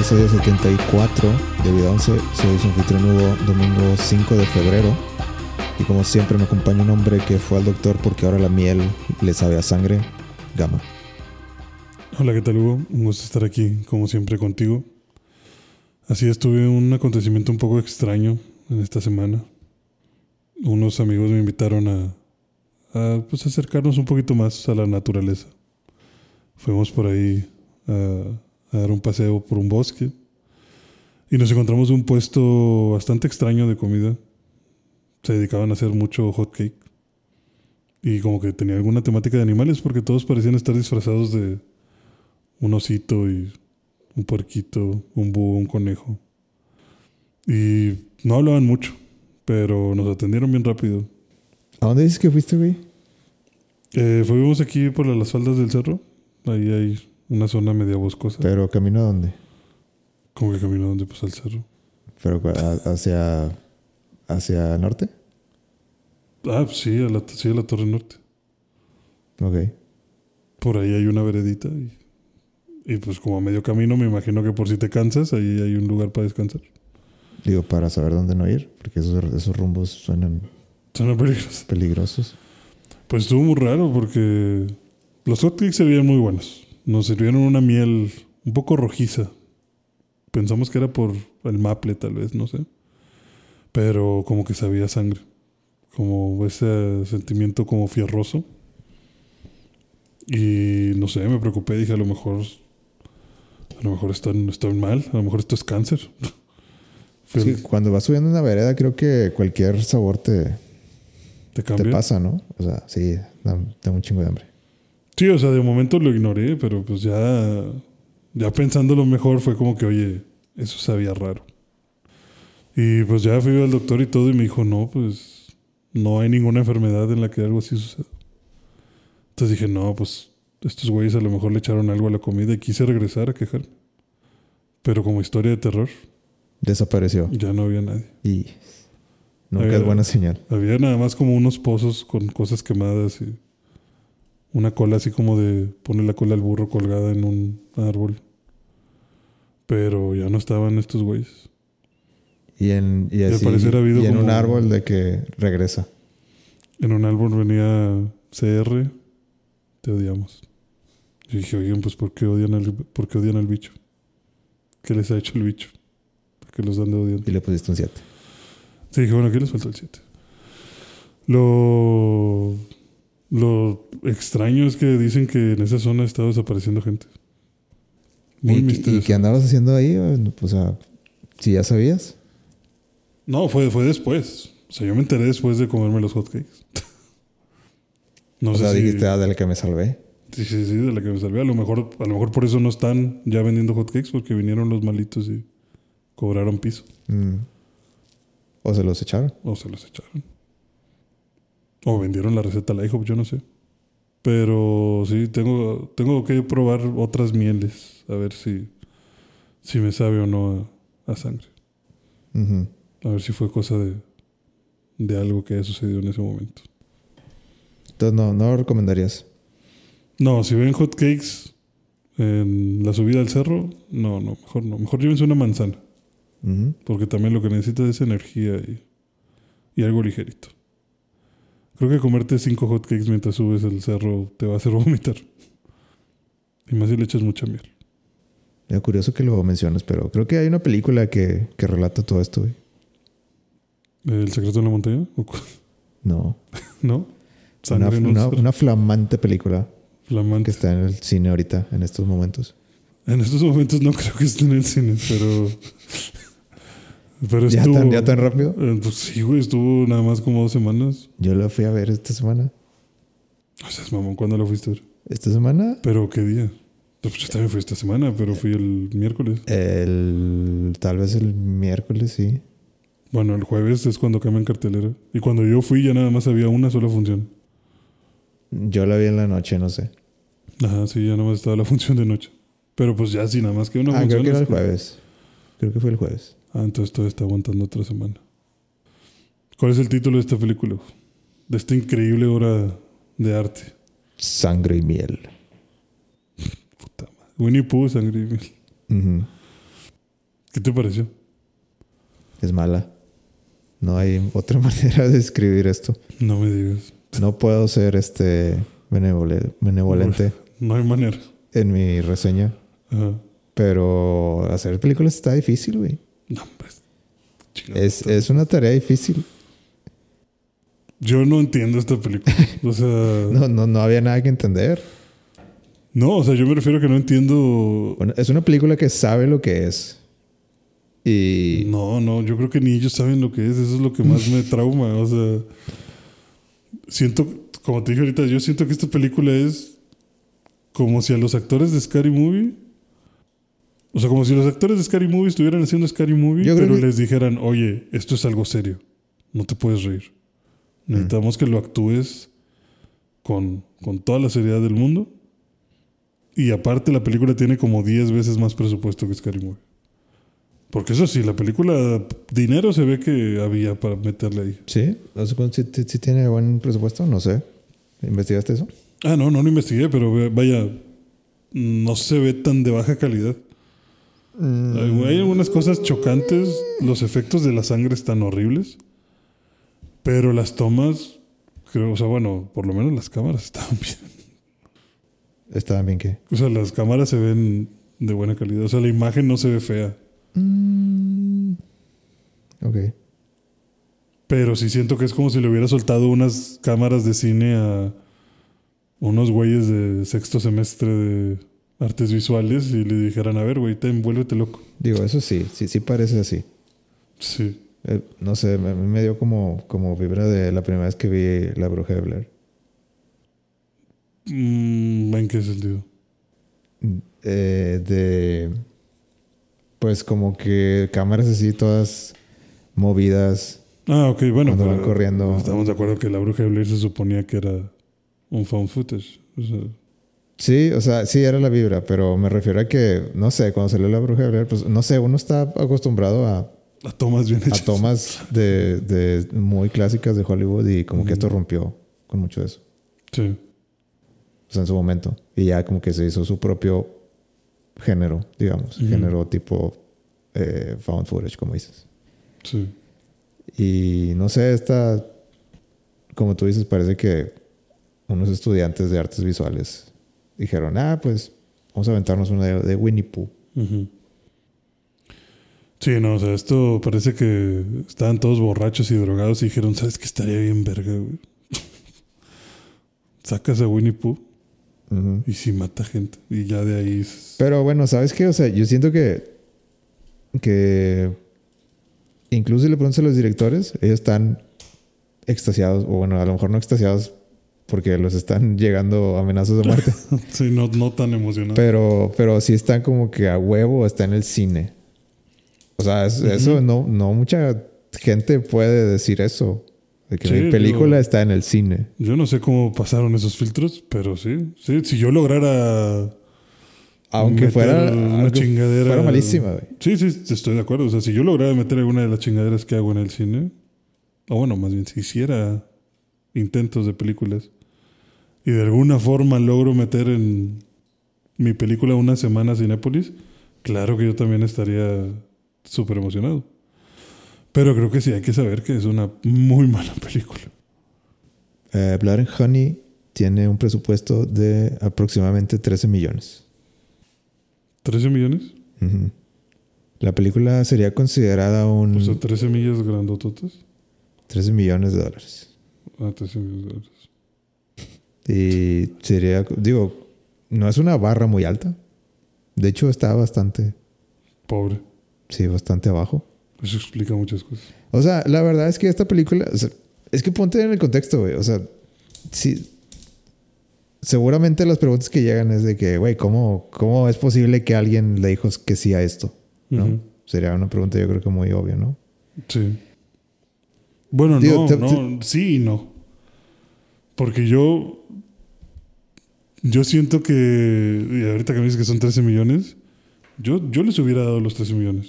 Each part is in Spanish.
episodio 74 de Vida 11. Soy su anfitrión Hugo, domingo 5 de febrero. Y como siempre me acompaña un hombre que fue al doctor porque ahora la miel le sabe a sangre. Gama. Hola, ¿qué tal Hugo? Un gusto estar aquí, como siempre, contigo. Así es, tuve un acontecimiento un poco extraño en esta semana. Unos amigos me invitaron a, a, pues, acercarnos un poquito más a la naturaleza. Fuimos por ahí a, a dar un paseo por un bosque y nos encontramos un puesto bastante extraño de comida. Se dedicaban a hacer mucho hot cake. Y como que tenía alguna temática de animales porque todos parecían estar disfrazados de un osito y un puerquito, un búho, un conejo. Y no hablaban mucho, pero nos atendieron bien rápido. ¿A dónde dices que fuiste, güey? Eh, fuimos aquí por las faldas del cerro. Ahí hay una zona media boscosa. Pero camino a dónde? ¿Cómo que camino donde pues al cerro? Pero a- hacia hacia norte. Ah, sí, a la, sí, a la Torre Norte. Ok. Por ahí hay una veredita y, y pues como a medio camino me imagino que por si te cansas, ahí hay un lugar para descansar. Digo, para saber dónde no ir, porque esos, esos rumbos suenan Suena peligroso. peligrosos. Pues estuvo muy raro porque los hotcakes se veían muy buenos. Nos sirvieron una miel un poco rojiza. Pensamos que era por el maple, tal vez, no sé. Pero como que sabía sangre. Como ese sentimiento como fierroso. Y no sé, me preocupé. Dije, a lo mejor. A lo mejor están, están mal. A lo mejor esto es cáncer. Es que cuando vas subiendo una vereda, creo que cualquier sabor te, ¿Te te cambia? pasa, ¿no? O sea, sí, da- tengo un chingo de hambre. Sí, o sea, de momento lo ignoré, pero pues ya, ya pensándolo mejor fue como que, oye, eso sabía raro. Y pues ya fui al doctor y todo y me dijo, no, pues no hay ninguna enfermedad en la que algo así suceda. Entonces dije, no, pues estos güeyes a lo mejor le echaron algo a la comida y quise regresar a quejarme. Pero como historia de terror, Desapareció. ya no había nadie. Y nunca Había- es buena señal. Había nada más como unos pozos con cosas quemadas y una cola así como de pone la cola al burro colgada en un árbol. Pero ya no estaban estos güeyes. Y en, y así- ha habido y en un árbol de que regresa. En un árbol venía CR, te odiamos. Y dije, oigan, pues ¿por qué odian al, por qué odian al bicho? ¿Qué les ha hecho el bicho? ¿Por qué los dan de odiando? Y le pusiste un 7. Sí, dije, bueno, aquí les falta el 7. Lo, lo extraño es que dicen que en esa zona está desapareciendo gente. Muy ¿Y, y misterioso. qué andabas haciendo ahí? O sea, si ya sabías. No, fue, fue después. O sea, yo me enteré después de comerme los hotcakes. no o sé sea, si... dijiste, ah, de la que me salvé. Sí, sí, sí, de la que me salvé. A lo mejor, a lo mejor por eso no están ya vendiendo hotcakes, porque vinieron los malitos y cobraron piso. Mm. O se los echaron. O se los echaron. O vendieron la receta a la IHOP, yo no sé. Pero sí, tengo, tengo que probar otras mieles. A ver si, si me sabe o no a, a sangre. Ujú. A ver si fue cosa de, de algo que haya sucedido en ese momento. Entonces, no, no lo recomendarías. No, si ven hotcakes en la subida al cerro, no, no, mejor no. Mejor llévense una manzana. Porque también lo que necesitas es energía y, y algo ligerito. Creo que comerte cinco hotcakes mientras subes el cerro te va a hacer vomitar. Y más si le echas mucha miel. Es curioso que lo menciones, pero creo que hay una película que, que relata todo esto, güey. ¿El secreto de la montaña? ¿O cu- No. ¿No? Una, una, una flamante película que Flamante. está en el cine ahorita, en estos momentos. En estos momentos no creo que esté en el cine, pero. Pero ¿Ya estuvo. tan, ¿Ya tan rápido? Eh, pues sí, güey, estuvo nada más como dos semanas. Yo la fui a ver esta semana. O sea, mamón, ¿cuándo lo fuiste a ver? ¿Esta semana? ¿Pero qué día? Pues yo también fui esta semana, pero fui el miércoles. El, tal vez el miércoles, sí. Bueno, el jueves es cuando cambian cartelera. Y cuando yo fui ya nada más había una sola función. Yo la vi en la noche, no sé. Ajá, sí, ya nada más estaba la función de noche. Pero pues ya sí, nada más que una Ah, creo función. que era el jueves. Creo que fue el jueves. Ah, entonces todavía está aguantando otra semana. ¿Cuál es el título de esta película? De esta increíble obra de arte. Sangre y miel. Puta madre. Winnie Pooh, sangre y miel. ¿Qué te pareció? Es mala. No hay otra manera de escribir esto. No me digas. No puedo ser este benevole- benevolente No hay manera. en mi reseña. Ajá. Pero hacer películas está difícil, güey. No, chingada. Es, es una tarea difícil. Yo no entiendo esta película. O sea, no. No, no, no había nada que entender. o sea, yo me refiero a que no entiendo. Bueno, es una película que sabe lo que es. Y No, no, yo creo que ni ellos saben lo que es. Eso es lo que más me trauma. O sea, siento, como te dije ahorita, yo siento que esta película es como si a los actores de Scary Movie. O sea, como si los actores de Scary Movie estuvieran haciendo Scary Movie, Yo pero que- les dijeran, oye, esto es algo serio. No te puedes reír. Mm. Necesitamos que lo actúes con, con toda la seriedad del mundo. Y aparte la película tiene como 10 veces más presupuesto que Scary Movie. Porque eso sí, la película, dinero se ve que había para meterle ahí. sí, si, si- si tiene buen presupuesto, no sé. ¿Investigaste eso? Ah, no, no lo investigué, pero vaya, no se ve tan de baja calidad. Hay, hay algunas cosas chocantes, los efectos de la sangre están horribles, pero las tomas, creo, o sea, bueno, por lo menos las cámaras estaban bien. Estaban bien que. O sea, las cámaras se ven de buena calidad, o sea, la imagen no se ve fea, Ok. pero sí siento que es como si le hubiera soltado unas cámaras de cine a unos güeyes de sexto semestre de artes visuales y le dijeran, a ver, güey, ten, vuélvete loco. Digo, eso sí, sí, sí parece así. Sí. Eh, no sé, me, me dio como, como vibra de la primera vez que vi La Bruja de Blair. Mm, ¿En qué sentido? Eh, de. Pues como que cámaras así todas movidas. Ah, ok, bueno. Cuando van corriendo. Estamos de acuerdo que la bruja de Blair se suponía que era un found footage. O sea, Sí, o sea, sí era la vibra, pero me refiero a que, no sé, cuando salió La Bruja de Blair, pues no sé, uno está acostumbrado a, a tomas bien a hechas. tomas de, de muy clásicas de Hollywood y como que esto rompió con mucho de eso. Sí. O sea, en su momento. Y ya como que se hizo su propio género, digamos. Género tipo eh, found footage, como dices. Sí. Y no sé, esta, como tú dices, parece que unos estudiantes de artes visuales dijeron, ah, pues vamos a aventarnos una de, de Winnie Pooh. Sí, no, o sea, esto parece que estaban todos borrachos y drogados y dijeron, ¿sabes qué estaría bien verga, güey? Sacas a Winnie Pooh y si mata gente. Y ya de ahí... es- Pero bueno, ¿sabes qué? O sea, yo siento que, que incluso le preguntas a los directores, ellos están extasiados, o bueno, a lo mejor no extasiados porque los están llegando amenazas de muerte, Sí, no, no tan emocionado. pero, pero sí están como que a huevo está en el cine. O sea, es- eso no, no mucha gente puede decir eso. De que Sí, mi película está en el cine. Yo no sé cómo pasaron esos filtros, pero sí. Sí, si yo lograra Aunque fuera una aunque chingadera. fuera malísima, güey. Sí, sí, estoy de acuerdo. O sea, si yo lograra meter alguna de las chingaderas que hago en el cine, o bueno, más bien, si hiciera intentos de películas y de alguna forma logro meter en mi película una semana a Cinépolis, claro que yo también estaría súper emocionado. Pero creo que sí hay que saber que es una muy mala película. Eh, Blood and Honey tiene un presupuesto de aproximadamente 13 millones. ¿13 millones? La película sería considerada un O sea, 13 millas grandototas. 13 millones de dólares. Ah, 13 millones de dólares. Y sería, digo, no es una barra muy alta. De hecho, está bastante, Pobre. sí, bastante abajo. Eso explica muchas cosas. O sea, la verdad es que esta película, o sea, es que ponte en el contexto, güey. O sea, sí. Seguramente las preguntas que llegan es de que, güey, ¿cómo, ¿cómo es posible que alguien le dijo que sí a esto? ¿no? Sería una pregunta yo creo que muy obvia, ¿no? Sí. Bueno, Digo, no, te- no, sí y no. Porque yo. Yo siento que. Y ahorita que me dices que son 13 millones. Yo, yo les hubiera dado los 13 millones.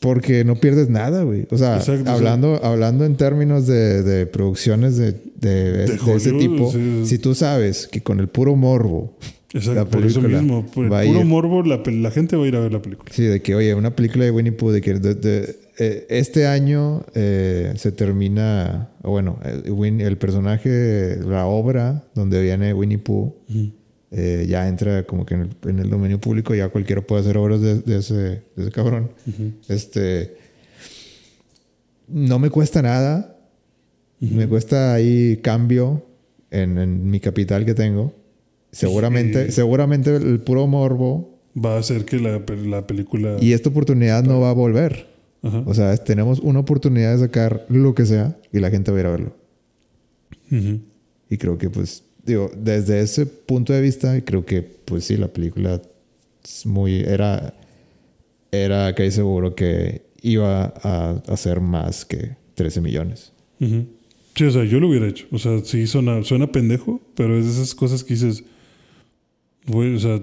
Porque no pierdes nada, güey. O sea, Exacto, o sea- hablando, hablando en términos de, de producciones de, de- de ese tipo, sí. si tú sabes que con el puro morbo, Exacto, la por eso mismo. Por el puro ir- morbo, la, la gente va a ir a ver la película. sí, de que, oye, una película de Winnie Pooh, de que de- eh, este año eh, se termina, bueno, el, Win- el personaje, la obra donde viene Winnie Pooh, eh, ya entra como que en el, en el dominio público, ya cualquiera puede hacer obras de, de ese, de ese cabrón. Este. No me cuesta nada. Me cuesta ahí cambio en, en mi capital que tengo. Seguramente, seguramente el puro morbo Va a hacer que la, la película. y esta oportunidad no va a volver. O sea, tenemos una oportunidad de sacar lo que sea y la gente va a ir a verlo. Y creo que, pues, digo, desde ese punto de vista, creo que, pues sí, la película es muy. Era. Era casi seguro que iba a hacer más que 13 millones. Sí, o sea, yo lo hubiera hecho. O sea, sí suena, suena pendejo, pero es de esas cosas que dices, güey, o sea,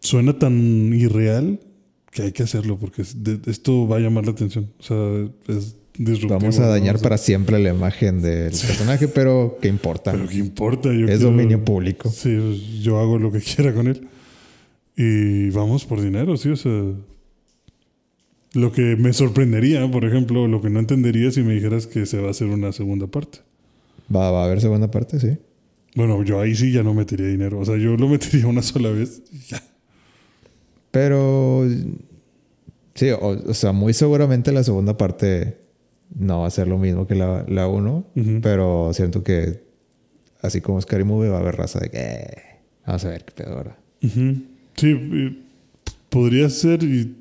suena tan irreal que hay que hacerlo porque esto va a llamar la atención. O sea, es disruptivo. Vamos a ¿no? dañar O sea, para siempre la imagen del personaje, pero ¿qué importa? Pero qué importa. Yo es quiero- dominio público. Sí, yo hago lo que quiera con él. Y vamos por dinero, sí, o sea. Lo que me sorprendería, por ejemplo, lo que no entendería si me dijeras que se va a hacer una segunda parte. Va, va a haber segunda parte, sí. Bueno, yo ahí sí ya no metería dinero. O sea, yo lo metería una sola vez. y ya. Pero. Sí, o, o sea, muy seguramente la segunda parte no va a ser lo mismo que la, la uno. Ujú. Pero siento que, así como Scary Movie, va a haber raza de que. "Eh, vamos a ver qué pedo ahora. Ujú. Sí, y podría ser. Y,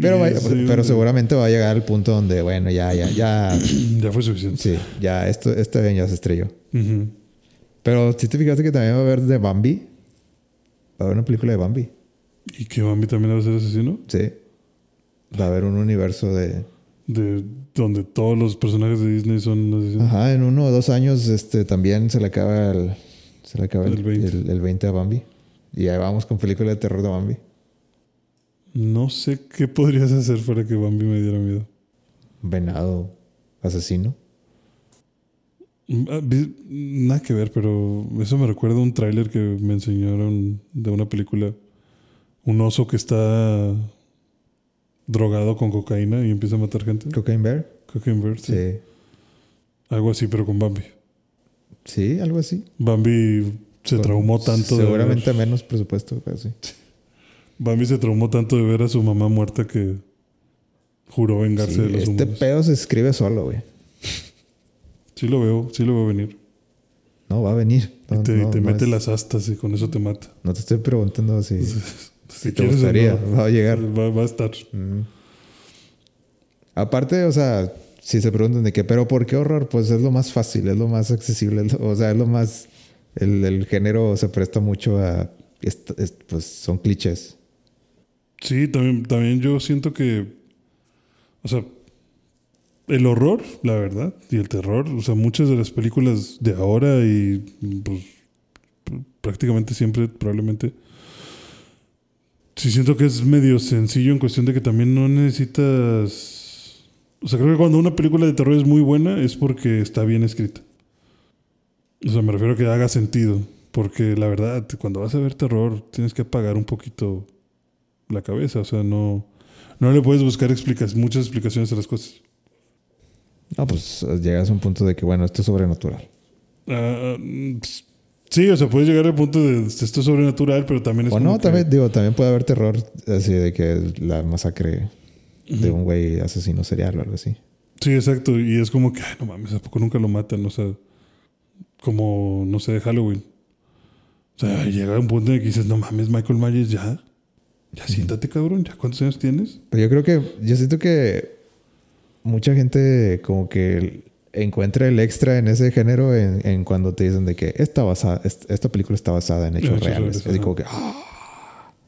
Pero, sí, pero seguramente va a llegar al punto donde, bueno, ya, ya, ya. Ya fue suficiente. sí, ya, esto, este avión ya se estrelló. Ujú. Pero si te fijaste que también va a haber de Bambi. Va a haber una película de Bambi. ¿Y que Bambi también va a ser asesino? Sí. Va a haber un universo de. De donde todos los personajes de Disney son asesinos. Ajá, en uno o dos años este, también se le acaba el. Se le acaba el, El 20. el- el 20 a Bambi. Y ahí vamos con película de terror de Bambi. No sé qué podrías hacer para que Bambi me diera miedo. Venado asesino. Ah, Nada que ver, pero eso me recuerda a un tráiler que me enseñaron de una película. Un oso que está drogado con cocaína y empieza a matar gente. Cocaine Bear. Cocaine Bear, sí. Sí. Algo así, pero con Bambi. Sí, algo así. Bambi se Con- traumó tanto de Seguramente ver, menos presupuesto, pero sí. Bambi se traumó tanto de ver a su mamá muerta que juró vengarse Sí, de los este humanos. pedo se escribe solo, güey. Sí lo veo, sí lo veo venir. No, va a venir. No, y te, no, te no mete es- las astas y con eso te mata. No te estoy preguntando si, Si, si te gustaría. no, Va a llegar. Va, va a estar. Mm. Aparte, o sea, si se preguntan de qué, pero ¿por qué horror? Pues es lo más fácil, es lo más accesible, lo- o sea, es lo más. El, el género se presta mucho a. pues son clichés. Sí, también, también yo siento que, o sea, el horror, la verdad, y el terror, o sea, muchas de las películas de ahora y pues pr- prácticamente siempre, probablemente, sí siento que es medio sencillo en cuestión de que también no necesitas, o sea, creo que cuando una película de terror es muy buena es porque está bien escrita. O sea, me refiero a que haga sentido, porque la verdad, cuando vas a ver terror, tienes que apagar un poquito la cabeza. O sea, no, no le puedes buscar explicas, muchas explicaciones a las cosas. No, pues llegas a un punto de que, bueno, esto es sobrenatural. Ps- sí, o sea, puedes llegar al punto de esto es sobrenatural, pero también es O no, que- también, digo, también puede haber terror así de que la masacre de un güey asesino serial o algo así. Sí, exacto. Y es como que, ay, no mames, ¿a poco nunca lo matan? O sea, como, no sé, Halloween. O sea, llega un punto en el que dices, no mames, Michael Myers, ya. Ya siéntate, cabrón. ¿Ya cuántos años tienes? Pero yo creo que, yo siento que mucha gente como que encuentra el extra en ese género en, en cuando te dicen de que esta, basada, est- esta película está basada en hechos hechos reales. reales, ajá. como que, ah,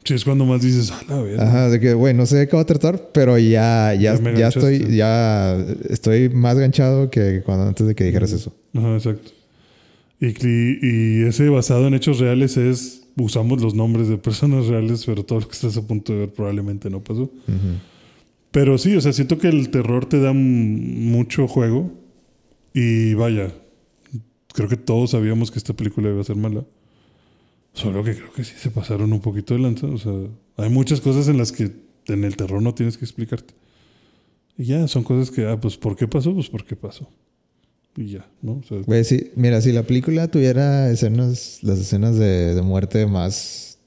Sí, es cuando más dices, a la ajá, de que, güey, no sé de qué va a tratar, pero ya, ya, Ya ya estoy, ya estoy más ganchado que cuando antes de que dijeras eso. Ajá, exacto. Y, y ese basado en hechos reales es, usamos los nombres de personas reales, pero todo lo que estás a punto de ver probablemente no pasó. Ujú. Pero sí, o sea, siento que el terror te da mucho juego. Y vaya, creo que todos sabíamos que esta película iba a ser mala. Solo que creo que sí se pasaron un poquito de lanza. O sea, hay muchas cosas en las que en el terror no tienes que explicarte. Y ya, son cosas que, ah, pues, ¿por qué pasó? Pues, ¿por qué pasó? Y ya, ¿no? O sea, Güey, sí, mira, si la película tuviera escenas, las escenas de, de muerte más,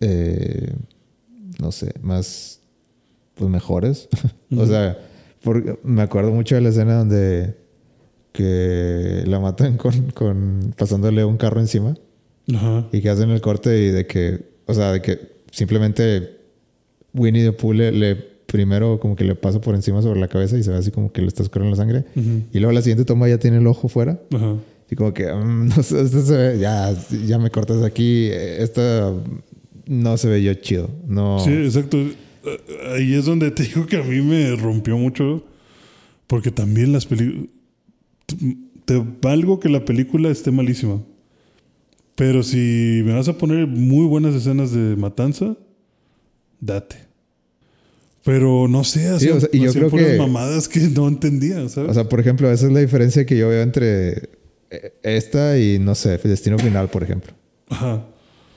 eh, no sé, más, pues mejores. o sea, porque me acuerdo mucho de la escena donde que la matan con, con pasándole un carro encima ajá. y que hacen el corte y de que, o sea, de que simplemente Winnie the Pooh le, le primero como que le pasa por encima sobre la cabeza y se ve así como que le está escurriendo la sangre. Y luego la siguiente toma ya tiene el ojo fuera. Ajá. Y como que, mm, no sé, esto se ve, ya, ya me cortas aquí. Esta no se ve yo chido. No. Sí, exacto. Eh, Ahí es donde te digo que a mí me rompió mucho. Porque también las películas. Te valgo que la película esté malísima. Pero si me vas a poner muy buenas escenas de matanza, date. Pero no sé, Sí, hacían, o sea, y yo creo que- mamadas que no entendía, ¿sabes? O sea, por ejemplo, esa es la diferencia que yo veo entre eh, esta y, no sé, Destino Final, por ejemplo. Ajá.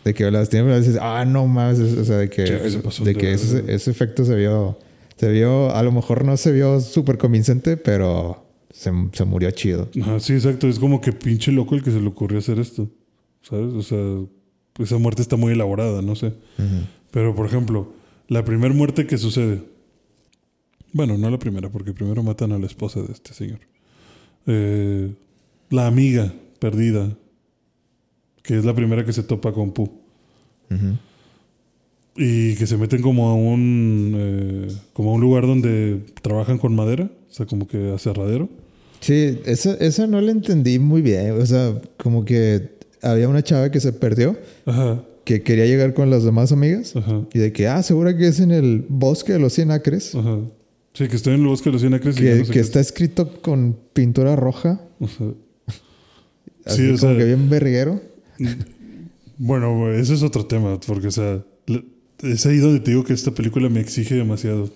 De que la Destino Final dices, ah, no mames. O sea, de que, de de que ese, ese efecto se vio, se vio, a lo mejor no se vio súper convincente, pero se, se murió chido. Ajá, sí, exacto. Es como que pinche loco el que se le ocurrió hacer esto. ¿Sabes? O sea, esa muerte está muy elaborada, no sé. Pero, por ejemplo, la primera muerte que sucede. Bueno, no la primera, porque primero matan a la esposa de este señor. Eh, la amiga perdida, que es la primera que se topa con Pooh. Ujú. Y que se meten como a un eh, como a un lugar donde trabajan con madera, o sea, como que aserradero. Sí, esa, esa no la entendí muy bien. O sea, como que había una chava que se perdió, Ajá, que quería llegar con las demás amigas. ajá, Y de que, ah, seguro que es en el bosque de los 100 acres. ajá. Sí, que estoy en el bosque de los 100 acres y Que, no sé que está escrito con pintura roja. sea, Así Sí, o como sea- que bien verguero. Bueno, güey, ese es otro tema, porque, o sea, es ahí donde te digo que esta película me exige demasiado.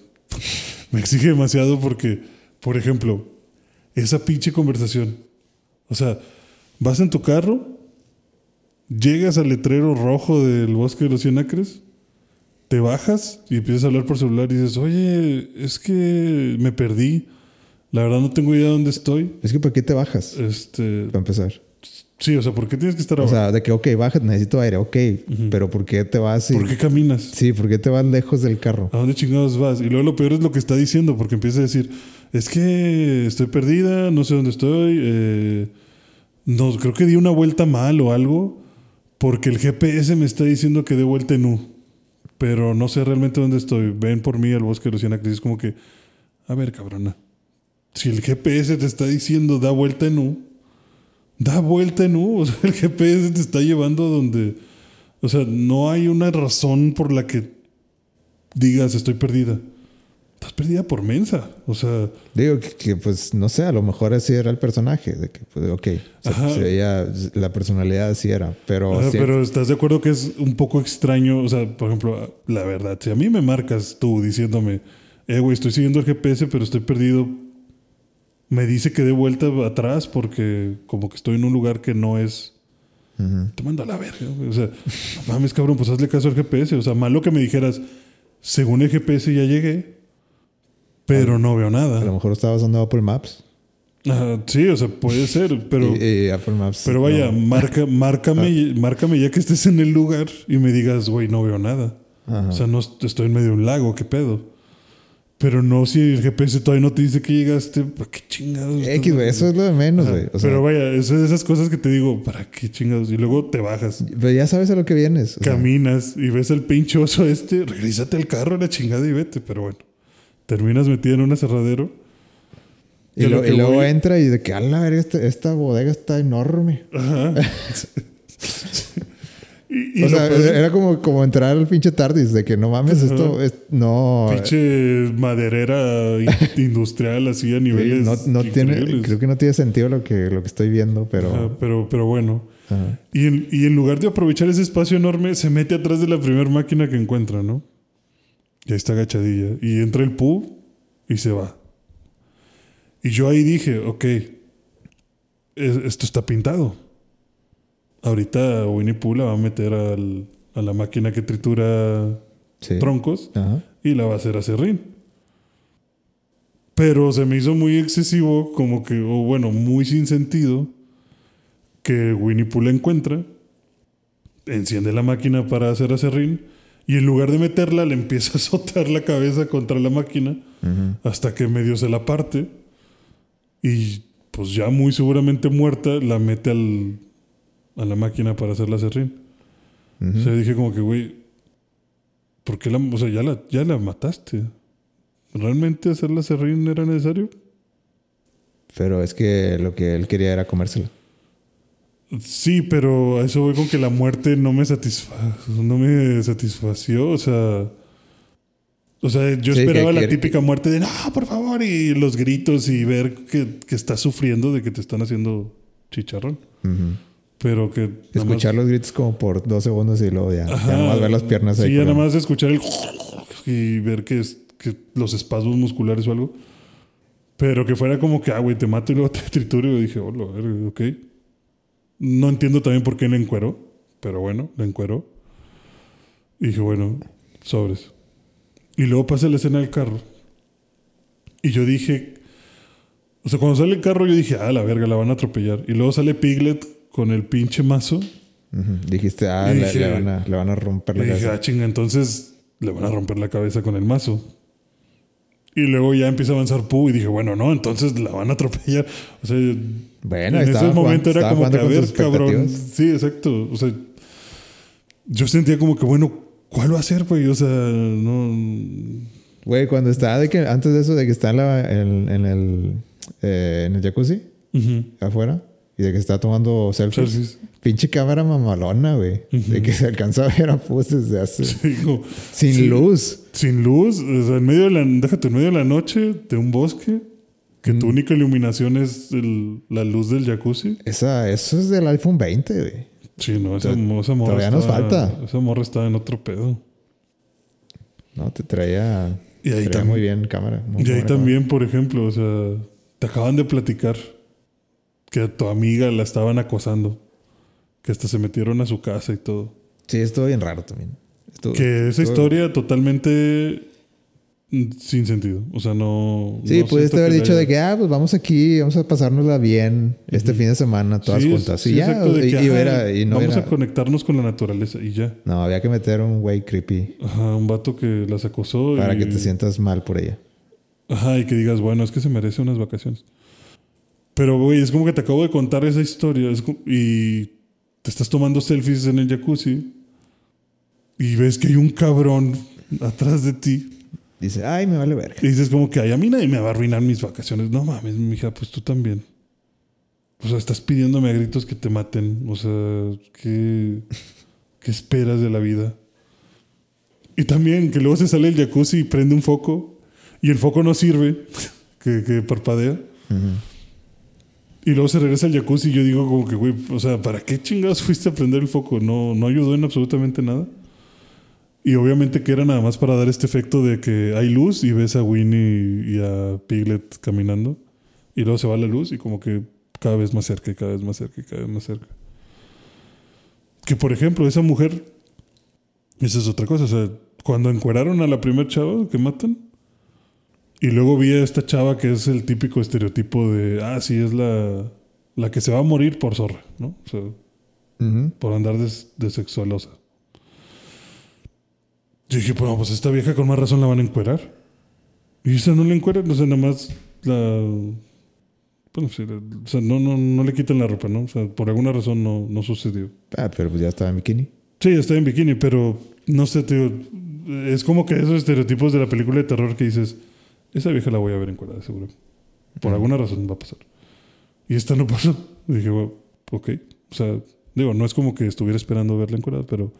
me exige demasiado porque, por ejemplo, esa pinche conversación. O sea, vas en tu carro, llegas al letrero rojo del bosque de los cien acres, te bajas y empiezas a hablar por celular y dices, oye, es que me perdí. La verdad no tengo idea de dónde estoy. Es que, ¿por qué te bajas? Este, Para empezar. Sí, o sea, ¿por qué tienes que estar O abajo? sea, de que, ok, bájate, necesito aire, ok. Pero ¿por qué te vas? y- ¿Por qué caminas? Sí, ¿por qué te vas lejos del carro? ¿A dónde chingados vas? Y luego lo peor es lo que está diciendo, porque empieza a decir, es que estoy perdida, no sé dónde estoy, eh, no, creo que di una vuelta mal o algo, porque el GPS me está diciendo que dé vuelta en U, pero no sé realmente dónde estoy. Ven por mí al bosque de Luciana Cris, como que, a ver, cabrona, si el GPS te está diciendo da vuelta en U, da vuelta en U, o sea, el GPS te está llevando donde, o sea, no hay una razón por la que digas estoy perdida. Estás perdida por mensa. O sea, Digo que, que, pues, no sé, a lo mejor así era el personaje. De que, pues, ok, se, Ajá. se veía, la personalidad así era. Pero, pero estás de acuerdo que es un poco extraño. O sea, por ejemplo, la verdad, si a mí me marcas tú diciéndome, eh, güey, estoy siguiendo el GPS, pero estoy perdido. Me dice que dé vuelta atrás porque como que estoy en un lugar que no es. Te mando a la verga. O sea, mames, cabrón, pues hazle caso al GPS. O sea, malo que me dijeras, según el GPS ya llegué, pero no veo nada. a lo mejor estaba usando Apple Maps. Ajá, sí, o sea, puede ser, pero, y, y Apple Maps. pero vaya, no. marca, márcame, márcame ya que estés en el lugar y me digas, güey, no veo nada. Ajá. O sea, no est- estoy en medio de un lago, ¿qué pedo? Pero no si el GPS todavía no te dice que llegaste, ¿para qué chingados? X, güey, eso es lo de menos, güey. O sea, pero vaya, eso es esas cosas que te digo, ¿para qué chingados? Y luego te bajas, pero ya sabes a lo que vienes. sea, caminas y ves al pinche oso este, regresate al carro a la chingada y vete. Pero bueno, terminas metida en un aserradero. y, que lo- lo que y luego voy- entra y de que, a la verga, esta, esta bodega está enorme. Ajá. y, y o sea, peor- era como, como entrar al pinche Tardis, de que no mames, esto es, no. pinche maderera in- industrial así a sí, niveles no, no tiene, creo que no tiene sentido lo que, lo que estoy viendo, pero. Ajá, pero, pero bueno. ajá. Y en, y en lugar de aprovechar ese espacio enorme, se mete atrás de la primera máquina que encuentra, ¿no? Y ahí está agachadilla. Y entra el pu y se va. Y yo ahí dije, ok, es- esto está pintado. Ahorita Winnie Pooh la va a meter al- a la máquina que tritura Sí. troncos Ajá. y la va a hacer a serrín. Pero se me hizo muy excesivo, como que, o bueno, muy sin sentido, que Winnie Pooh la encuentra, enciende la máquina para hacer a serrín y en lugar de meterla le empieza a azotar la cabeza contra la máquina hasta que medio se la parte y pues ya muy seguramente muerta la mete al, a la máquina para hacer la serrín. O sea, dije como que, güey, ¿por qué la, o sea, ya la, ya la mataste? ¿Realmente hacer la serrín era necesario? Pero es que lo que él quería era comérsela. Sí, pero a eso voy con que la muerte no me satisfa, no me satisfació, o sea, o sea, yo Sí, esperaba que- la que- típica muerte de no, por favor, y los gritos y ver que, que estás sufriendo de que te están haciendo chicharrón. Pero que nada más- Escuchar los gritos como por dos segundos y luego ya, ya Ajá. nomás ver las piernas ahí. Sí, ya nada más escuchar el y ver que, es, que los espasmos musculares o algo. Pero que fuera como que, ah, güey, te mato y luego te trituro. Y dije, hola, a ver, ok. No entiendo también por qué le encueró, pero bueno, le encueró. Y dije, bueno, sobres. Y luego pasa la escena del carro. Y yo dije, o sea, cuando sale el carro, yo dije, ah, la verga, la van a atropellar. Y luego sale Piglet con el pinche mazo. Dijiste, ah, le, dije- le van a, le van a romper Y la dije, cabeza. ah, chinga, entonces le van a romper la cabeza con el mazo. Y luego ya empieza a avanzar Pooh y dije, bueno, no, entonces la van a atropellar. O sea, Bueno, en ese momento jugando- era como que, a ver, cabrón. Sí, exacto. O sea, yo sentía como que, bueno, ¿cuál va a ser, güey? O sea, no. Güey, cuando estaba de que, antes de eso, de que está en, la- en- en el, eh, en el jacuzzi, afuera, y de que está tomando selfies. Selfies. Pinche cámara mamalona, güey. De que se alcanza a ver a Pus desde hace. Sí, Sin sí, luz. Sin luz, o sea, en medio de la, déjate, en medio de la noche, de un bosque, que Mm. tu única iluminación es el- la luz del jacuzzi. Esa, eso es del iPhone 20, güey. Sí, no, esa, esa morra todavía nos falta. Esa morra estaba en otro pedo. No, te traía. Y ahí traía muy bien cámara. muy Y ahí también, por ejemplo, o sea, te acaban de platicar que a tu amiga la estaban acosando. Que hasta se metieron a su casa y todo. Sí, estuvo bien raro también. Estuvo- Que esa historia totalmente mm, sin sentido. O sea, no. Sí, no pudiste haber dicho haya- de que, ah, pues vamos aquí, vamos a pasárnosla bien este fin de semana, todas Sí, juntas. sí, y ya, de y, que, y no vamos a conectarnos con la naturaleza y ya. No, había que meter un güey creepy Ajá, un vato que las acosó. para y- que te sientas mal por ella. Ajá, y que digas, bueno, es que se merece unas vacaciones. Pero, güey, es como que te acabo de contar esa historia es como- y te estás tomando selfies en el jacuzzi y ves que hay un cabrón atrás de ti Dice, ay, me vale verga. y dices como que, ay, a mí nadie me va a arruinar mis vacaciones. No mames, mija, pues tú también. O sea, estás pidiéndome a gritos que te maten. O sea, ¿qué, qué esperas de la vida? Y también que luego se sale el jacuzzi y prende un foco y el foco no sirve, que, que parpadea. Y luego se regresa al jacuzzi y yo digo como que, güey, o sea, ¿para qué chingados fuiste a prender el foco? No, no ayudó en absolutamente nada. Y obviamente que era nada más para dar este efecto de que hay luz y ves a Winnie y a Piglet caminando. Y luego se va la luz y como que cada vez más cerca y cada vez más cerca y cada vez más cerca. Que por ejemplo, esa mujer, esa es otra cosa. O sea, cuando encueraron a la primer chava que matan, y luego vi a esta chava que es el típico estereotipo de, ah, sí, es la, la que se va a morir por zorra, ¿no? O sea, por andar de, de sexualosa. Yo dije, bueno, pues esta vieja con más razón la van a encuerar. Y esa no la encueran, o sea, nada más la. Bueno, sí, la- o sea, no, no, no le quitan la ropa, ¿no? O sea, por alguna razón no, no sucedió. Ah, pero pues ya estaba en bikini. Sí, está en bikini, pero no sé, tío. Es como que esos estereotipos de la película de terror que dices, esa vieja la voy a ver encuerada, seguro. Por alguna razón va a pasar. Y esta no pasó. Y dije, bueno, ok. O sea, digo, no es como que estuviera esperando verla encuerada, pero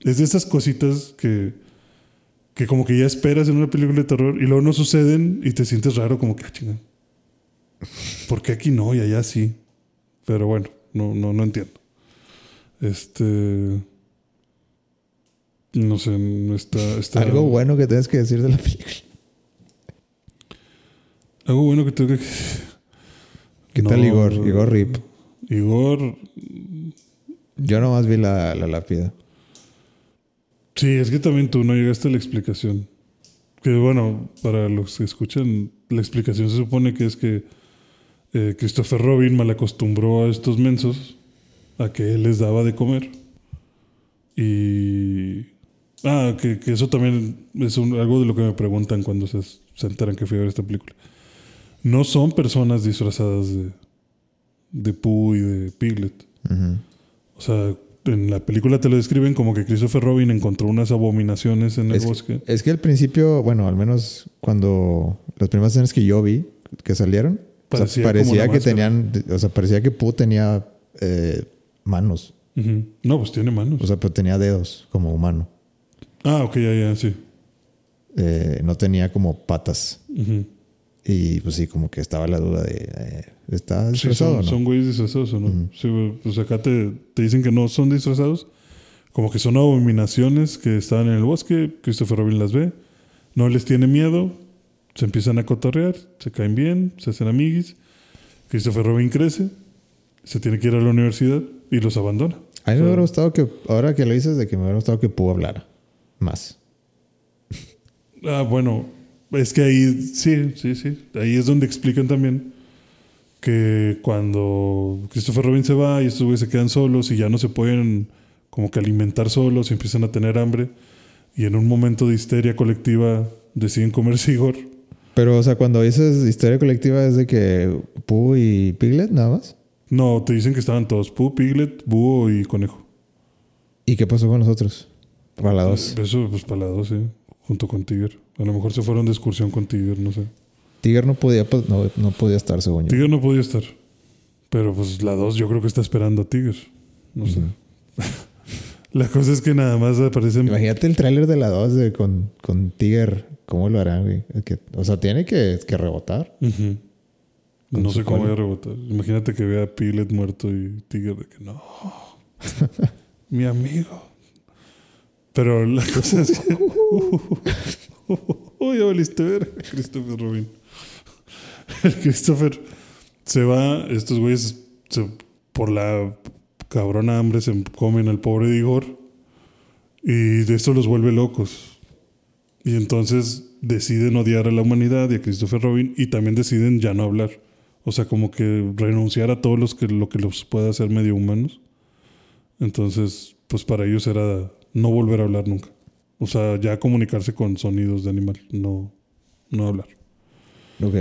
es de esas cositas que, que como que ya esperas en una película de terror y luego no suceden y te sientes raro, como que, ah, chinga. ¿Por qué aquí no y allá sí? Pero bueno, no, no, no entiendo. Este. No sé, no está, está- Algo bueno que tienes que decir de la película. Algo bueno que tengo que. ¿Qué tal No, Igor? Igor Rip. Igor. Yo nomás vi la, la lápida. Sí, es que también tú no llegaste a la explicación. Que bueno, para los que escuchan, la explicación se supone que es que eh, Christopher Robin malacostumbró a estos mensos a que él les daba de comer. Y. Ah, que, que eso también es un- algo de lo que me preguntan cuando se, se enteran que fui a ver esta película. No son personas disfrazadas de, de Pooh y de Piglet. O sea, en la película te lo describen como que Christopher Robin encontró unas abominaciones en el Es, bosque. es que al principio, bueno, al menos cuando las primeras escenas que yo vi que salieron, o sea, Parecía que tenían, o sea, parecía que Pooh tenía eh, manos. No, pues tiene manos. o sea, pero tenía dedos como humano. ah, ok, ya, ya, sí. Eh, no tenía como patas. Ujú. Y pues sí, como que estaba la duda de, eh, ¿está Sí, disfrazado son, o no? son güeyes disfrazados o no. Sí, pues acá te, te dicen que no son disfrazados. Como que son abominaciones que estaban en el bosque. Christopher Robin las ve. No les tiene miedo. Se empiezan a cotorrear. Se caen bien. Se hacen amiguis. Christopher Robin crece. Se tiene que ir a la universidad y los abandona. A mí me hubiera gustado que, ahora que lo dices, de que me hubiera gustado que Pooh hablara más. Ah, bueno, es que ahí sí, sí, sí. Ahí es donde explican también que cuando Christopher Robin se va y estos güeyes se quedan solos y ya no se pueden como que alimentar solos y empiezan a tener hambre y en un momento de histeria colectiva deciden comerse Igor. Pero, o sea, cuando dices historia colectiva es de que Pooh y Piglet nada más. No, te dicen que estaban todos, Pooh, Piglet, Búho y Conejo. ¿Y qué pasó con los otros? Para la dos. Eso, pues para la dos, sí, junto con Tiger. A lo mejor se fueron de excursión con Tiger, no sé. Tiger no podía, pues, no, no podía estar, según yo. Tiger no podía estar. Pero pues la 2 yo creo que está esperando a Tiger. No sé. la cosa es que nada más aparecen. Imagínate el tráiler de la 2 de con, con Tiger. ¿Cómo lo harán, güey? Que- o sea, tiene que, que rebotar. No sé cómo voy a rebotar. Imagínate que vea a Piglet muerto y Tiger de que no. Mi amigo. Pero la cosa es que. Ya valiste ver, Christopher Robin. Christopher se va, estos güeyes por la cabrona hambre se comen al pobre Igor y de esto los vuelve locos. Y entonces deciden odiar a la humanidad y a Christopher Robin y también deciden ya no hablar. O sea, como que renunciar a todo los que, lo que los pueda hacer medio humanos. Entonces, pues para ellos era no volver a hablar nunca. O sea, ya comunicarse con sonidos de animal, no, no hablar. Ok.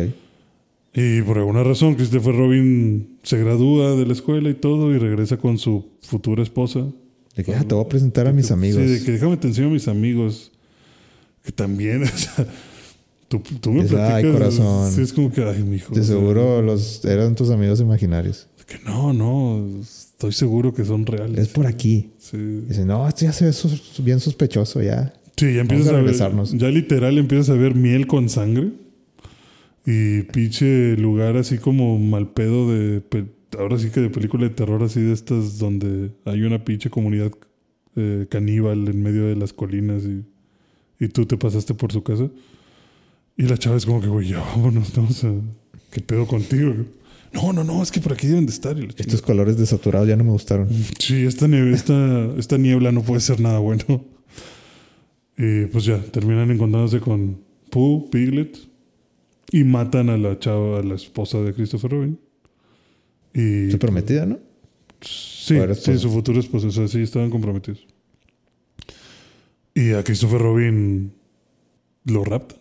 Y por alguna razón, Christopher Robin se gradúa de la escuela y todo y regresa con su futura esposa. De que, ah, te voy a presentar a mis amigos. Sí, de que déjame te enseño a mis amigos. Que también, o sea, tú, tú me Es, ay, platicas. corazón. Sí, es como que, ay, mi hijo. De seguro los eran tus amigos imaginarios. Que no, no, estoy seguro que son reales. Es por aquí. Sí, Dice, no, esto ya se ve sus- bien sospechoso ya. Sí, ya empiezas a a, ver, ya literal empiezas a ver miel con sangre y pinche lugar así como mal pedo de, ahora sí que de película de terror así de estas donde hay una pinche comunidad eh, caníbal en medio de las colinas y, y tú te pasaste por su casa y la chava es como que, güey, ya vámonos, ¿no? O sea, ¿qué pedo contigo? No, no, no, es que por aquí deben de estar. Y Estos colores desaturados ya no me gustaron. Sí, esta, nieve- esta, esta niebla no puede ser nada bueno. Y pues ya, terminan encontrándose con Pooh, Piglet, y matan a la chava, a la esposa de Christopher Robin. Y Su prometida, ¿no? sí, sí, su futuro esposo, o sea, sí estaban comprometidos. Y a Christopher Robin lo raptan.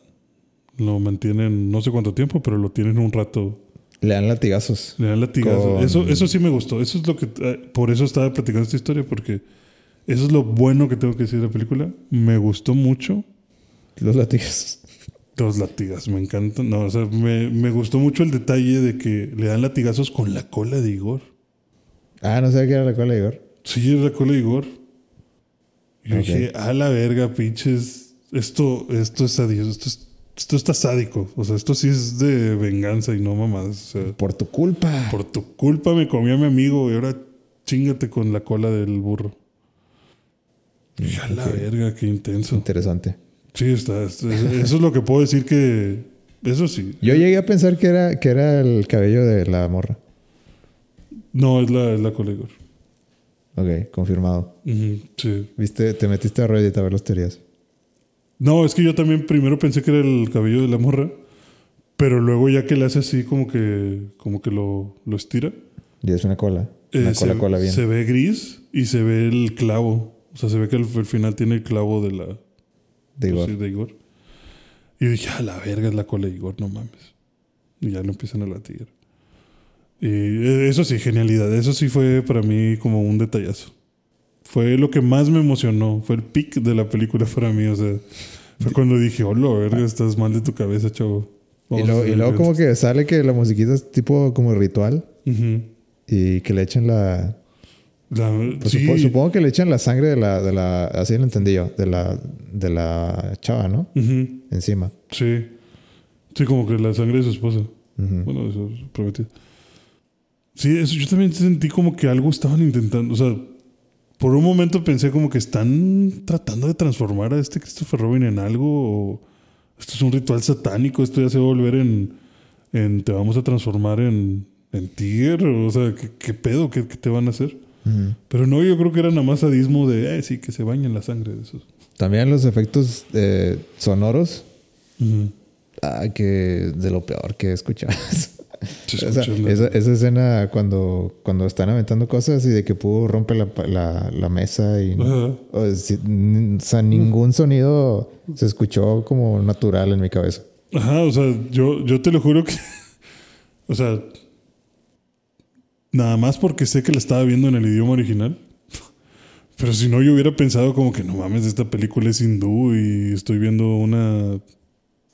Lo mantienen no sé cuánto tiempo, pero lo tienen un rato Le dan latigazos. le dan latigazo. Con- Eso, eso sí me gustó. Eso es lo que. eh, por eso estaba platicando esta historia, porque eso es lo bueno que tengo que decir de la película. Me gustó mucho. Los latigazos. Los latigazos, me encantan. No, o sea, me, me gustó mucho el detalle de que le dan latigazos con la cola de Igor. Ah, no sé qué era la cola de Igor. Sí, es la cola de Igor. Y dije, a la verga, pinches. Esto, esto es sadismo. Esto, es- esto está sádico. O sea, esto sí es de venganza y no. O sea, Por tu culpa. Por tu culpa me comí a mi amigo y ahora chingate con la cola del burro. A la verga, qué intenso. Interesante. Sí, está. es- es- Eso es lo que puedo decir que. Eso sí. Yo llegué a pensar que era, que era el cabello de la morra. No, es la, es la cola, Igor. Ok, confirmado. Sí. ¿Viste? Te metiste a Reddit a ver las teorías. No, es que yo también primero pensé que era el cabello de la morra. Pero luego ya que le hace así como que. como que lo, lo estira. Y es una cola. eh, Una cola, se, cola bien. se ve gris y se ve el clavo. O sea, se ve que al, al final tiene el clavo de la. de pues Igor. sí, de Igor. Y yo dije, a la verga es la cola de Igor, no mames. Y ya lo empiezan a latir. Y eh, eso sí, genialidad. Eso sí fue para mí como un detallazo. Fue lo que más me emocionó. Fue el pic de la película para mí. O sea, fue cuando dije, hola, verga, estás mal de tu cabeza, chavo. Y Vamos y hacer luego como eventos". que sale que la musiquita es tipo como ritual Ujú. y que le echen la... La- pues sí, supo- supongo que le echan la sangre de la, de la... Así lo entendí yo. De la, de la chava, ¿no? ujú, Encima. sí. Sí, como que la sangre de su esposa. Ujú. Bueno, eso es prometido. Sí, eso, yo también sentí como que algo estaban intentando. O sea, por un momento pensé como que están tratando de transformar a este Christopher Robin en algo. O esto es un ritual satánico. Esto ya se va a volver en. en te vamos a transformar en. en Tiger. O sea, ¿qué, qué pedo? ¿Qué, qué te van a hacer? Pero no, yo creo que era nada más sadismo de. Eh, sí, que se bañen la sangre de esos. También los efectos eh, sonoros. Ah, que de lo peor que. Se O sea, esa, esa escena cuando, cuando están aventando cosas y de que Pooh rompe la, la, la mesa y... O sea, ningún sonido se escuchó como natural en mi cabeza. Ajá, o sea, yo, yo te lo juro que. O sea. Nada más porque sé que la estaba viendo en el idioma original. Pero si no, yo hubiera pensado como que no mames, esta película es hindú y estoy viendo una.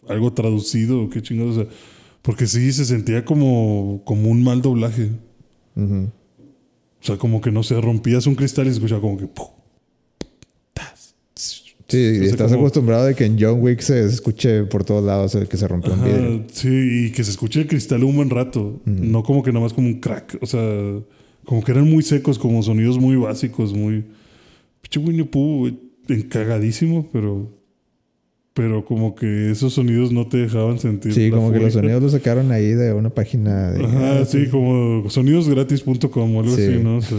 algo traducido, qué chingados. O sea, porque sí se sentía como, como un mal doblaje. O sea, como que no sé, rompías un cristal y se escuchaba como que. ¡pum! Sí, estás acostumbrado de que en John Wick se escuche por todos lados el que se rompió un vidrio. sí, y que se escuche el cristal un buen rato. No como que nada más como un crack. O sea, como que eran muy secos, como sonidos muy básicos, muy. Pinche Winnie Pooh, encagadísimo, pero. Pero como que esos sonidos no te dejaban sentir. Sí, como que los sonidos los sacaron ahí de una página de... Ajá, ah, sí, como sonidosgratis.com o algo Sí. así, ¿no? O sea,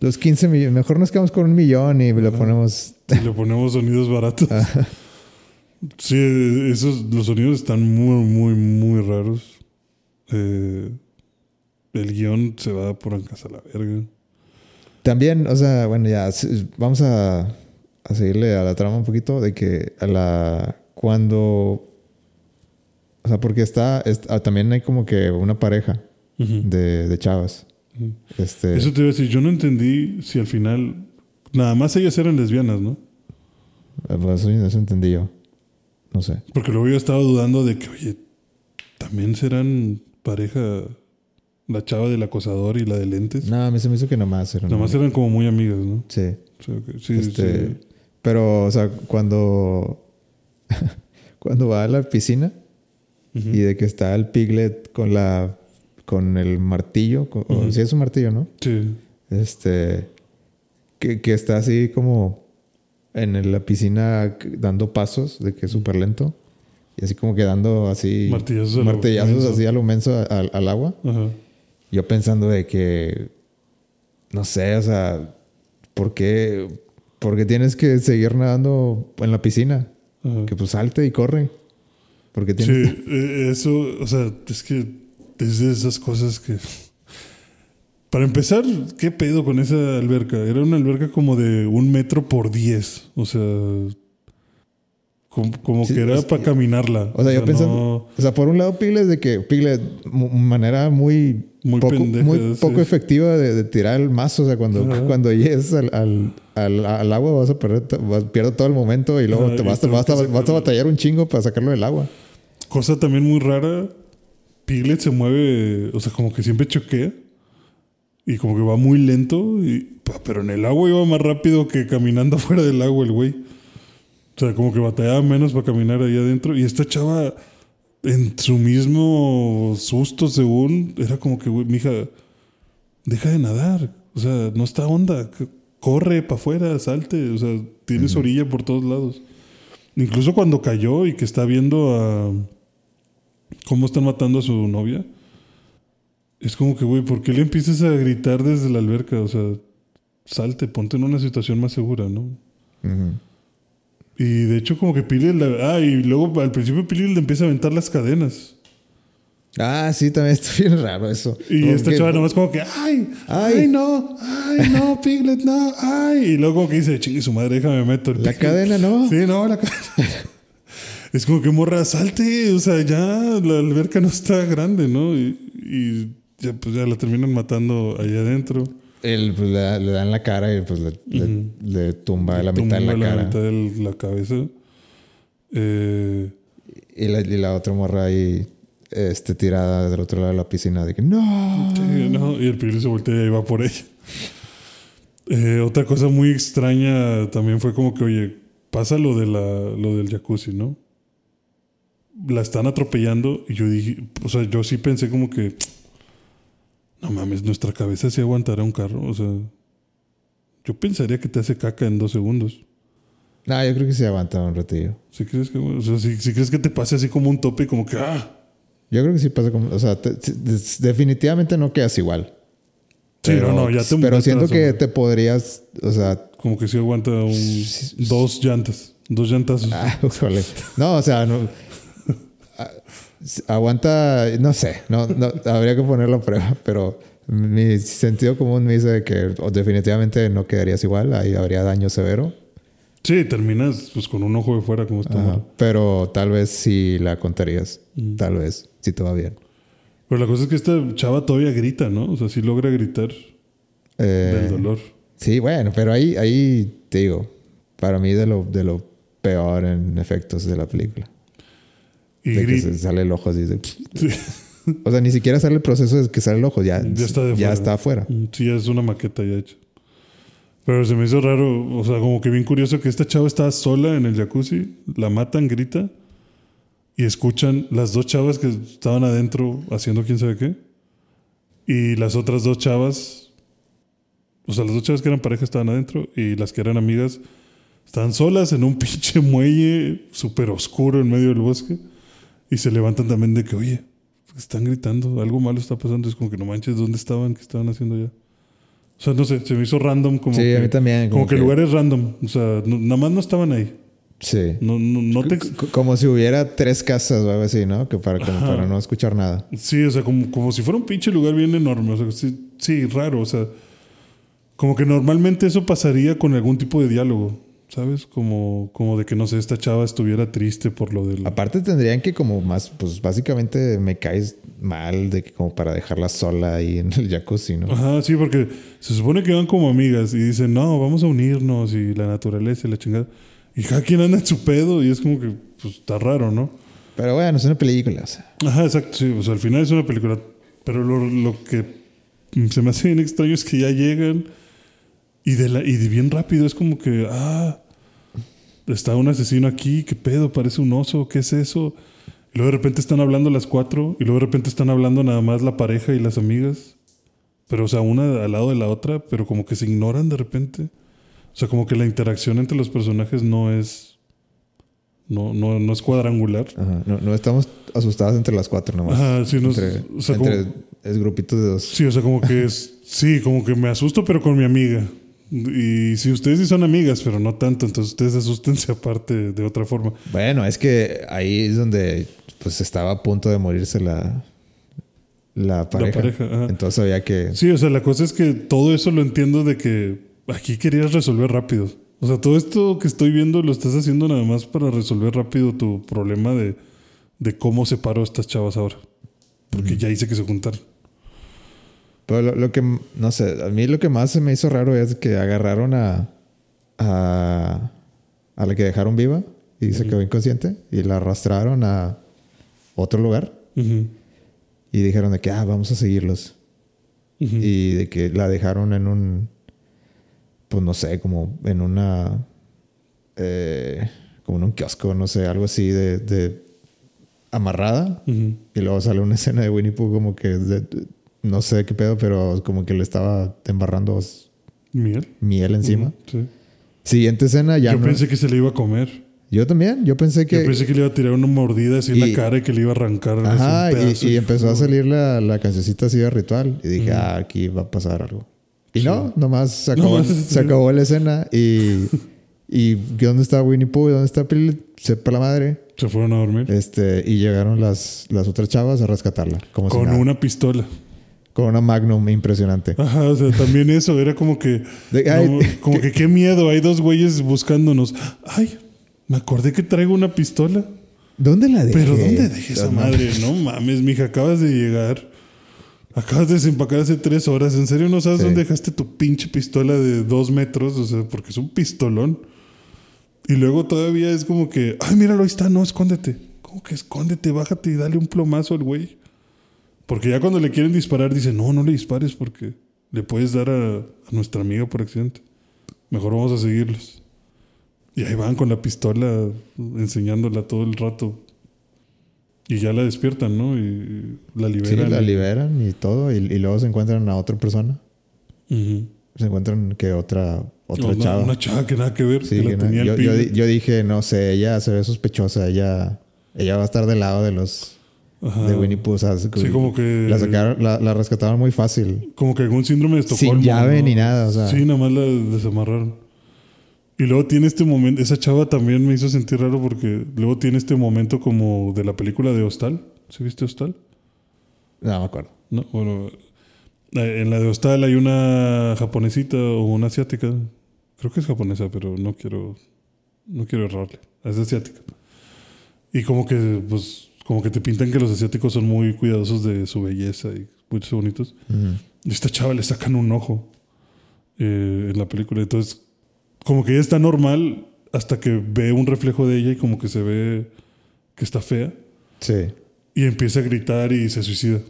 Los 15 millones. Mejor nos quedamos con un millón y le ponemos... si le ponemos sonidos baratos. Sí, esos, los sonidos están muy, muy, muy raros. Eh, el guion se va por en casa a la verga. También, o sea, bueno, ya vamos a, a seguirle a la trama un poquito de que a la cuando o sea, porque está, es- ah, también hay como que una pareja de, de chavas. Este, Eso te iba a decir, yo no entendí si al final. Nada más ellas eran lesbianas, ¿no? pues, eso, entendí yo. No sé. Porque luego yo estaba dudando de que, oye, también serán pareja la chava del acosador y la de lentes. No, a mí se me hizo que nomás era Nada más una- eran como muy amigas, ¿no? Sí. Que sí, Este, sí. Pero, o sea, cuando cuando va a la piscina y de que está el piglet con la con el martillo, con- o sí es un martillo, ¿no? Sí. Este que, que está así como en la piscina dando pasos, de que es súper lento. Y así como que dando así Martillazos martillazos así a lo menso al- al agua. Ajá. Yo pensando de que, no sé, o sea, ¿por qué, por qué tienes que seguir nadando en la piscina? Ajá. Que pues salte y corre. Porque tienes... Sí, eh, eso, o sea, es que es de esas cosas que... Para empezar, ¿qué pedo con esa alberca? Era una alberca como de un metro por diez. O sea, como, como Sí, que era es para caminarla. O sea, yo pensando... no- O sea, por un lado Piglet de que Piglet, manera muy... Muy poco, pendeja, muy sí. poco efectiva de, de tirar el mazo. O sea, cuando, Ajá. cuando llegues al, al, al, al agua vas a perder, vas- pierdes todo el momento y luego Ajá, te y vas, vas, a- vas a batallar un chingo para sacarlo del agua. Cosa también muy rara, Piglet se mueve, o sea, como que siempre choquea. Y como que va muy lento, y, pero en el agua iba más rápido que caminando fuera del agua el güey. O sea, como que batallaba menos para caminar ahí adentro. Y esta chava, en su mismo susto, según, era como que, güey, mija, deja de nadar. O sea, no está onda. ¿Qué, corre para afuera, salte, o sea, tienes orilla por todos lados. Incluso cuando cayó y que está viendo a cómo están matando a su novia, es como que, güey, ¿por qué le empiezas a gritar desde la alberca? O sea, salte, ponte en una situación más segura, ¿no? Ujú. Y de hecho, como que Pili, la- ah, y luego al principio Pili le empieza a aventar las cadenas. Ah, sí, también está bien raro eso. Y Como esta que- chava nomás como que, ay, ay, Ay. no, ay, no, Piglet, no, ay. Y luego como que dice, chingue su madre, déjame meto el La Piglet". cadena, ¿no? Sí, no, la cadena. es como que morra, salte, o sea, ya la alberca no está grande, ¿no? Y, y ya, pues ya la terminan matando allá adentro. Él pues, le, le dan la cara y pues le, le- le tumba la mitad de la Tumba cara. mitad de la cabeza. Eh, Y, la, y la otra morra ahí este, tirada del otro lado de la piscina de que no. Sí, no, y el Piglet se voltea y va por ella. Eh, otra cosa muy extraña también fue como que, oye, pasa lo, de la, lo del jacuzzi, ¿no? La están atropellando y yo dije, o sea, yo sí pensé como que, no mames, nuestra cabeza sí aguantará un carro, o sea, yo pensaría que te hace caca en dos segundos. No, yo creo que sí aguanta un ratillo. ¿Sí crees que, o sea, si, si crees que te pase así como un tope y como que, ah, Yo creo que sí pasa como. O sea, te- te- des- definitivamente no quedas igual. sí, Pero, no, no, ya te pero siento que te podrías. O sea. Como que sí aguanta un, dos llantas, dos llantas. ah. No, o sea, no. Aguanta, no sé, no, no, habría que ponerlo a prueba, pero mi sentido común me dice que definitivamente no quedarías igual, ahí habría daño severo, Sí, terminas pues con un ojo de fuera como está. Pero tal vez sí la contarías, tal vez, si te va bien. Pero la cosa es que esta chava todavía grita, ¿no? O sea, sí logra gritar Eh, del dolor. Sí, bueno, pero ahí, ahí te digo, para mí de lo, de lo peor en efectos de la película. Y De que se sale el ojo así de... Sí. O sea, ni siquiera sale el proceso de que sale el ojo, ya, Ya está de ya está afuera. Sí, es una maqueta ya hecha. Pero se me hizo raro, o sea, como que bien curioso que esta chava está sola en el jacuzzi, la matan, grita, y escuchan las dos chavas que estaban adentro haciendo quién sabe qué. Y las otras dos chavas, o sea, las dos chavas que eran pareja estaban adentro y las que eran amigas estaban solas en un pinche muelle súper oscuro en medio del bosque. Y se levantan también de que, oye, están gritando, algo malo está pasando. Es como que no manches, ¿dónde estaban? ¿Qué estaban haciendo ya? O sea, no sé, se me hizo random como Sí, que, a mí también, Como, como que, que- el lugar es random. O sea, no- nada más no estaban ahí. Sí. No, no, no te... Como si hubiera tres casas o algo así, ¿no? Que para, como para no escuchar nada. Sí, o sea, como, como si fuera un pinche lugar bien enorme. O sea, sí, sí, raro. O sea, como que normalmente eso pasaría con algún tipo de diálogo. ¿Sabes? Como, como de que, no sé, esta chava estuviera triste por lo del... Aparte tendrían que como más, pues básicamente me caes mal de que como para dejarla sola ahí en el jacuzzi, ¿no? Ajá, sí, porque se supone que van como amigas y dicen, no, vamos a unirnos y la naturaleza y la chingada. Y cada quien anda en su pedo y es como que, pues, está raro, ¿no? Pero bueno, es una película, o sea. Ajá, exacto, sí. O sea, al final es una película. Pero lo, lo que se me hace bien extraño es que ya llegan y de, la, y de bien rápido es como que, ah, está un asesino aquí, ¿qué pedo? Parece un oso, ¿qué es eso? Y luego de repente están hablando las cuatro y luego de repente están hablando nada más la pareja y las amigas. Pero, o sea, una al lado de la otra, pero como que se ignoran de repente. O sea, como que la interacción entre los personajes no es. No, no, no es cuadrangular. Ajá. No, no estamos asustados entre las cuatro nomás. Ajá, sí, nos- entre, o sea, entre- como- es grupitos de dos. Sí, o sea, como que es. Sí, como que me asusto, pero con mi amiga. Y si ustedes sí son amigas, pero no tanto, entonces ustedes asustense aparte de otra forma. Bueno, es que ahí es donde pues estaba a punto de morirse la, la pareja. pareja, ajá. Entonces había que... Sí, o sea, la cosa es que todo eso lo entiendo de que aquí querías resolver rápido. O sea, todo esto que estoy viendo lo estás haciendo nada más para resolver rápido tu problema de, de cómo separo a estas chavas ahora. Porque ya hice que se juntaran. Pero lo, lo que, no sé, a mí lo que más se me hizo raro es que agarraron a, a, a la que dejaron viva y se quedó inconsciente y la arrastraron a otro lugar y dijeron de que, ah, vamos a seguirlos. Y de que la dejaron en un, pues no sé, como en una, eh, como en un kiosco, no sé, algo así de, de amarrada. Y luego sale una escena de Winnie Pooh como que, de- no sé qué pedo, pero como que le estaba embarrando ¿Miel? miel encima. Sí. Siguiente escena ya Yo no- pensé que se le iba a comer. Yo también, yo pensé que... Yo pensé que le iba a tirar una mordida así en Y- la cara y que le iba a arrancar Ajá, y, y empezó a salir la, la cancioncita así de ritual. Y dije, ah, aquí va a pasar algo. Y Sí. no, nomás se acabó, Nomás, se sí. acabó la escena. Y, y ¿dónde está Winnie Pooh? ¿Dónde está Pili? Sepa la madre. Se fueron a dormir. Este, y llegaron las, las otras chavas a rescatarla. Como con una pistola. Con una Magnum impresionante. Ajá, o sea, también eso. Era como que... De- ay, no, como que qué miedo. Hay dos güeyes buscándonos. Ay, me acordé que traigo una pistola. ¿Dónde la dejé? Pero ¿dónde dejé esa madre? No mames, mija, acabas de llegar. Acabas de desempacar hace tres horas. ¿En serio no sabes Sí. dónde dejaste tu pinche pistola de dos metros? O sea, porque es un pistolón. Y luego todavía es como que, ay, míralo, ahí está, no, escóndete. ¿Cómo que escóndete? Bájate y dale un plomazo al güey. Porque ya cuando le quieren disparar, dice, no, no le dispares porque le puedes dar a, a nuestra amiga por accidente. Mejor vamos a seguirlos. Y ahí van con la pistola enseñándola todo el rato. Y ya la despiertan, ¿no? Y la Sí, liberan. la liberan y todo. Y, y luego se encuentran a otra persona. Se encuentran que otra, otra una, chava. una chava que nada que ver. Sí, que la que no- tenía el yo, yo, yo dije, no sé, ella se ve sospechosa, ella, ella va a estar del lado de los Ajá. de Winnie Pooh. o sea, Sí, como que. la, sacaron, la, la rescataron muy fácil. Como que algún síndrome de Estocolmo. Sin llave ¿no? ni nada, o sea. Sí, nada más la desamarraron. Y luego tiene este momento. Esa chava también me hizo sentir raro porque luego tiene este momento como de la película de Hostal. ¿Sí viste Hostal? No me acuerdo. No, bueno. eh, En la de Hostal hay una japonesita o una asiática. Creo que es japonesa, pero no quiero. No quiero errarle. Es asiática. Y como que, pues, como que te pintan que los asiáticos son muy cuidadosos de su belleza y muchos bonitos. Y a esta chava le sacan un ojo eh, en la película. Entonces, como que ella está normal hasta que ve un reflejo de ella y como que se ve que está fea. Sí. Y empieza a gritar y se suicida.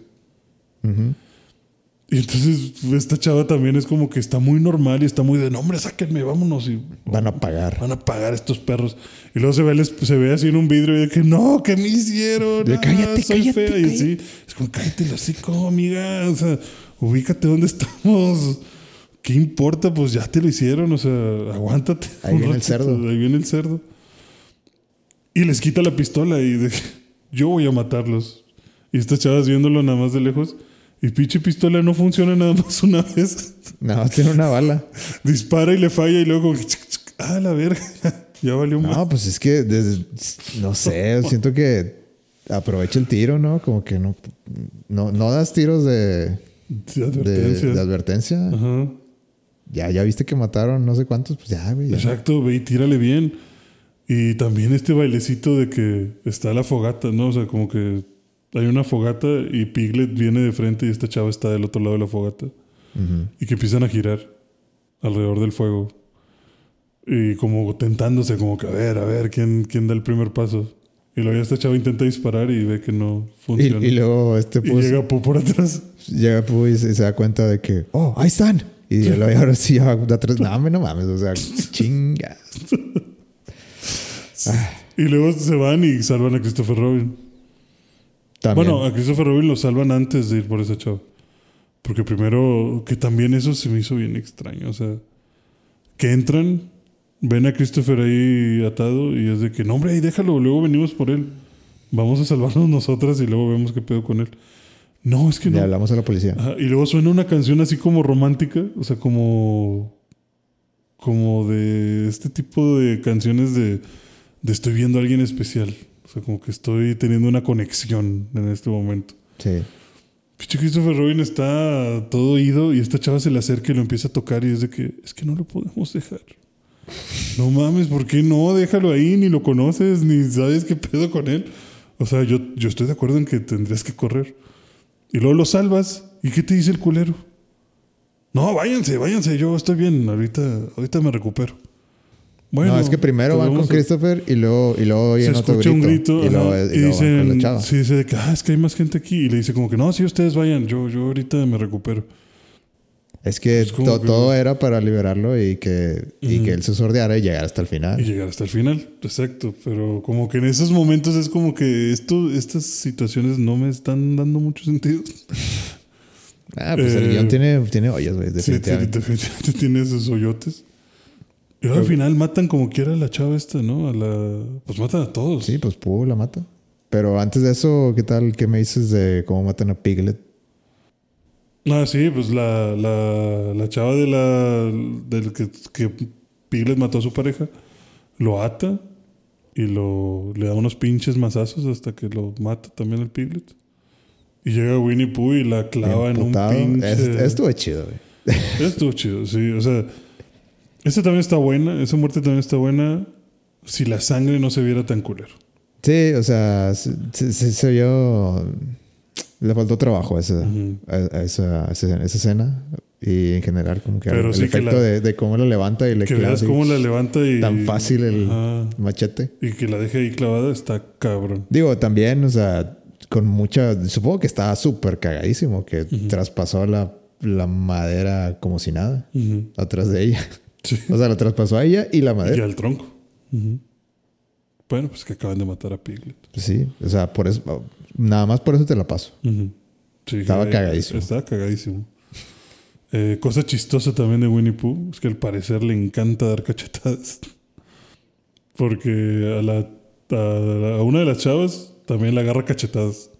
Y entonces esta chava también es como que está muy normal y está muy de, no hombre, sáquenme, vámonos. Y Van a pagar. van a pagar estos perros. Y luego se ve, se ve así en un vidrio y de que, no, ¿qué me hicieron? De, Ah, "Cállate, soy cállate, fea. Y cállate". sí, es como, cállate el hocico, amiga. O sea, ubícate dónde estamos. ¿Qué importa? Pues ya te lo hicieron. O sea, aguántate. Ahí viene el cerdo. Ahí viene el cerdo. Y les quita la pistola y de yo voy a matarlos. Y estas chavas viéndolo nada más de lejos. Y pinche pistola no funciona nada más una vez. No, tiene una bala. Dispara y le falla y luego ah, la verga. ya valió más. No, pues es que desde- no sé, siento que aprovecha el tiro, ¿no? Como que no, no, no das tiros de, De de, advertencia. de advertencia. Ajá. Ya, ya viste que mataron no sé cuántos, pues ya, güey. ya. Exacto, ve y tírale bien. Y también este bailecito de que está la fogata, ¿no? O sea, como que hay una fogata y Piglet viene de frente y esta chava está del otro lado de la fogata. Ujú. Y que empiezan a girar alrededor del fuego. Y como tentándose, como que a ver, a ver, ¿quién, quién da el primer paso? Y luego ya esta chava intenta disparar y ve que no Y, funciona. y luego este Y pues, llega Pu por atrás. llega Pu y se, se da cuenta de que, oh, ahí están. Y luego ahora sí, ya de atrás, no, no mames, o sea, chinga. Y luego se van y salvan a Christopher Robin. También. Bueno, a Christopher Robin lo salvan antes de ir por esa chava. Porque primero, que también eso se me hizo bien extraño. O sea, que entran, ven a Christopher ahí atado y es de que, no, hombre, ahí déjalo, luego venimos por él. Vamos a salvarnos nosotras y luego vemos qué pedo con él. No, es que Le no. hablamos a la policía. Ajá, y luego suena una canción así como romántica, o sea, como. como de este tipo de canciones de, de estoy viendo a alguien especial. O sea, como que estoy teniendo una conexión en este momento. Sí. Pinche Christopher Robin está todo oído y esta chava se le acerca y lo empieza a tocar y es de que es que no lo podemos dejar. No mames, ¿por qué no? Déjalo ahí, ni lo conoces, ni sabes qué pedo con él. O sea, yo, yo estoy de acuerdo en que tendrías que correr. Y luego lo salvas. ¿Y qué te dice el culero? No, váyanse, váyanse, yo estoy bien, ahorita, ahorita me recupero. Bueno, no, es que primero van con Christopher y luego, y luego se oyen otro escucha un grito y luego, ajá, y y, luego van con la dicen, chava. sí, dice de que, ah, es que hay más gente aquí. Y le dice como que, no, sí, ustedes vayan, yo, yo ahorita me recupero. Es que Es como to- que- todo era para liberarlo y que, y que él se sordeara y llegara hasta el final. Y llegar hasta el final, exacto. Pero como que en esos momentos es como que esto, estas situaciones no me están dando mucho sentido. Ah, pues el Eh, guion tiene, tiene hoyos, güey, Sí, definitivamente. definitivamente tiene esos hoyotes. Y al final matan como quiera a la chava esta, ¿no? A la... Pues matan a todos. Sí, pues Pooh la mata. Pero antes de eso, ¿qué tal? ¿Qué me dices de cómo matan a Piglet? Ah, sí, pues la, la, la chava de la del que, que Piglet mató a su pareja, lo ata y lo le da unos pinches mazazos hasta que lo mata también el Piglet. Y llega Winnie Pooh y la clava en un pinche. Es- Estuvo chido, güey. Estuvo chido, sí. O sea, esta también está buena, esa muerte también está buena si la sangre no se viera tan culero. Sí, o sea, se, se- se- se vio. Le faltó trabajo a esa, a, a esa, a esa, esa escena. Y en general, como que Pero el sí que efecto la- de, de cómo lo levanta y le Que clava veas así, cómo la levanta y. tan fácil el Ajá. machete. Y que la deje ahí clavada está cabrón. Digo, también, o sea, con mucha. Supongo que estaba súper cagadísimo, que traspasó la, la madera como si nada atrás de ella. Sí. O sea, la traspasó a ella y la Y madera. al tronco. Bueno, pues que acaban de matar a Piglet. Pues sí, o sea, por eso. Nada más por eso te la paso. Sí, Estaba que- cagadísimo. Estaba cagadísimo. Eh, cosa chistosa también de Winnie Pooh es que al parecer le encanta dar cachetadas. Porque a, la, a, a una de las chavas también le agarra cachetadas.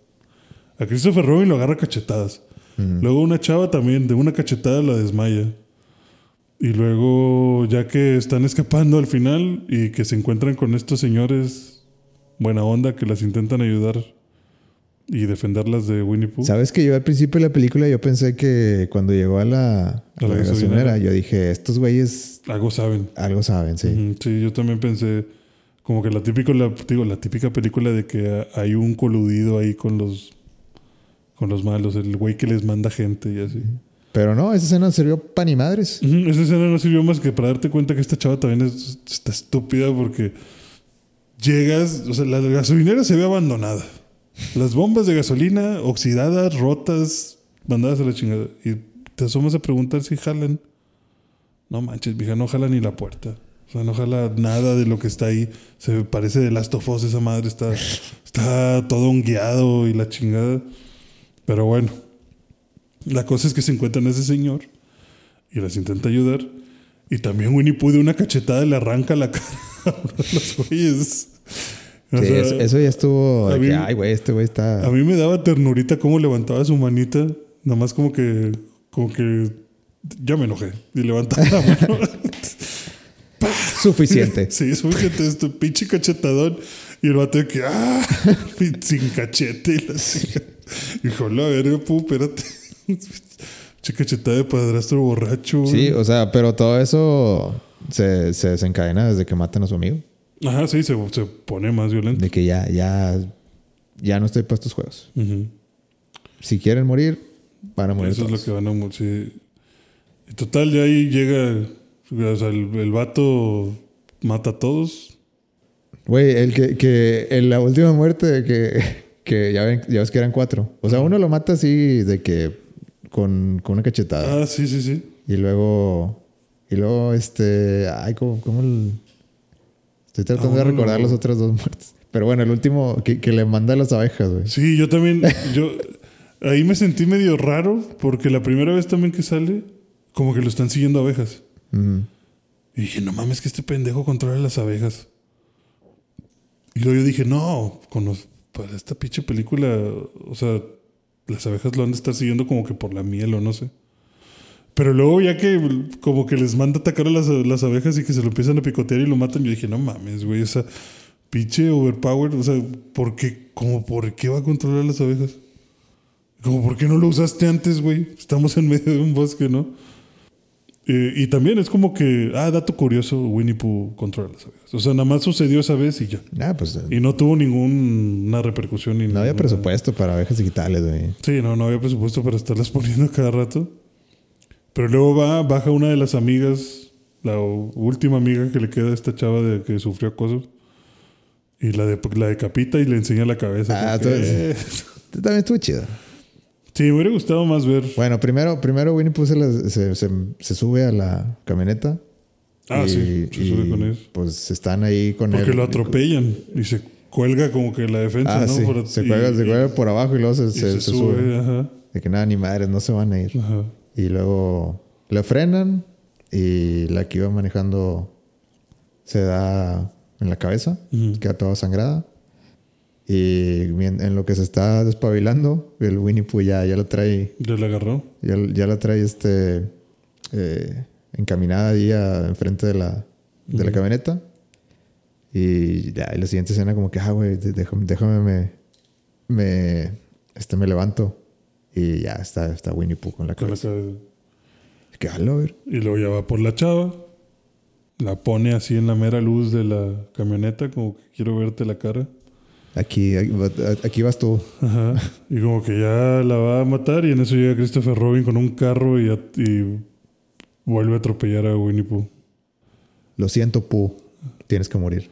A Christopher Robin lo agarra cachetadas. Luego una chava también de una cachetada la desmaya. Y luego, ya que están escapando al final y que se encuentran con estos señores buena onda que las intentan ayudar y defenderlas de Winnie Pooh. Sabes que yo al principio de la película yo pensé que cuando llegó a la, a A la la gasolinera. yo dije, estos güeyes Algo saben. algo saben, sí. Sí, yo también pensé como que la típica, la, digo, la típica película de que hay un coludido ahí con los con los malos, el güey que les manda gente y así. Pero no, esa escena sirvió pan y madres. Ujú, Esa escena no sirvió más que para darte cuenta que esta chava también es- está estúpida porque llegas, o sea, la gasolinera se ve abandonada. Las bombas de gasolina oxidadas, rotas, mandadas a la chingada. Y te asomas a preguntar si jalan. No manches, vieja, no jala ni la puerta. O sea, no jala nada de lo que está ahí. Se parece de Last of Us, esa madre está, está todo hongueado y la chingada. Pero bueno, la cosa es que se encuentran a ese señor y las intenta ayudar. Y también Winnie Pooh de una cachetada le arranca la cara a los güeyes. O Sí, sea, eso, ya estuvo a mí- que, ay, güey, este güey a está. mí me daba ternurita cómo levantaba su manita. Nada más como que, como que ya me enojé. Y levantaba la mano. Suficiente. sí, suficiente esto, pinche cachetadón. Y el vato de que, ah, sin cachete. Y la la verga, pu, espérate. Che cachetada de padrastro borracho. Sí, o sea, pero todo eso se, se desencadena desde que matan a su amigo. Ajá, sí, se, se pone más violento. De que ya, ya, ya no estoy para estos juegos. Si quieren morir, van a morir Eso es lo que van a mo- sí. Y total, ya ahí llega. O sea, el, el vato mata a todos. Güey, el que, que en la última muerte de que, que ya, ven, ya ves que eran cuatro. O sea, uno lo mata así de que con, con una cachetada. Ah, sí, sí, sí. Y luego, y luego, este, ay, ¿cómo, cómo el- Estoy tratando Ah, de uno recordar lo- las otras dos muertes. Pero bueno, el último que, que le manda a las abejas, güey. Sí, yo también. yo Ahí me sentí medio raro porque la primera vez también que sale, como que lo están siguiendo abejas. Y dije, no mames, que este pendejo controla las abejas. Y luego yo dije, no, con los- para esta pinche película, o sea, las abejas lo han de estar siguiendo como que por la miel o no sé. Pero luego ya que como que les manda a atacar a las, las abejas y que se lo empiezan a picotear y lo matan, yo dije, no mames, güey, esa pinche overpower, o sea, ¿por qué, como por qué va a controlar las abejas? Como, ¿por qué no lo usaste antes, güey? Estamos en medio de un bosque, ¿no? Eh, y también es como que, ah, dato curioso, Winnie Pooh controla las abejas. O sea, nada más sucedió esa vez y ya. Ah, pues Y no tuvo ninguna repercusión. Ni no había ninguna- presupuesto para abejas digitales, güey. Sí, no, no había presupuesto para estarlas poniendo cada rato. Pero luego va, baja una de las amigas, la última amiga que le queda a esta chava de que sufrió acoso. Y la, de, la decapita y le enseña la cabeza. Ah, como que, entonces- "Eh". También estuvo chido. Sí, me hubiera gustado más ver. Bueno, primero, primero Winnie Pooh se, se, se- se sube a la camioneta. Ah, y, sí, se sube y, con él. Pues están ahí con Porque él. lo atropellan y se cuelga como que la defensa, Ah, ¿no? sí. Por- se, y- cuelga, se cuelga por abajo y luego se, se- sube, sube. ajá, De que nada, ni madres, no se van a ir. ajá. Y luego le frenan y la que iba manejando se da en la cabeza, queda toda sangrada. Y en lo que se está despabilando, el Winnie Pooh ya, ya lo trae, Ya la agarró. ya, ya la trae este, eh, encaminada ahí a- enfrente de la, de la camioneta. Y ya, y la siguiente escena como que, ah, güey, déjame, déjame me, me, este, me levanto. Y ya está, está Winnie Pooh con la con la cabeza. cabeza. Que "Ala, a ver. Y luego ya va por la chava. La pone así en la mera luz de la camioneta, como que quiero verte la cara. Aquí, aquí, vas tú. Ajá. Y como que ya la va a matar y en eso llega Christopher Robin con un carro y, vuelve a atropellar a Winnie Pooh. Lo siento, Pooh. Tienes que morir.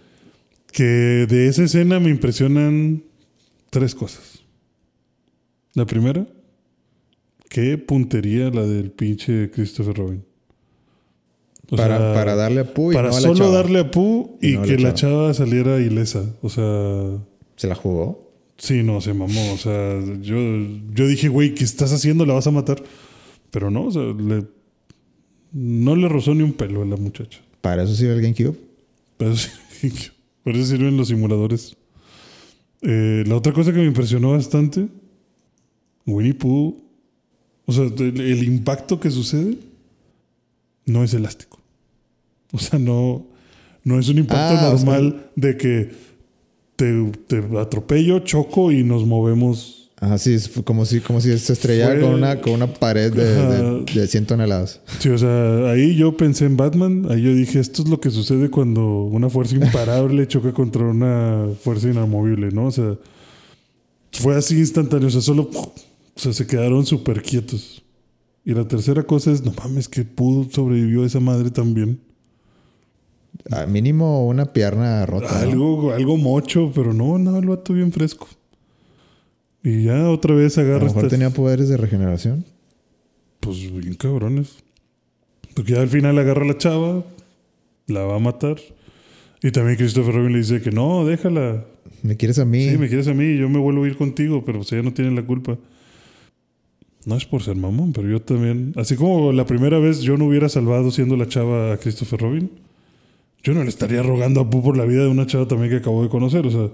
Que de esa escena me impresionan tres cosas. La primera, qué puntería la del pinche Christopher Robin. O para, sea, para darle a Pooh y para no a la solo chava. darle a Pooh y, Y no a que la la chava saliera ilesa. O sea, ¿Se la jugó? sí, no, se mamó. O sea, yo, yo dije, güey, ¿qué estás haciendo? ¿La vas a matar? Pero no, o sea, le- no le rozó ni un pelo a la muchacha. Para eso sirve el GameCube. Por eso sirven los simuladores. Eh, la otra cosa que me impresionó bastante, Winnie Pooh, o sea, el, el impacto que sucede no es elástico. O sea, no, no es un impacto Ah, o sea- normal de que te, te atropello, choco y nos movemos. Ajá, sí, es como si, como si se estrellara Fue- con una, con una pared de, de, de 100 toneladas. Sí, o sea, ahí yo pensé en Batman, ahí yo dije, esto es lo que sucede cuando una fuerza imparable choca contra una fuerza inamovible, ¿no? O sea, fue así instantáneo, o sea, solo, o sea, se quedaron súper quietos. Y la tercera cosa es, no mames, que pudo sobrevivió esa madre también. Ah, mínimo una pierna rota. ¿no? Algo, algo mocho, pero no, no, el vato bien fresco. Y ya otra vez A agarra lo mejor estas- tenía poderes de regeneración. Pues bien cabrones. Porque ya al final agarra a la chava, la va a matar. Y también Christopher Robin le dice que no, déjala. ¿Me quieres a mí? Sí, me quieres a mí, yo me vuelvo a ir contigo, pero pues ella no tiene la culpa. No es por ser mamón, pero yo también. Así como la primera vez yo no hubiera salvado siendo la chava a Christopher Robin, yo no le estaría rogando a Pooh por la vida de una chava también que acabo de conocer. O sea,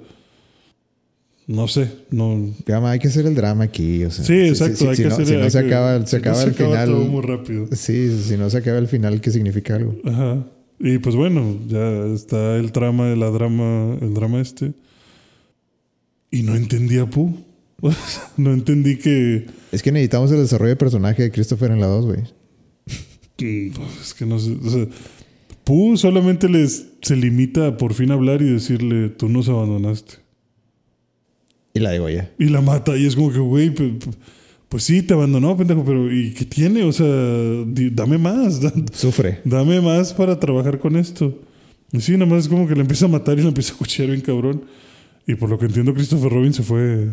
no sé, no. Ya, ma, hay que hacer el drama aquí. O sea, Sí, si- exacto. si- hay si que no, hacer si no se acaba, se si acaba se el acaba final. todo muy rápido. Sí, si no se acaba el final, ¿qué significa algo? Ajá. Y pues bueno, ya está el trama, la drama, el drama este. Y no entendí a sea, no entendí que. Es que necesitamos el desarrollo de personaje de Christopher en la 2, güey. pues, es que no sé. O sea, Pooh solamente les se limita a por fin hablar y decirle, tú nos abandonaste. Y la digo ya. Y la mata. Y es como que, güey, pues, pues sí, te abandonó, pendejo, pero ¿y qué tiene? O sea, dame más. Sufre. Dame más para trabajar con esto. Y sí, nada más es como que le empieza a matar y le empieza a cuchillar bien cabrón. Y por lo que entiendo, Christopher Robin se fue.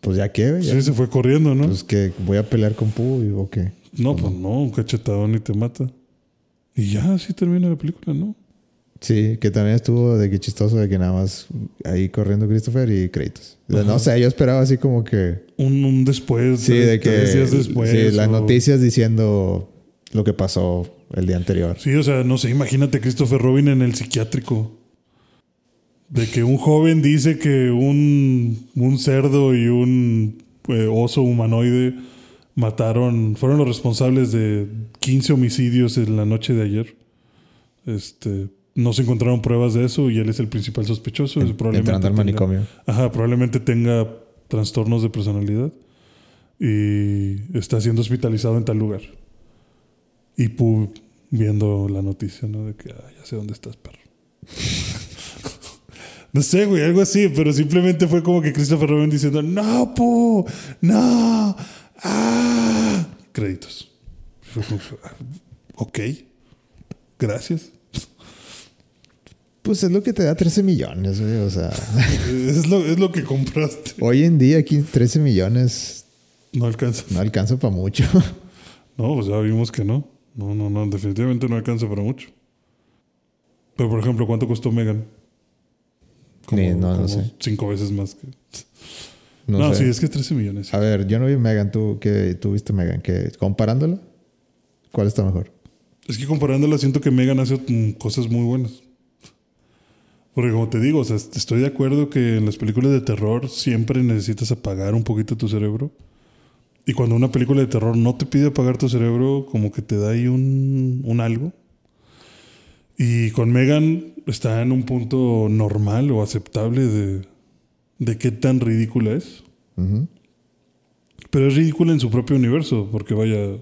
Pues ya qué. Ya. Sí, se fue corriendo, ¿no? Pues que voy a pelear con Pooh o qué. no, pues no, un cachetadón y te mata. Y ya, así termina la película, ¿no? Sí, que también estuvo de que chistoso de que nada más ahí corriendo Christopher y créditos. No sé, yo esperaba así como que. Un, un después, Sí, de que. tres días después. sí, las o- noticias diciendo lo que pasó el día anterior. Sí, o sea, no sé, imagínate Christopher Robin en el psiquiátrico. De que un joven dice que un, un cerdo y un eh, oso humanoide mataron, fueron los responsables de 15 homicidios en la noche de ayer. Este, no se encontraron pruebas de eso y él es el principal sospechoso. En- probablemente entrando al tenga- manicomio. Ajá, probablemente tenga trastornos de personalidad y está siendo hospitalizado en tal lugar. Y Pooh viendo la noticia, ¿no? De que "Ah, ya sé dónde estás, perro. no sé, güey, algo así, pero simplemente fue como que Christopher Robin diciendo, no, Pooh, no, ah, créditos. Fue como, "Ah, ok, gracias. Pues es lo que te da 13 millones, güey. O sea, es, lo, es lo que compraste. hoy en día aquí 13 millones No alcanza. no alcanza para mucho. No, pues ya vimos que no. No, no, no, definitivamente no alcanza para mucho. Pero, por ejemplo, ¿cuánto costó Megan? Como, Ni- no, no sé. cinco veces más que. No, No, sé. sí, es que 13 millones. A ver, yo no vi Megan. ¿Tú, qué, tú viste Megan? ¿Qué, comparándola? ¿Cuál está mejor? Es que comparándola, siento que Megan hace mm, cosas muy buenas. Porque como te digo, o sea, estoy de acuerdo que en las películas de terror siempre necesitas apagar un poquito tu cerebro. Y cuando una película de terror no te pide apagar tu cerebro, como que te da ahí un, un algo. Y con Megan está en un punto normal o aceptable de, de qué tan ridícula es. Pero es ridícula en su propio universo, porque vaya.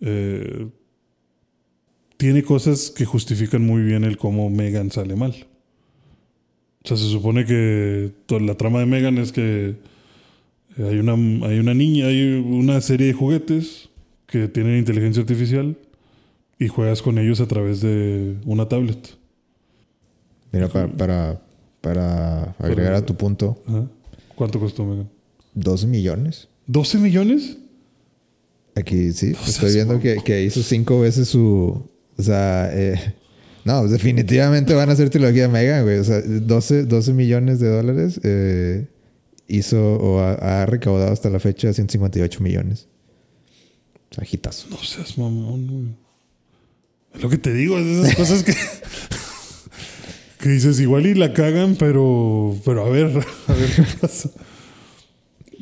eh, tiene cosas que justifican muy bien el cómo Megan sale mal. O sea, se supone que to- la trama de Megan es que hay una, hay una niña, hay una serie de juguetes que tienen inteligencia artificial y juegas con ellos a través de una tablet. Mira, para, para, para agregar a tu punto, Ajá. ¿Cuánto costó Megan? 12 millones. ¿12 millones? Aquí sí, estoy viendo que, que hizo cinco veces su. O sea, eh, no, definitivamente van a hacer trilogía Megan, güey. O sea, 12, 12 millones de dólares eh, hizo o ha, ha recaudado hasta la fecha 158 millones. O sea, hitazo. No seas mamón, güey. Es lo que te digo, es de esas cosas que. que dices, igual y la cagan, pero. Pero a ver, a ver qué pasa.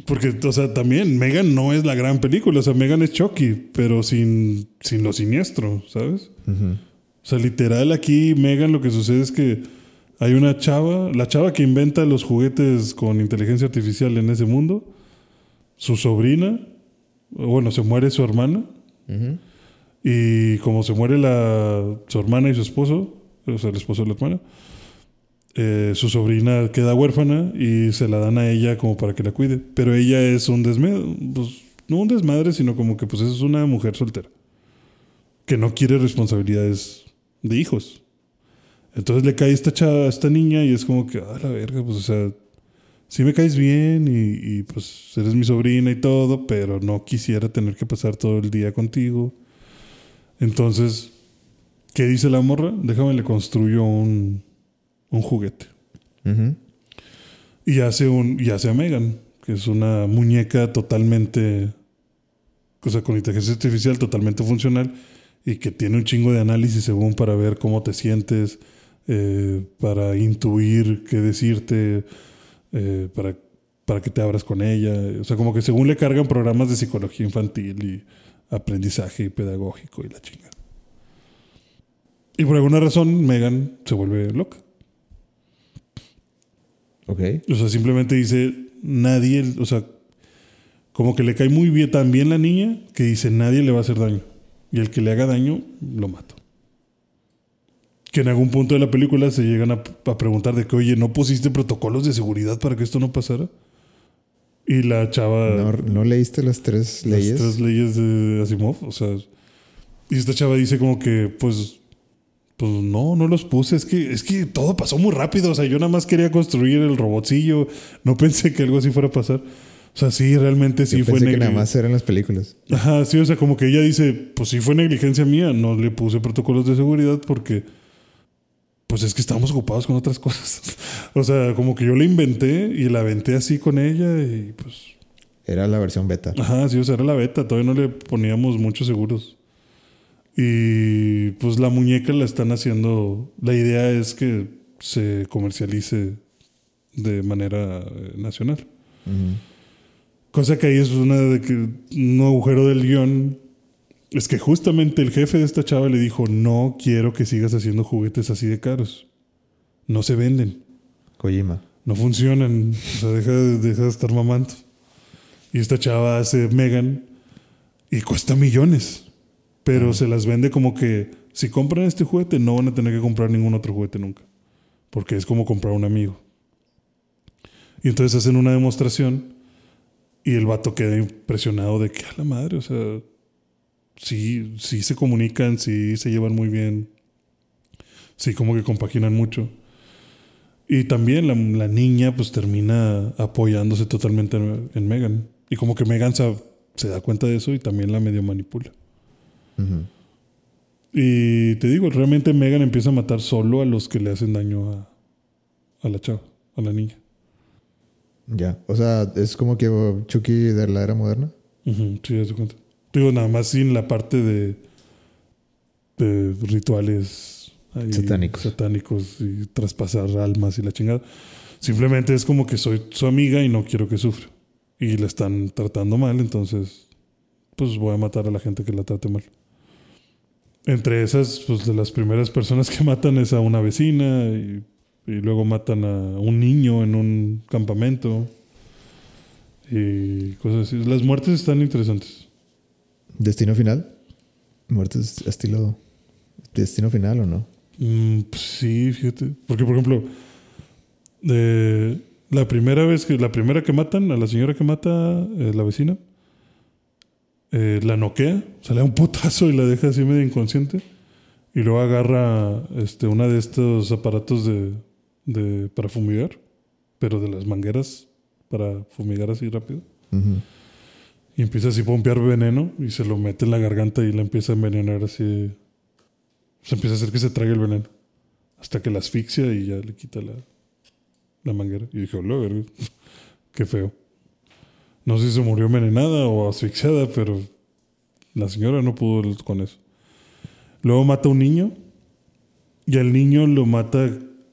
Porque, o sea, también Megan no es la gran película. O sea, Megan es Chucky, pero sin, sin lo siniestro, ¿sabes? O sea, literal aquí Megan lo que sucede es que hay una chava, la chava que inventa los juguetes con inteligencia artificial en ese mundo, su sobrina, bueno, se muere su hermana, y como se muere la, su hermana y su esposo, o sea, el esposo de la hermana, eh, su sobrina queda huérfana y se la dan a ella como para que la cuide. Pero ella es un desmadre, pues no un desmadre, sino como que pues es una mujer soltera. Que no quiere responsabilidades de hijos. Entonces le cae esta chava, esta niña y es como que, ah, la verga, pues o sea, sí me caes bien y, y, pues eres mi sobrina y todo, pero no quisiera tener que pasar todo el día contigo. Entonces, ¿qué dice la morra? Déjame le construyo un, un juguete. Y hace un, y hace a Megan, que es una muñeca totalmente, o sea, con inteligencia artificial totalmente funcional y que tiene un chingo de análisis según para ver cómo te sientes, eh, para intuir qué decirte, eh, para, para que te abras con ella. O sea, como que según le cargan programas de psicología infantil y aprendizaje pedagógico y la chinga. Y por alguna razón Megan se vuelve loca. Ok. O sea, simplemente dice, nadie, o sea, como que le cae muy bien también la niña que dice, nadie le va a hacer daño. Y el que le haga daño, lo mato. Que en algún punto de la película se llegan a, a preguntar de que, oye, ¿no pusiste protocolos de seguridad para que esto no pasara? Y la chava... ¿No, no leíste las tres las leyes? tres leyes de Asimov, o sea... Y esta chava dice como que, pues... Pues no, no los puse. Es que, es que todo pasó muy rápido. O sea, yo nada más quería construir el robotcillo. No pensé que algo así fuera a pasar. O sea, sí, realmente sí Yo fue pensé que negli- nada más eran las películas. Ajá, sí, o sea, como que ella dice, pues sí fue negligencia mía, no le puse protocolos de seguridad porque, pues es que estábamos ocupados con otras cosas. o sea, como que yo la inventé y la aventé así con ella y pues, Era la versión beta. ajá, sí, o sea, era la beta, todavía no le poníamos muchos seguros. Y pues la muñeca la están haciendo, la idea es que se comercialice de manera eh, nacional. Cosa que ahí es una de que un agujero del guion. Es que justamente el jefe de esta chava le dijo: No quiero que sigas haciendo juguetes así de caros. No se venden, Kojima. no funcionan. O sea, deja, de- deja de estar mamando. Y esta chava hace Megan y cuesta millones. Pero se las vende como que si compran este juguete, no van a tener que comprar ningún otro juguete nunca. Porque es como comprar un amigo. Y entonces hacen una demostración y el vato queda impresionado de que a la madre, o sea, sí, sí se comunican, sí se llevan muy bien, sí como que compaginan mucho. Y también la, la niña pues termina apoyándose totalmente en, en Megan. Y como que Megan se, se da cuenta de eso y también la medio manipula. Y te digo, realmente Megan empieza a matar solo a los que le hacen daño a, a la chava, a la niña. Ya. O sea, es como que Chucky de la era moderna. Sí, ya se cuenta. Digo, nada más sin la parte de, de rituales ahí Satánicos. satánicos y traspasar almas y la chingada. Simplemente es como que soy su amiga y no quiero que sufra. Y la están tratando mal, entonces, pues voy a matar a la gente que la trate mal. Entre esas, pues de las primeras personas que matan es a una vecina y, y luego matan a un niño en un campamento y cosas así. Las muertes están interesantes. Destino final. Muertes estilo. Destino final o no. Mm, pues sí, fíjate. Porque, por ejemplo, de la primera vez que, la primera que matan, a la señora que mata eh, la vecina, eh, la noquea, se le da un putazo y la deja así medio inconsciente. Y luego agarra este, una de estos aparatos de, de- para fumigar, pero de las mangueras para fumigar así rápido. Y empieza así a pompear veneno y se lo mete en la garganta y la empieza a envenenar así. Se empieza a hacer que se trague el veneno. Hasta que la asfixia y ya le quita la, la manguera. Y dije, hola. Qué feo. No sé si se murió envenenada o asfixiada, pero la señora no pudo con eso. Luego mata a un niño y al niño lo mata,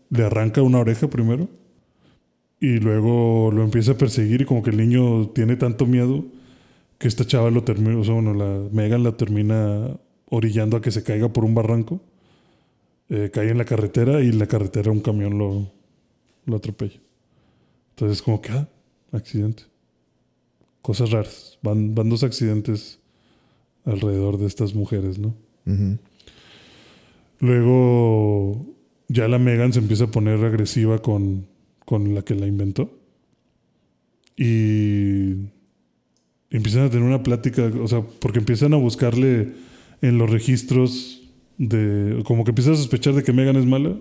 le arranca una oreja primero y luego lo empieza a perseguir y como que el niño tiene tanto miedo que esta chava lo termina, o sea, bueno, la Megan la termina orillando a que se caiga por un barranco. Eh, cae en la carretera y la carretera un camión lo, lo atropella. Entonces como que, ah, accidente. Cosas raras. Van, van dos accidentes alrededor de estas mujeres, ¿no? Luego ya la Megan se empieza a poner agresiva con, con la que la inventó. Y empiezan a tener una plática, o sea, porque empiezan a buscarle en los registros de... Como que empieza a sospechar de que Megan es mala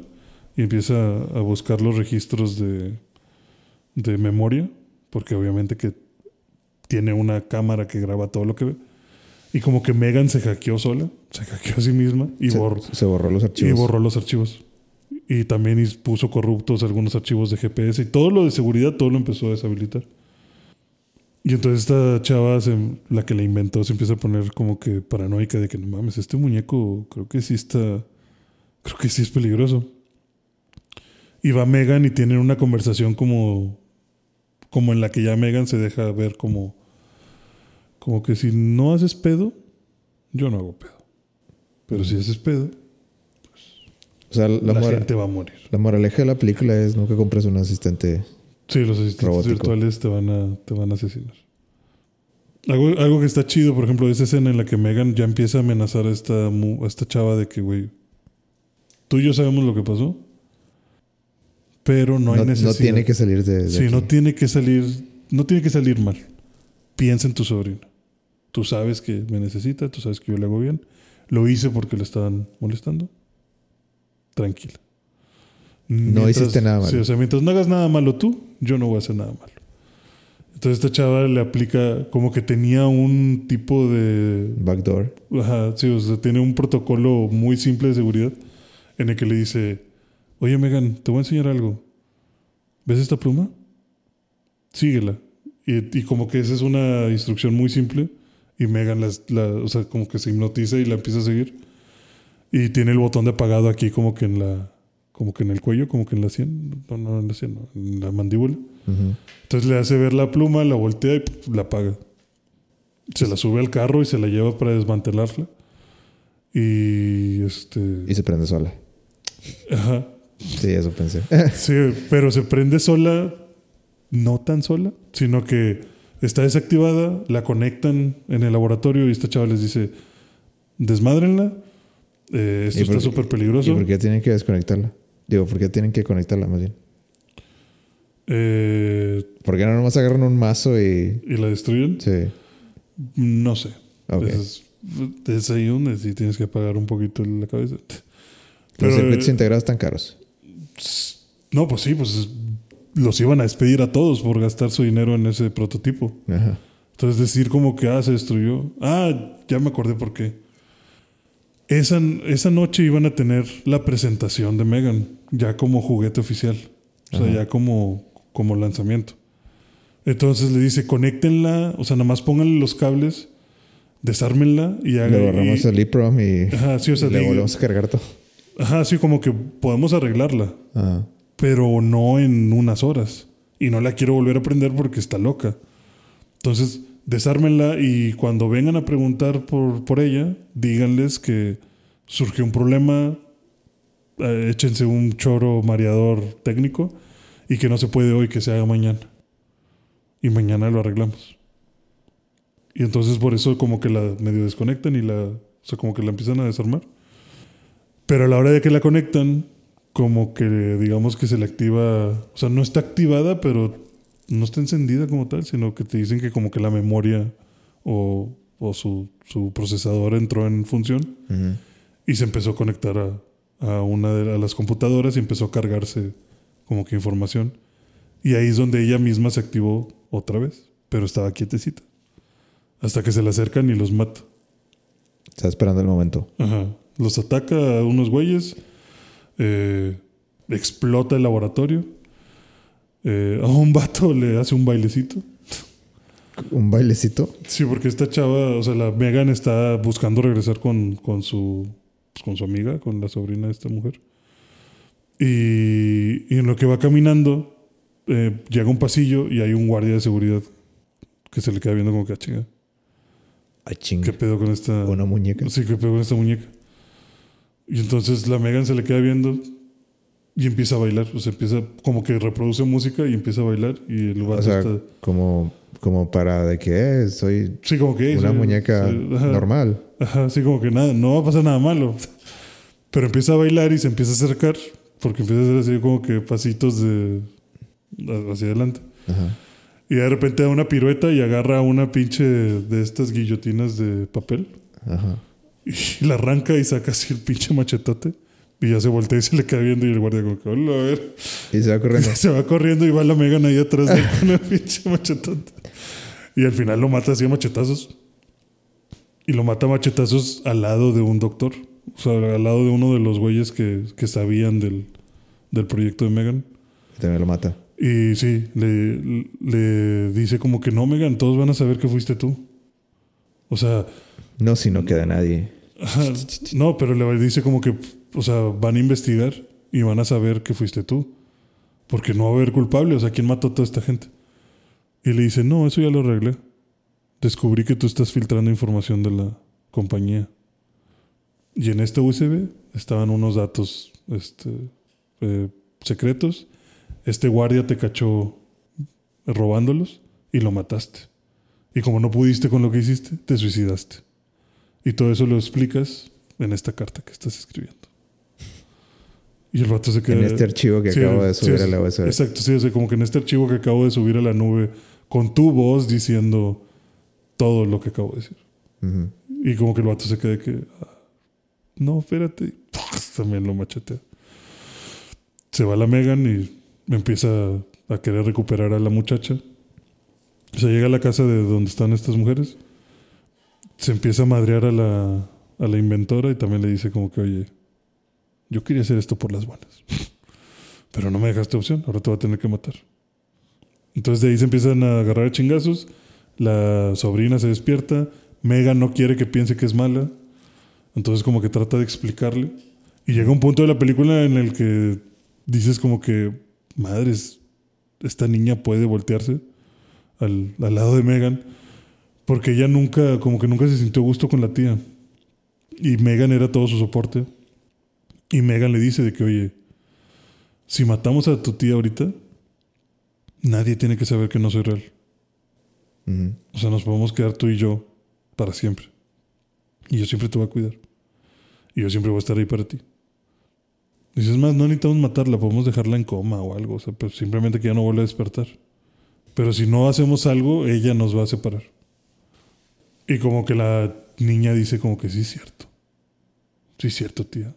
y empieza a buscar los registros de, de memoria, porque obviamente que tiene una cámara que graba todo lo que ve. Y como que Megan se hackeó sola, se hackeó a sí misma y se, borró, se borró los y archivos. borró los archivos. Y también puso corruptos algunos archivos de GPS y todo lo de seguridad, todo lo empezó a deshabilitar. Y entonces esta chava, se- la que la inventó, se empieza a poner como que paranoica de que no mames, este muñeco creo que sí está, creo que sí es peligroso. Y va Megan y tienen una conversación como, como en la que ya Megan se deja ver como, como que si no haces pedo, yo no hago pedo. Pero si haces pedo, O sea, la, la, gente va a morir. la moraleja de la película es nunca compres un asistente. Sí, los asistentes Robótico. virtuales te van a, te van a asesinar. Algo, algo que está chido, por ejemplo, esa escena en la que Megan ya empieza a amenazar a esta, a esta chava de que, güey, tú y yo sabemos lo que pasó, pero no hay No, no necesidad. tiene que salir de, de Sí, aquí. no tiene que salir, no tiene que salir mal. Piensa en tu sobrino. Tú sabes que me necesita, tú sabes que yo le hago bien. Lo hice porque le estaban molestando. Tranquila. No hiciste nada malo. Sí, o sea, mientras no hagas nada malo tú, yo no voy a hacer nada malo. Entonces esta chava le aplica como que tenía un tipo de Backdoor. Ajá, sí, o sea, tiene un protocolo muy simple de seguridad en el que le dice, oye Megan, te voy a enseñar algo. ¿Ves esta pluma? Síguela. Y, y como que esa es una instrucción muy simple y Megan las- la, o sea, como que se hipnotiza y la empieza a seguir. Y tiene el botón de apagado aquí como que en la, como que en el cuello, como que en la sien, no, no en la sien, no, en la mandíbula. Entonces le hace ver la pluma, la voltea y la apaga. Se la sube al carro y se la lleva para desmantelarla. Y este. Y se prende sola. Ajá. Sí, eso pensé. Sí, pero se prende sola, no tan sola, sino que está desactivada, la conectan en el laboratorio y esta chava les dice: desmádrenla. eh, esto ¿Y está súper ¿Y peligroso. por qué tienen que desconectarla? Digo, ¿por qué tienen que conectarla más bien? Eh, ¿Por qué no nomás agarran un mazo y... y la destruyen. Sí. No sé. Ok. Es, es ahí donde sí tienes que pagar un poquito la cabeza. Los Pero, circuitos eh, integrados están caros. No, pues sí, pues los iban a despedir a todos por gastar su dinero en ese prototipo. Ajá. Entonces decir como que, ah, se destruyó. Ah, ya me acordé por qué. Esa, esa noche iban a tener la presentación de Megan, ya como juguete oficial. O sea, Ajá. ya como, como lanzamiento. Entonces le dice, conéctenla, o sea, nada más pónganle los cables, desármenla y Le hagan... borramos el y Ajá, sí, o sea, le volvemos a cargar todo. Ajá, sí, como que podemos arreglarla, Ajá. Pero no en unas horas. Y no la quiero volver a prender porque está loca. Entonces, desármenla y cuando vengan a preguntar por, por ella, díganles que surgió un problema, eh, échense un choro mareador técnico y que no se puede hoy, que se haga mañana. Y mañana lo arreglamos. Y entonces por eso como que la medio desconectan y la, o sea, como que la empiezan a desarmar. Pero a la hora de que la conectan, como que digamos que se le activa, o sea, no está activada, pero no está encendida como tal, sino que te dicen que como que la memoria o, o su, su procesador entró en función y se empezó a conectar a, a una de a las computadoras y empezó a cargarse como que información. Y ahí es donde ella misma se activó otra vez, pero estaba quietecita. Hasta que se le acercan y los mata. Está esperando el momento. Ajá. Los ataca a unos güeyes. Eh, explota el laboratorio. eh, a un vato le hace un bailecito. Un bailecito. Sí, porque esta chava, o sea, la Megan está buscando regresar con, con su pues, con su amiga, con la sobrina de esta mujer. Y, y en lo que va caminando, eh, llega a un pasillo y hay un guardia de seguridad que se le queda viendo como que, "Ah, chinga, Ay, ching. ¿qué pedo con esta Una muñeca. Sí, ¿qué pedo con esta muñeca? Y entonces la Megan se le queda viendo y empieza a bailar. O sea, empieza como que reproduce música y empieza a bailar. Y el O sea, está. como, como para de que eh, soy Sí, como que. una muñeca ajá. normal. Ajá, sí, como que nada, no va a pasar nada malo. Pero empieza a bailar y se empieza a acercar, porque empieza a hacer así como que pasitos de hacia adelante. Ajá. Y de repente da una pirueta y agarra una pinche de estas guillotinas de papel Ajá. Y la arranca y saca así el pinche machetote. Y ya se voltea y se le queda viendo y el guardia como que, "Hola, a ver. Y se va corriendo. Se va corriendo y va la Megan ahí atrás de él con el pinche machetote. Y al final lo mata así a machetazos. Y lo mata a machetazos al lado de un doctor. O sea, al lado de uno de los güeyes que, que sabían del, del proyecto de Megan. También lo mata. Y sí, le, le dice como que no, Megan, todos van a saber que fuiste tú. O sea, No, si no queda nadie. No, pero le dice como que, o sea, van a investigar y van a saber que fuiste tú. Porque no va a haber culpable, o sea, ¿quién mató a toda esta gente? Y le dice, no, eso ya lo arreglé. Descubrí que tú estás filtrando información de la compañía. Y en este USB estaban unos datos este, eh, secretos. Este guardia te cachó robándolos y lo mataste. Y como no pudiste con lo que hiciste, te suicidaste. Y todo eso lo explicas en esta carta que estás escribiendo. Y el vato se queda. En este archivo que Sí, acabo de sí, subir es- a la USB. Exacto, sí, o sea, como que en este archivo que acabo de subir a la nube con tu voz diciendo todo lo que acabo de decir. Ujú. Y como que el vato se queda que. ah, no, espérate. También lo machetea. Se va la Megan y empieza a querer recuperar a la muchacha. O sea, llega a la casa de donde están estas mujeres. Se empieza a madrear a la, a la inventora y también le dice como que, oye, yo quería hacer esto por las buenas. Pero no me dejaste opción, ahora te voy a tener que matar. Entonces de ahí se empiezan a agarrar chingazos. La sobrina se despierta. Megan no quiere que piense que es mala. Entonces como que trata de explicarle. Y llega un punto de la película en el que dices como que, madres, esta niña puede voltearse al, al lado de Megan. Porque ella nunca, como que nunca se sintió gusto con la tía. Y Megan era todo su soporte. Y Megan le dice de que, oye, si matamos a tu tía ahorita, nadie tiene que saber que no soy real. O sea, nos podemos quedar tú y yo para siempre. Y yo siempre te voy a cuidar. Y yo siempre voy a estar ahí para ti. Dices más, no necesitamos matarla, podemos dejarla en coma o algo. O sea, pues simplemente que ya no vuelva a despertar. Pero si no hacemos algo, ella nos va a separar. Y como que la niña dice como que sí es cierto. Sí es cierto, tía.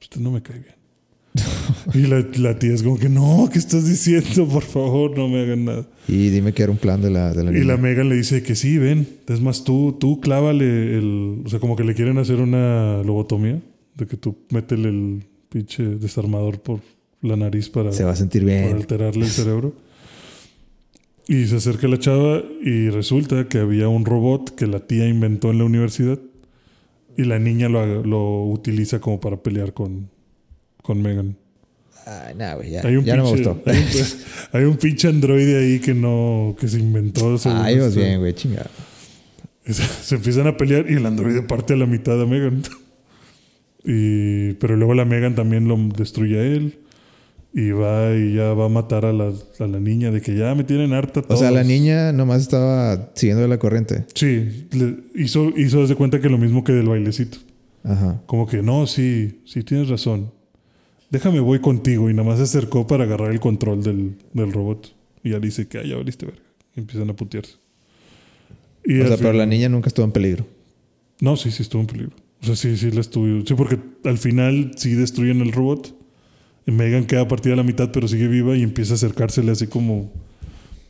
Usted no me cae bien. y la, la tía es como que no, ¿qué estás diciendo? Por favor, no me hagan nada. Y dime que era un plan de la, de la Y niña. la Megan le dice que sí, ven. Es más, tú, tú clávale el. O sea, como que le quieren hacer una lobotomía. De que tú métele el pinche desarmador por la nariz para, Se va a sentir para bien. alterarle el cerebro. Y se acerca la chava y resulta que había un robot que la tía inventó en la universidad y la niña lo, lo utiliza como para pelear con, con Megan. Ay, nah, güey, ya, Hay un ya no me pinche- gustó. Hay un, hay un pinche androide ahí que no que se inventó. vas bien, güey, Se, se empiezan a pelear y el androide parte a la mitad a Megan. Y, pero luego la Megan también lo destruye a él. Y va y ya va a matar a la, a la niña de que ya me tienen harta O sea, la todos. niña nomás estaba siguiendo la corriente. Sí, le- hizo, hizo de cuenta que lo mismo que del bailecito. Ajá. Como que no, sí, sí tienes razón. Déjame, voy contigo. Y nada más se acercó para agarrar el control del, del robot. Y ya le dice que "Ah, ya valiste verga. Y empiezan a putearse. Y O sea, pero la niña nunca estuvo en peligro. No, sí, sí estuvo en peligro. O sea, sí, sí la estuvo. Sí, porque al final sí destruyen el robot. Y Megan queda partida a la mitad, pero sigue viva y empieza a acercársele así como.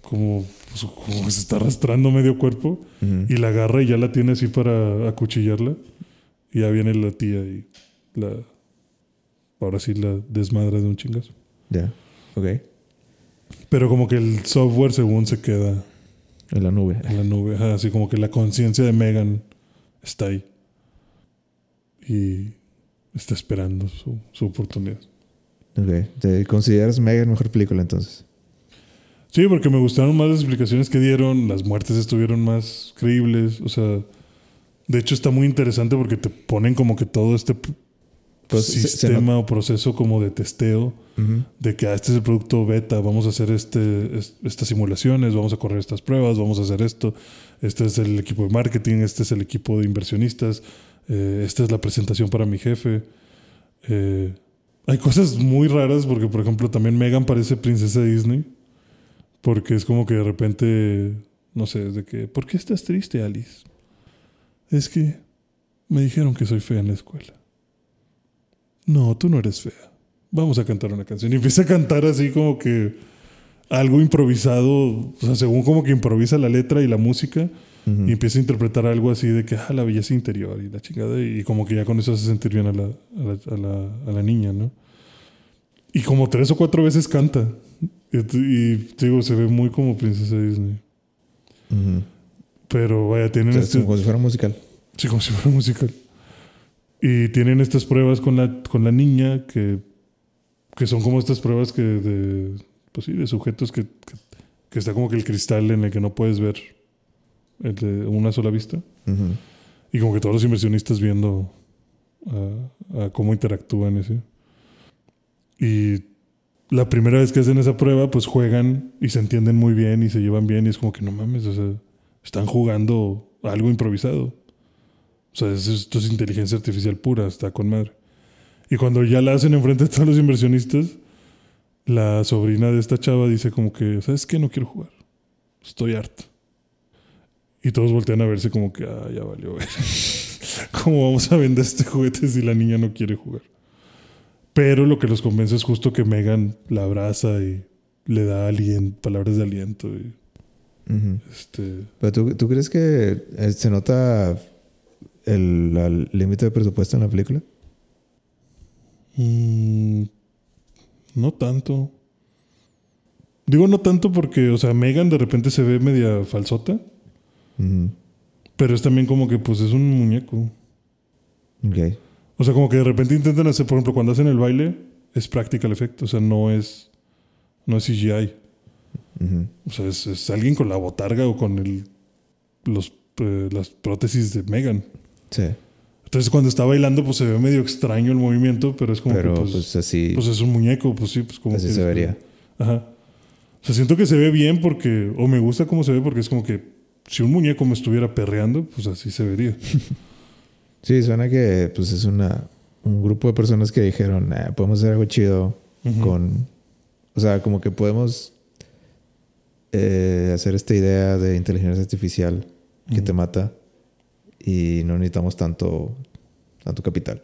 Como, pues, como se está arrastrando medio cuerpo. Y la agarra y ya la tiene así para acuchillarla. Y ya viene la tía y la. Ahora sí la desmadra de un chingazo. Ya. Ok. Pero como que el software, según se queda En la nube. en la nube. Ajá, así como que la conciencia de Megan está ahí. Y está esperando su, su oportunidad. Ok. ¿Te consideras Megan mejor película entonces? Sí, porque me gustaron más las explicaciones que dieron, las muertes estuvieron más creíbles, o sea, de hecho está muy interesante porque te ponen como que todo este Pues, sistema o proceso como de testeo de que ah, este es el producto beta, vamos a hacer este, es- estas simulaciones, vamos a correr estas pruebas, vamos a hacer esto, este es el equipo de marketing, este es el equipo de inversionistas, eh, esta es la presentación para mi jefe. Eh, hay cosas muy raras porque, por ejemplo, también Megan parece princesa de Disney, porque es como que de repente, no sé, de que, ¿por qué estás triste, Alice? Es que me dijeron que soy fea en la escuela. No, tú no eres fea vamos a cantar una canción. Y empieza a cantar así como que algo improvisado, o sea, según como que improvisa la letra y la música, Ujú. y empieza a interpretar algo así de que, ah, la belleza interior y la chingada, y como que ya con eso hace sentir bien a la, a la, a la- a la niña, ¿no? Y como tres o cuatro veces canta. Y, y, digo, se ve muy como princesa Disney. Ujú. Pero vaya, tienen O sea, este... como si fuera musical. Sí, como si fuera musical. Y tienen estas pruebas con la, con la niña que, que son como estas pruebas que de, pues sí, de sujetos que, que, que está como que el cristal en el que no puedes ver el de una sola vista. Ujú. Y como que todos los inversionistas viendo a, a cómo interactúan ese. Y la primera vez que hacen esa prueba, pues juegan y se entienden muy bien y se llevan bien. Y es como que no mames, o sea, están jugando algo improvisado. O sea, es- esto es inteligencia artificial pura, está con madre. Y cuando ya la hacen enfrente de todos los inversionistas, la sobrina de esta chava dice como que, ¿sabes qué? No quiero jugar. Estoy harta. Y todos voltean a verse como que, ah, ya valió ver. ¿Cómo vamos a vender este juguete si la niña no quiere jugar? Pero lo que los convence es justo que Megan la abraza y le da alien- palabras de aliento. Y, este, Pero ¿tú, tú crees que eh, se nota el el límite de presupuesto en la película? mm, no tanto. Digo no tanto porque, o sea, Megan de repente se ve media falsota, Pero es también como que pues es un muñeco. Ok. O sea, como que de repente intentan hacer, por ejemplo, cuando hacen el baile, es practical effect, o sea, no es, no es CGI. O sea, es, es alguien con la botarga o con el, los, eh, las prótesis de Megan. Sí. Entonces, cuando está bailando, pues se ve medio extraño el movimiento, pero es como Pero que, pues, pues, así, pues es un muñeco, pues sí, pues como así que- se vería. Ajá. O sea, siento que se ve bien porque, o me gusta cómo se ve porque es como que si un muñeco me estuviera perreando, pues así se vería. Sí, suena que pues es una un grupo de personas que dijeron, "Ah, podemos hacer algo chido con... O sea, como que podemos eh, hacer esta idea de inteligencia artificial que te mata y no necesitamos tanto, tanto capital.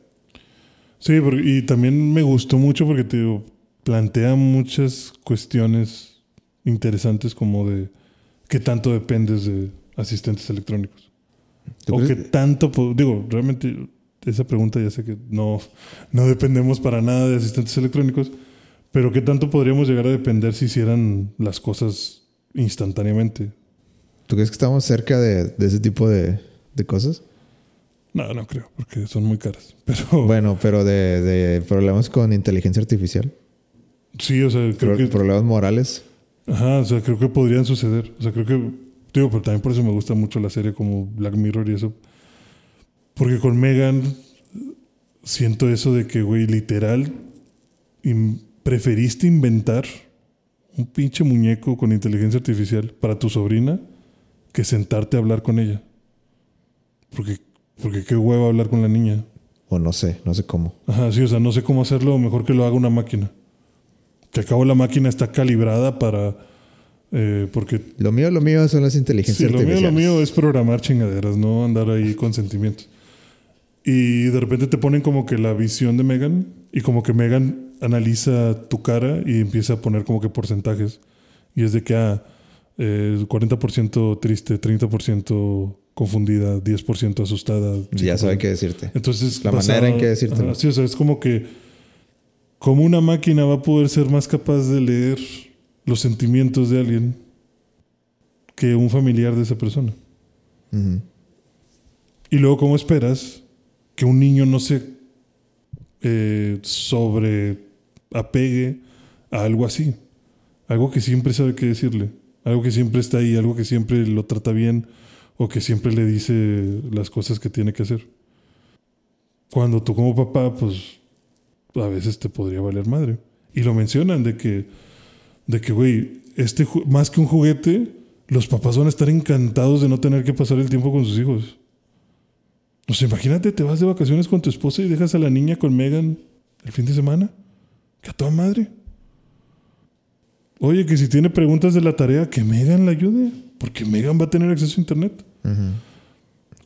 Sí, porque- y también me gustó mucho porque te digo, plantea muchas cuestiones interesantes como de qué tanto dependes de asistentes electrónicos. ¿Tú O qué tanto, digo, realmente esa pregunta ya sé que no, no dependemos para nada de asistentes electrónicos, Pero ¿qué tanto podríamos llegar a depender si hicieran las cosas instantáneamente? ¿Tú crees que estamos cerca de, de ese tipo de, de cosas? No, no creo, porque son muy caras. Pero Bueno, pero de, de problemas con inteligencia artificial. sí, o sea, creo Pro- que Problemas morales. Ajá, o sea, creo que podrían suceder. O sea, creo que. Digo, pero también por eso me gusta mucho la serie como Black Mirror y eso. Porque con Megan siento eso de que, güey, literal, preferiste inventar un pinche muñeco con inteligencia artificial para tu sobrina que sentarte a hablar con ella. Porque, porque qué hueva hablar con la niña. O no sé, no sé cómo. Ajá, sí, o sea, no sé cómo hacerlo, mejor que lo haga una máquina. Que acabo la máquina está calibrada para. eh, porque Lo mío, lo mío son las sí, inteligencias lo mío, lo mío es programar chingaderas, no andar ahí con sentimientos. Y de repente te ponen como que la visión de Megan y como que Megan analiza tu cara y empieza a poner como que porcentajes. Y es de que, ah, eh, 40% triste, 30% confundida, 10% asustada. Ya sabe qué decirte. Entonces, La manera en que decírtelo. Ajá, sí, o sea, es como que. ¿Cómo una máquina va a poder ser más capaz de leer los sentimientos de alguien que un familiar de esa persona? Y luego, ¿cómo esperas que un niño no se eh, sobre apegue a algo así? Algo que siempre sabe qué decirle, algo que siempre está ahí, algo que siempre lo trata bien o que siempre le dice las cosas que tiene que hacer. Cuando tú como papá, pues a veces te podría valer madre. Y lo mencionan de que, de que, güey, este, más que un juguete, los papás van a estar encantados de no tener que pasar el tiempo con sus hijos. O sea, imagínate, te vas de vacaciones con tu esposa y dejas a la niña con Megan el fin de semana. Que a toda madre. Oye, que si tiene preguntas de la tarea, que Megan la ayude. Porque Megan va a tener acceso a internet. Ujú.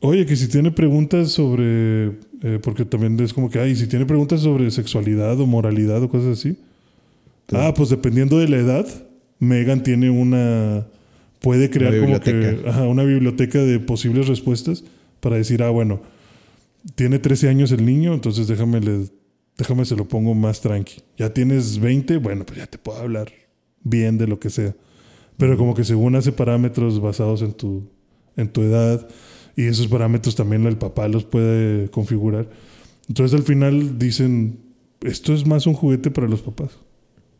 Oye, que si tiene preguntas sobre. eh, porque también es como que, ay, si tiene preguntas sobre sexualidad o moralidad o cosas así. Ah, pues dependiendo de la edad, Megan tiene una. Puede crear Una como que. Ajá, una biblioteca de posibles respuestas para decir, ah, bueno, tiene 13 años el niño, entonces déjame, le, déjame se lo pongo más tranqui. Ya tienes 20, bueno, pues ya te puedo hablar bien de lo que sea. Pero como que según hace parámetros basados en tu, en tu edad y esos parámetros también el papá los puede configurar. Entonces al final dicen, esto es más un juguete para los papás.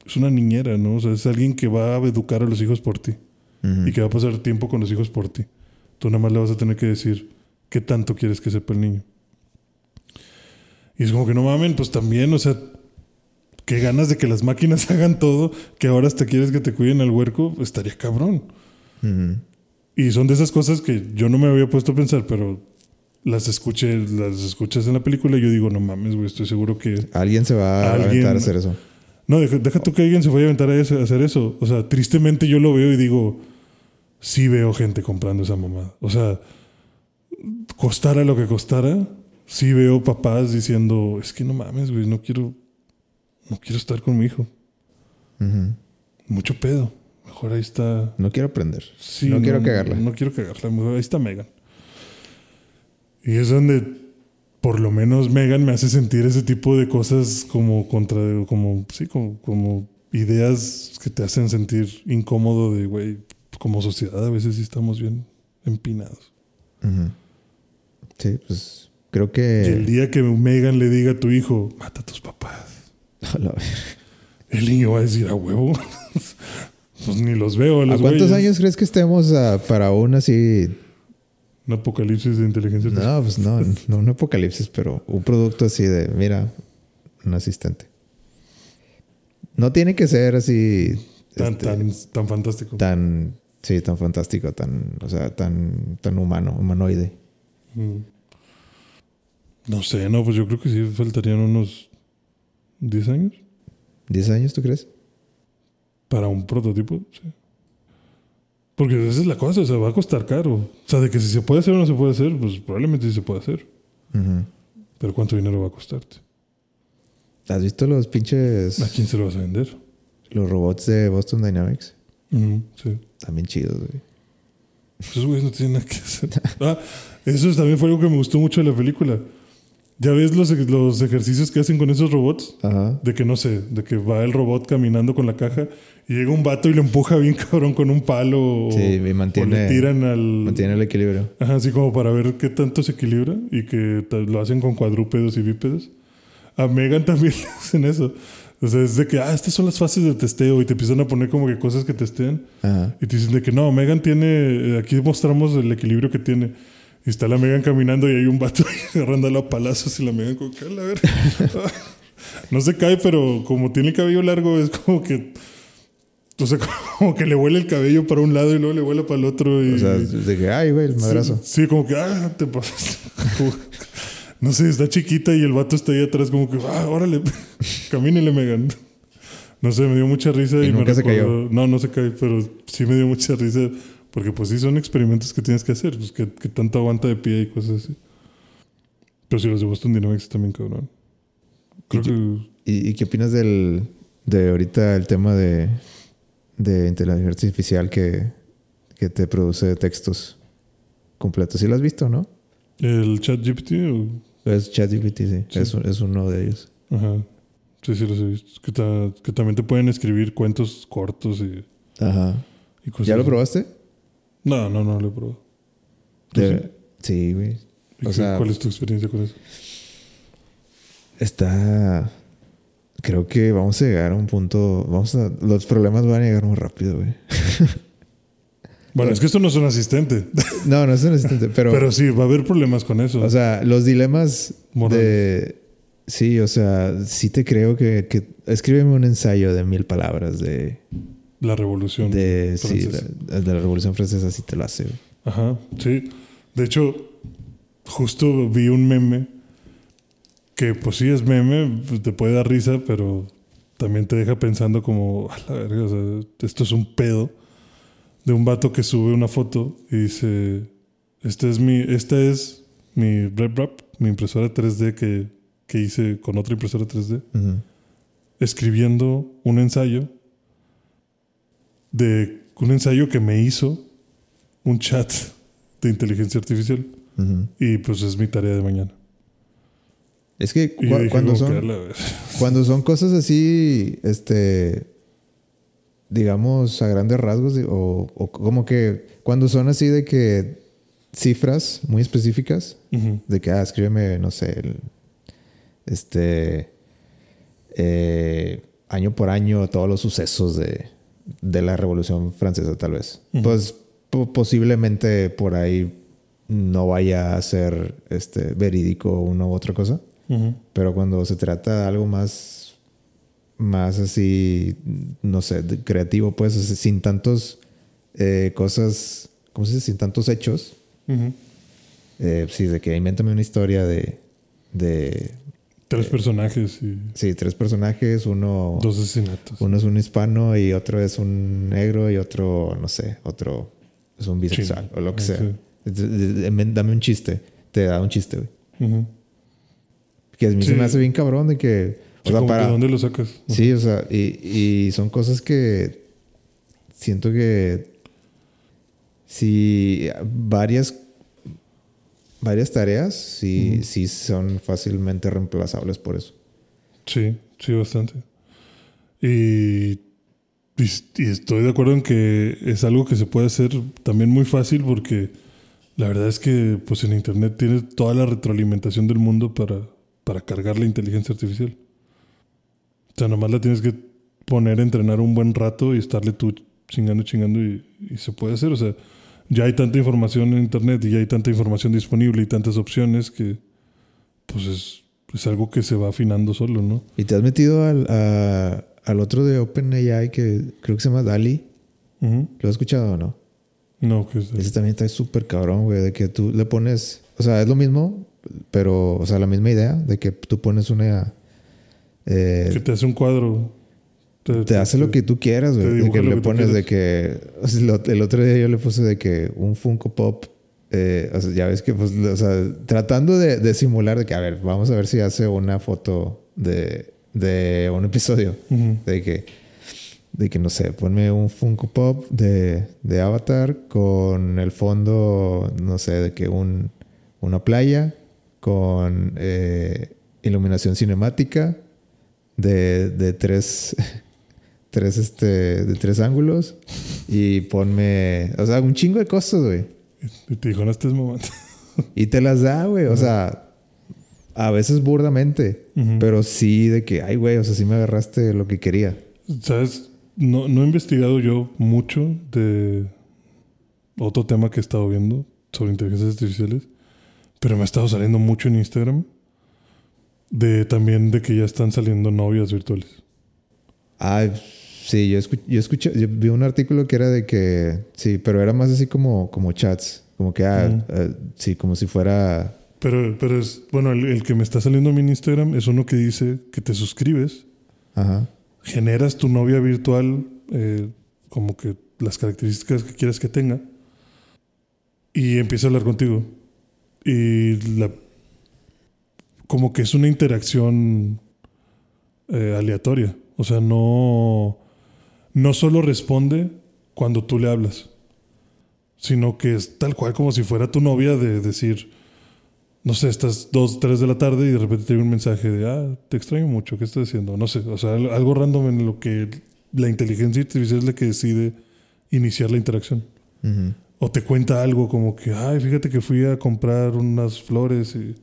Es una niñera, ¿no? O sea, es alguien que va a educar a los hijos por ti y que va a pasar tiempo con los hijos por ti. Tú nada más le vas a tener que decir qué tanto quieres que sepa el niño. Y es como que no mamen, pues también, o sea, qué ganas de que las máquinas hagan todo, que ahora hasta quieres que te cuiden al huerco, estaría cabrón. Ujú. Y son de esas cosas que yo no me había puesto a pensar, pero las escuché, las escuchas en la película y yo digo, no mames, güey, estoy seguro que Alguien se va a Alguien- aventar a hacer eso. no, deja, deja tú que alguien se vaya a aventar a hacer eso. O sea, tristemente yo lo veo y digo, sí veo gente comprando esa mamada. O sea, costara lo que costara, sí veo papás diciendo, es que no mames, güey, no quiero, no quiero estar con mi hijo. Mucho pedo. Mejor ahí está. No quiero aprender. Sí, no, quiero cagarla. No quiero cagarla. Mejor ahí está Megan. Y es donde, por lo menos, Megan me hace sentir ese tipo de cosas como contra, como, sí, como, como ideas que te hacen sentir incómodo de, güey, como sociedad a veces sí estamos bien empinados. Sí, pues creo Y el que. día que Megan le diga a tu hijo, mata a tus papás, A la verga. el niño va a decir, a huevo. pues ni los veo a ¿A los cuántos güeyes. años crees que estemos ah, para un así? Un apocalipsis de inteligencia artificial. No, pues no, no un apocalipsis, pero un producto así de, mira, un asistente. No tiene que ser así tan, este, tan, tan fantástico. tan, sí, tan fantástico, tan, o sea, tan, tan humano, humanoide. Mm. No sé, no, pues yo creo que sí faltarían unos 10 años ¿10 años, tú crees? Para un prototipo, sí. Porque esa es la cosa, o sea, va a costar caro. O sea, de que si se puede hacer o no se puede hacer, pues probablemente sí se puede hacer. Ujú. Pero ¿cuánto dinero va a costarte? ¿Has visto los pinches, ¿A quién se lo vas a vender? los robots de Boston Dynamics? Ujú, sí. También chidos, güey. Esos güeyes no tienen nada que hacer. Ah, eso también fue algo que me gustó mucho de la película. ¿Ya ves los, los ejercicios que hacen con esos robots? Ajá. De que no sé, de que va el robot caminando con la caja y llega un vato y lo empuja bien cabrón con un palo. o- Sí, y mantiene- o le tiran al. Mantiene el equilibrio. Ajá, así como para ver qué tanto se equilibra y que lo hacen con cuadrúpedos y bípedos. A Megan también le hacen eso. O sea, es de que, ah, estas son las fases de testeo y te empiezan a poner como que cosas que testean. Ajá. Y te dicen de que no, Megan tiene, eh, aquí mostramos el equilibrio que tiene. Y está la Megan caminando y hay un vato agarrándolo a palazos y la Megan como que a verga. No se cae, pero como tiene el cabello largo es como que... O sea, como que le vuela el cabello para un lado y luego le vuela para el otro. Y, O sea, de que, ay, güey, el madrazo. Sí, sí, como que, ah, te pasas. No sé, está chiquita y el vato está ahí atrás, como que, ah, órale, camínele, Megan. No sé, me dio mucha risa. Y Y, me se recordó- No, no se cae, pero sí me dio mucha risa. Porque, pues sí, son experimentos que tienes que hacer. Pues que, que tanto aguanta de pie y cosas así. Pero sí, los de Boston Dynamics también, cabrón. Creo que. ¿Y, y qué opinas del, de ahorita el tema de, de inteligencia artificial que, que te produce textos completos? ¿Sí lo has visto, no? El chat GPT o. Es ChatGPT, sí. Sí. Es, es uno de ellos. Ajá. Sí, sí, los he visto. Que, ta- que también te pueden escribir cuentos cortos y, Ajá. y cosas ¿Ya lo probaste? No, no, no lo he probado. ¿Tú De- sí, güey. ¿Y O qué- sea- ¿Cuál es tu experiencia con eso? Está. Creo que vamos a llegar a un punto. Vamos a. Los problemas van a llegar muy rápido, güey. Bueno, es que esto no es un asistente, No, no es un asistente, pero. pero sí, va a haber problemas con eso. O sea, los dilemas Morales. de. Sí, o sea, sí te creo que, que. Escríbeme un ensayo de mil palabras de. la revolución. de sí, la- de la Revolución Francesa, sí te lo hace. güey. Ajá, sí. De hecho, justo vi un meme que, pues sí, es meme, pues, te puede dar risa, pero también te deja pensando como, a la verga, o sea, esto es un pedo de un vato que sube una foto y dice, este es mi, esta es mi RepRap, mi impresora 3D que, que hice con otra impresora 3D, Ujú. escribiendo un ensayo de un ensayo que me hizo un chat de inteligencia artificial Ujú. y pues es mi tarea de mañana. Es que cuando que, son. Cuando son cosas así, este, digamos, a grandes rasgos, o, o como que cuando son así de que cifras muy específicas, de que, ah, escríbeme, no sé, el- este, eh, año por año todos los sucesos de, de la Revolución Francesa, tal vez. Pues po- posiblemente por ahí no vaya a ser este, verídico una u otra cosa. Pero cuando se trata de algo más, más así, no sé, creativo, pues, sin tantos eh, cosas, ¿cómo se dice? Sin tantos hechos. Eh, sí, de que invéntame una historia de, de, Eh, Tres personajes y sí, tres personajes, uno, dos asesinatos. uno es un hispano y otro es un negro y otro, no sé, otro es un bisexual Chino. o lo que Ah, sea. sí. Dame un chiste, te da un chiste, güey. Ujú. Que a mí se me hace bien cabrón de que... o sea, para- ¿De dónde lo sacas? Sí, o sea, y, y son cosas que siento que si varias varias tareas sí, sí son fácilmente reemplazables por eso. Sí, sí, bastante. Y, y, y estoy de acuerdo en que es algo que se puede hacer también muy fácil porque la verdad es que pues en internet tienes toda la retroalimentación del mundo para, para cargar la inteligencia artificial. O sea, nomás la tienes que poner a entrenar un buen rato y estarle tú chingando, chingando y, y se puede hacer. O sea, ya hay tanta información en internet y ya hay tanta información disponible y tantas opciones que pues es, es algo que se va afinando solo, ¿no? ¿Y te has metido al, a- al otro de OpenAI que creo que se llama DALI? Ujú. ¿Lo has escuchado o no? No, que es Ese también está súper cabrón, güey, de que tú le pones, o sea, es lo mismo, pero, o sea, la misma idea de que tú pones una... eh, que te hace un cuadro. Te hace lo que tú quieras, güey. De que le que pones de que. o sea, lo- el otro día yo le puse de que un Funko Pop. eh, o sea, ya ves que, pues, o sea, tratando de, de simular de que, a ver, vamos a ver si hace una foto de, de un episodio. De que, de que, no sé, ponme un Funko Pop de, de Avatar con el fondo, no sé, de que un, una playa con eh, iluminación cinemática de, de tres, tres, este, de tres ángulos y ponme, o sea, un chingo de cosas, güey. Y te dijo, no estés momento. Y te las da, güey, o sea, a veces burdamente, pero sí de que, ay, güey, o sea, sí me agarraste lo que quería. ¿Sabes? No, no he investigado yo mucho de otro tema que he estado viendo sobre inteligencias artificiales, pero me ha estado saliendo mucho en Instagram de también de que ya están saliendo novias virtuales. Ah, sí, yo, escu- yo escuché, yo vi un artículo que era de que, sí, pero era más así como, como chats, como que, ah, eh, sí, como si fuera, Pero, pero es, bueno, el, el que me está saliendo a mí en Instagram es uno que dice que te suscribes, ajá, generas tu novia virtual, eh, como que las características que quieras que tenga, y empieza a hablar contigo. Y la, como que es una interacción eh, aleatoria. O sea, no, no solo responde cuando tú le hablas, sino que es tal cual como si fuera tu novia de decir, no sé, estás dos, tres de la tarde y de repente te llega un mensaje de, ah, te extraño mucho, ¿qué estás haciendo? No sé, o sea, al- algo random en lo que la inteligencia artificial es la que decide iniciar la interacción. ujú. O te cuenta algo como que, ay, fíjate que fui a comprar unas flores y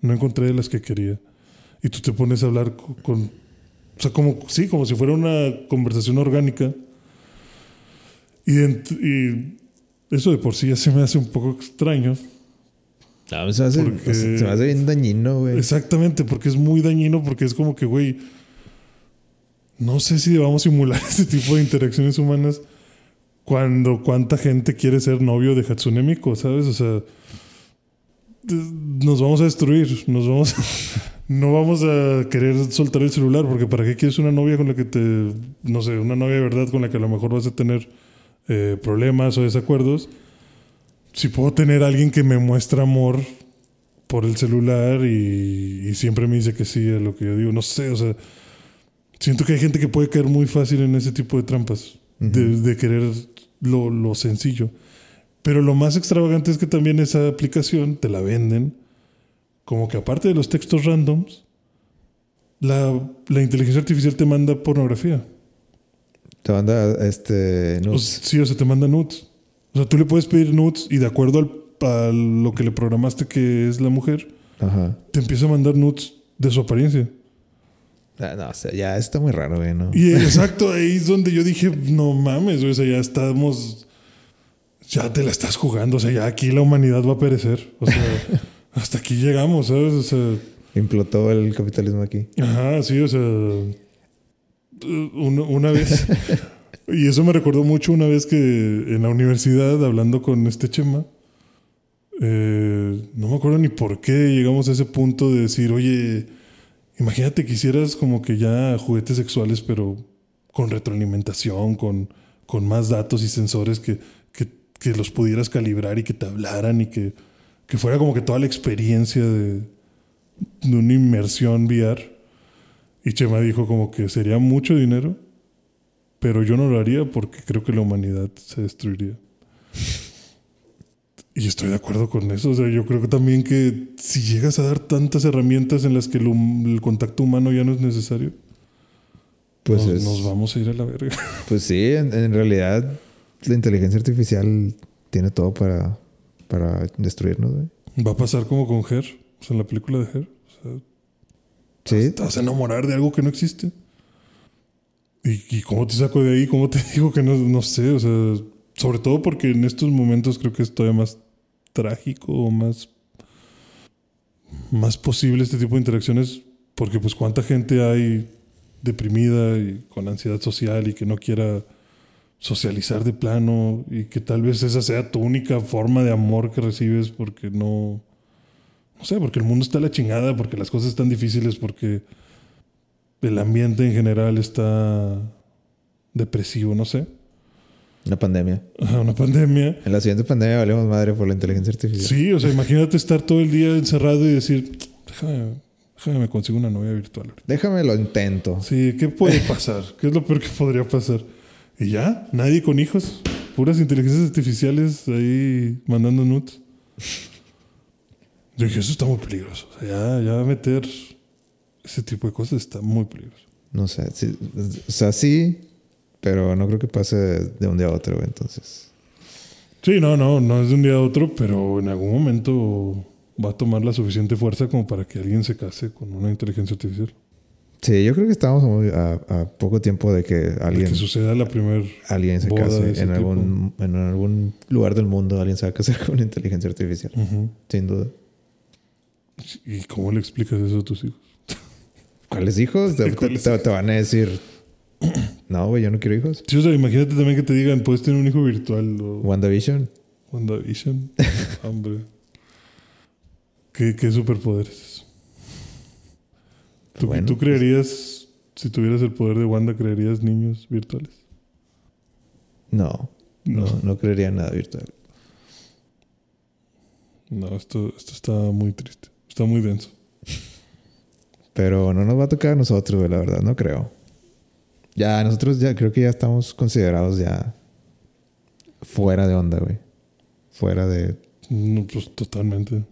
no encontré las que quería. Y tú te pones a hablar co- con, o sea, como, sí, como si fuera una conversación orgánica. Y, eso de por sí ya se me hace un poco extraño. No, se, me hace, Porque- se me hace bien dañino, güey. Exactamente, porque es muy dañino, porque es como que, güey, no sé si debamos simular ese tipo de interacciones humanas cuando cuánta gente quiere ser novio de Hatsune Miku, ¿sabes? O sea, nos vamos a destruir, nos vamos no vamos a querer soltar el celular, porque ¿para qué quieres una novia con la que te, no sé, una novia de verdad con la que a lo mejor vas a tener eh, problemas o desacuerdos? Si puedo tener a alguien que me muestra amor por el celular y, y siempre me dice que sí a lo que yo digo. No sé, o sea, siento que hay gente que puede caer muy fácil en ese tipo de trampas, de, de querer lo, lo sencillo. Pero lo más extravagante es que también esa aplicación te la venden como que aparte de los textos randoms, la, la inteligencia artificial te manda pornografía. Te manda este. O nudes. sea, sí, o sea, te manda nudes. O sea, tú le puedes pedir nudes y de acuerdo al, a lo que le programaste que es la mujer, Ajá. te empieza a mandar nudes de su apariencia. Ah, no, o sea, ya está muy raro, güey, ¿no? Y exacto, ahí es donde yo dije, no mames, güey, o sea, ya estamos, ya te la estás jugando, o sea, ya aquí la humanidad va a perecer. O sea, hasta aquí llegamos, ¿sabes? O sea, Implotó el capitalismo aquí. Ajá, sí, o sea, una, una vez, y eso me recordó mucho una vez que en la universidad, hablando con este Chema, eh, no me acuerdo ni por qué llegamos a ese punto de decir, oye, imagínate que hicieras como que ya juguetes sexuales, pero con retroalimentación, con, con más datos y sensores que, que, que los pudieras calibrar y que te hablaran y que, que fuera como que toda la experiencia de, de una inmersión VR. Y Chema dijo como que sería mucho dinero, pero yo no lo haría porque creo que la humanidad se destruiría. Y estoy de acuerdo con eso. O sea, yo creo que también que si llegas a dar tantas herramientas en las que el, el contacto humano ya no es necesario, Pues nos, es. nos vamos a ir a la verga. Pues sí, en, en realidad la inteligencia artificial tiene todo para, para destruirnos, güey. Va a pasar como con Her, o sea, en la película de Her. O sea, Sí, te vas a enamorar de algo que no existe. ¿Y, y cómo te saco de ahí? ¿Cómo te digo que no, no sé? O sea, sobre todo porque en estos momentos creo que es todavía más trágico o más, más posible este tipo de interacciones. Porque pues cuánta gente hay deprimida y con ansiedad social y que no quiera socializar de plano y que tal vez esa sea tu única forma de amor que recibes porque no... No sé, porque el mundo está a la chingada, porque las cosas están difíciles, porque el ambiente en general está depresivo, no sé. Una pandemia. Ajá, Una pandemia. En la siguiente pandemia valemos madre por la inteligencia artificial. Sí, o sea, imagínate estar todo el día encerrado y decir, déjame, déjame me consigo una novia virtual. ahorita". Déjame lo intento. Sí, ¿qué puede pasar? ¿Qué es lo peor que podría pasar? Y ya, nadie con hijos, puras inteligencias artificiales ahí mandando nudes. Yo dije, eso está muy peligroso. O sea, ya, ya meter ese tipo de cosas está muy peligroso. No sé, sí, o sea, sí, pero no creo que pase de un día a otro, entonces. Sí, no, no, no es de un día a otro, pero en algún momento va a tomar la suficiente fuerza como para que alguien se case con una inteligencia artificial. Sí, yo creo que estamos a, a poco tiempo de que De alguien, que suceda la primer... alguien se de case en tipo. algún, en algún lugar del mundo, alguien se va a casar con una inteligencia artificial, Ujú. sin duda. ¿Y cómo le explicas eso a tus hijos? ¿Cuáles hijos? Te, ¿Cuáles te- te van a decir, no, güey, yo no quiero hijos. Sí, o sea, imagínate también que te digan, puedes tener un hijo virtual o WandaVision. WandaVision. Hombre. ¿Qué, qué superpoder es eso? ¿Tú, Bueno, tú creerías, si tuvieras el poder de Wanda, creerías niños virtuales? No, no, no creería nada virtual. No, esto, esto está muy triste. Está muy denso. Pero no nos va a tocar a nosotros, la verdad, no creo. Ya, nosotros ya creo que ya estamos considerados ya fuera de onda, güey. Fuera de. No, pues totalmente.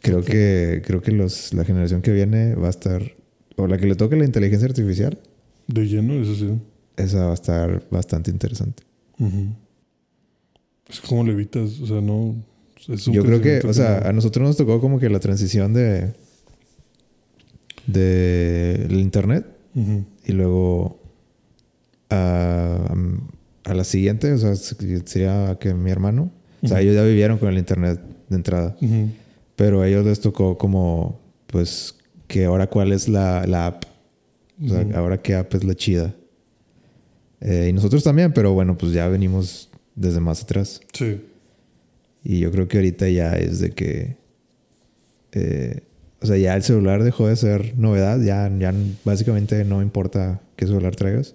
Creo que, creo que los, la generación que viene va a estar. O la que le toque la inteligencia artificial, De lleno, eso sí. esa va a estar bastante interesante. Ujú. Es cómo le evitas, o sea, no. es un Yo creo que, o sea, a nosotros nos tocó como que la transición de. de el y luego a, a la siguiente, o sea, sería que mi hermano, o sea, ellos ya vivieron con el internet de entrada, pero a ellos les tocó como, pues, que ahora cuál es la, la app, o sea, ahora qué app es la chida. Eh, y nosotros también, pero bueno, pues ya venimos desde más atrás. Sí. Y yo creo que ahorita ya es de que. eh, o sea, ya el celular dejó de ser novedad. Ya, ya básicamente no importa qué celular traigas.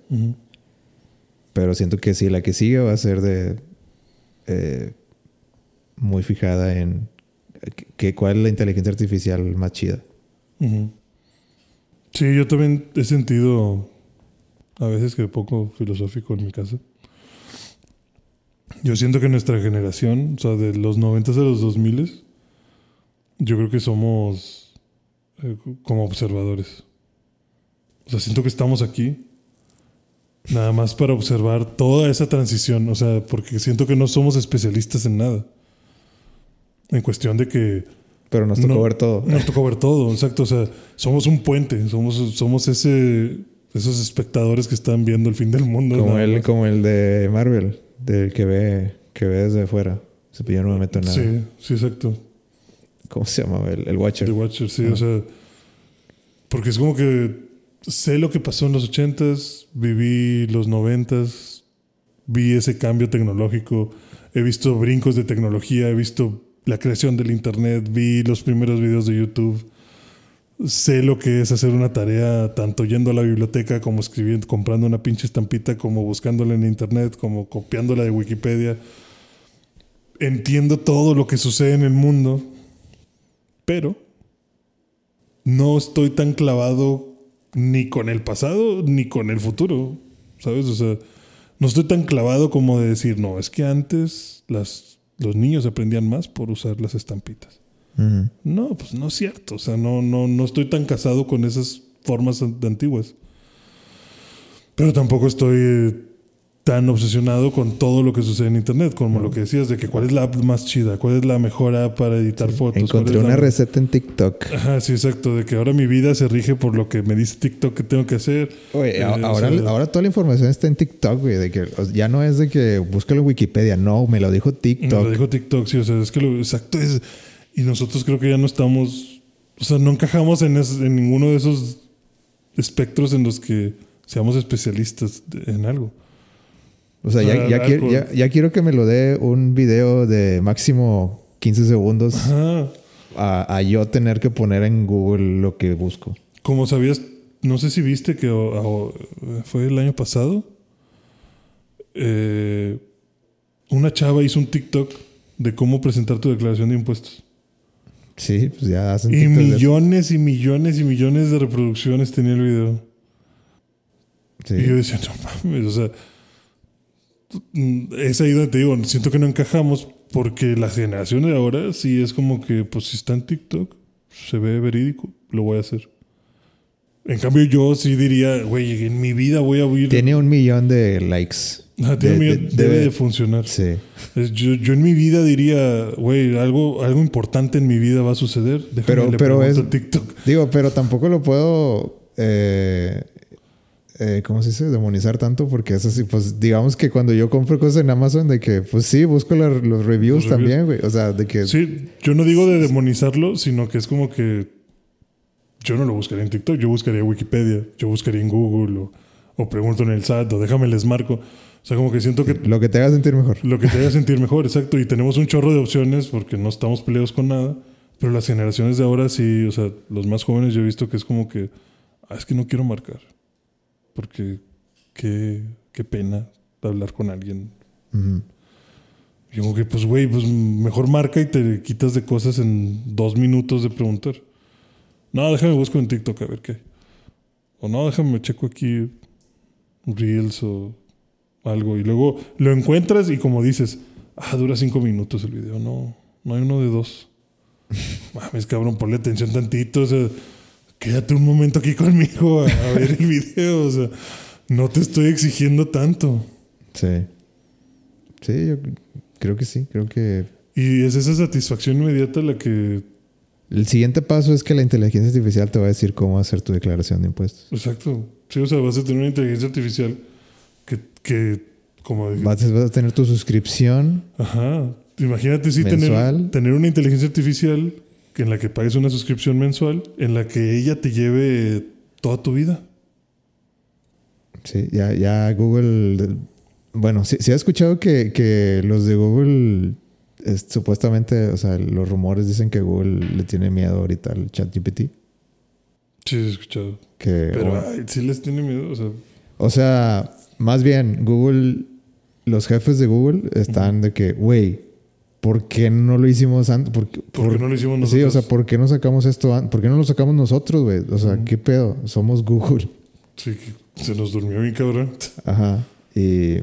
Pero siento que sí, la que sigue va a ser de. eh, muy fijada en. Que, cuál es la inteligencia artificial más chida. Sí, yo también he sentido a veces que poco filosófico en mi casa. Yo siento que nuestra generación, o sea, de los 90 a los 2000, yo creo que somos eh, como observadores. O sea, siento que estamos aquí nada más para observar toda esa transición, o sea, porque siento que no somos especialistas en nada. En cuestión de que Pero nos tocó no, ver todo. Nos tocó ver todo, exacto. O sea, somos un puente, somos, somos ese, esos espectadores que están viendo el fin del mundo. como, el, como el de Marvel, del que ve, que ve desde fuera. Si yo no me meto en nada. Sí, sí, exacto. ¿Cómo se llama? El, el Watcher. The Watcher, sí, o sea. Porque es como que sé lo que pasó en los ochentas, viví los noventas, vi ese cambio tecnológico, he visto brincos de tecnología, he visto la creación del internet, vi los primeros videos de YouTube. Sé lo que es hacer una tarea, tanto yendo a la biblioteca como escribiendo, comprando una pinche estampita, como buscándola en internet, como copiándola de Wikipedia. Entiendo todo lo que sucede en el mundo, pero no estoy tan clavado ni con el pasado ni con el futuro, ¿sabes? O sea, no estoy tan clavado como de decir, no, es que antes las, los niños aprendían más por usar las estampitas. No, pues no es cierto. O sea, no, no, no estoy tan casado con esas formas an- antiguas. Pero tampoco estoy tan obsesionado con todo lo que sucede en internet, como lo que decías de que cuál es la app más chida, cuál es la mejor app para editar fotos. Encontré la- una receta en TikTok. Ajá, sí, exacto. De que ahora mi vida se rige por lo que me dice TikTok que tengo que hacer. Oye, Eh, o ahora, sea, ahora toda la información está en TikTok, güey. De que ya no es de que búscalo en Wikipedia. No, me lo dijo Me TikTok. lo dijo TikTok, sí, o sea, es que lo exacto es. Y nosotros creo que ya no estamos. O sea, no encajamos en, es- en ninguno de esos espectros en los que seamos especialistas en algo. O sea, ya, ya, quiero, ya, ya quiero que me lo dé un video de máximo 15 segundos a, a yo tener que poner en Google lo que busco. Como sabías, no sé si viste que o- o- fue el año pasado. eh, una chava hizo un TikTok de cómo presentar tu declaración de impuestos. Sí, pues ya hacen Y TikToks de- millones y millones y millones de reproducciones tenía el video. Sí. Y yo decía, no mames, o sea, es ahí donde te digo, siento que no encajamos porque la generación de ahora sí es como que, pues si está en TikTok, se ve verídico, lo voy a hacer. En cambio, yo sí diría, güey, en mi vida voy a oír. Tiene un millón de likes. Ah, tiene un millón- de- debe de- de funcionar. Sí. Yo, yo en mi vida diría, güey, algo, algo importante en mi vida va a suceder. Déjame Pero- le pero es- TikTok. Digo, pero tampoco lo puedo. Eh, eh, ¿Cómo se dice? Demonizar tanto porque es así. Pues digamos que cuando yo compro cosas en Amazon, de que, pues sí, busco la- los reviews Los también, güey. O sea, de que. Sí, yo no digo de demonizarlo, sino que es como que yo no lo buscaría en TikTok, yo buscaría Wikipedia, yo buscaría en Google o, o pregunto en el SAT o déjame les marco. O sea, como que siento que Lo que te haga sentir mejor. lo que te haga sentir mejor, exacto. Y tenemos un chorro de opciones porque no estamos peleados con nada. Pero las generaciones de ahora sí, o sea, los más jóvenes yo he visto que es como que, ah, es que no quiero marcar. Porque qué, qué pena hablar con alguien. Ujú. Y como que, pues, güey, pues mejor marca y te quitas de cosas en dos minutos de preguntar. No, déjame busco en TikTok a ver qué. O no, déjame checo aquí Reels o algo. Y luego lo encuentras y como dices, ah, dura cinco minutos el video. No, no hay uno de dos. Mames, cabrón, ponle atención tantito. O sea, quédate un momento aquí conmigo a, a ver el video. O sea, no te estoy exigiendo tanto. Sí. Sí, yo creo que sí. Creo que. Y es esa satisfacción inmediata la que El siguiente paso es que la inteligencia artificial te va a decir cómo hacer tu declaración de impuestos. Exacto. Sí, o sea, vas a tener una inteligencia artificial que, que como dije, Vas, vas a tener tu suscripción. ajá. Imagínate si tener, tener una inteligencia artificial en la que pagues una suscripción mensual, en la que ella te lleve toda tu vida. Sí, ya, ya Google. Bueno, sí, sí he escuchado que, que los de Google es- supuestamente, o sea, los rumores dicen que Google le tiene miedo ahorita al chat GPT. Sí, he escuchado. Que, Pero, o, ay, sí les tiene miedo. O sea, o sea, más bien, Google, los jefes de Google están de que, güey, ¿por qué no lo hicimos antes? ¿Por, qué- ¿por qué no lo hicimos Sí, nosotros? o sea, ¿por qué no sacamos esto antes? ¿Por qué no lo sacamos nosotros, güey? O sea, ¿qué pedo? Somos Google. Sí, se nos durmió bien cabrón. Ajá. Y,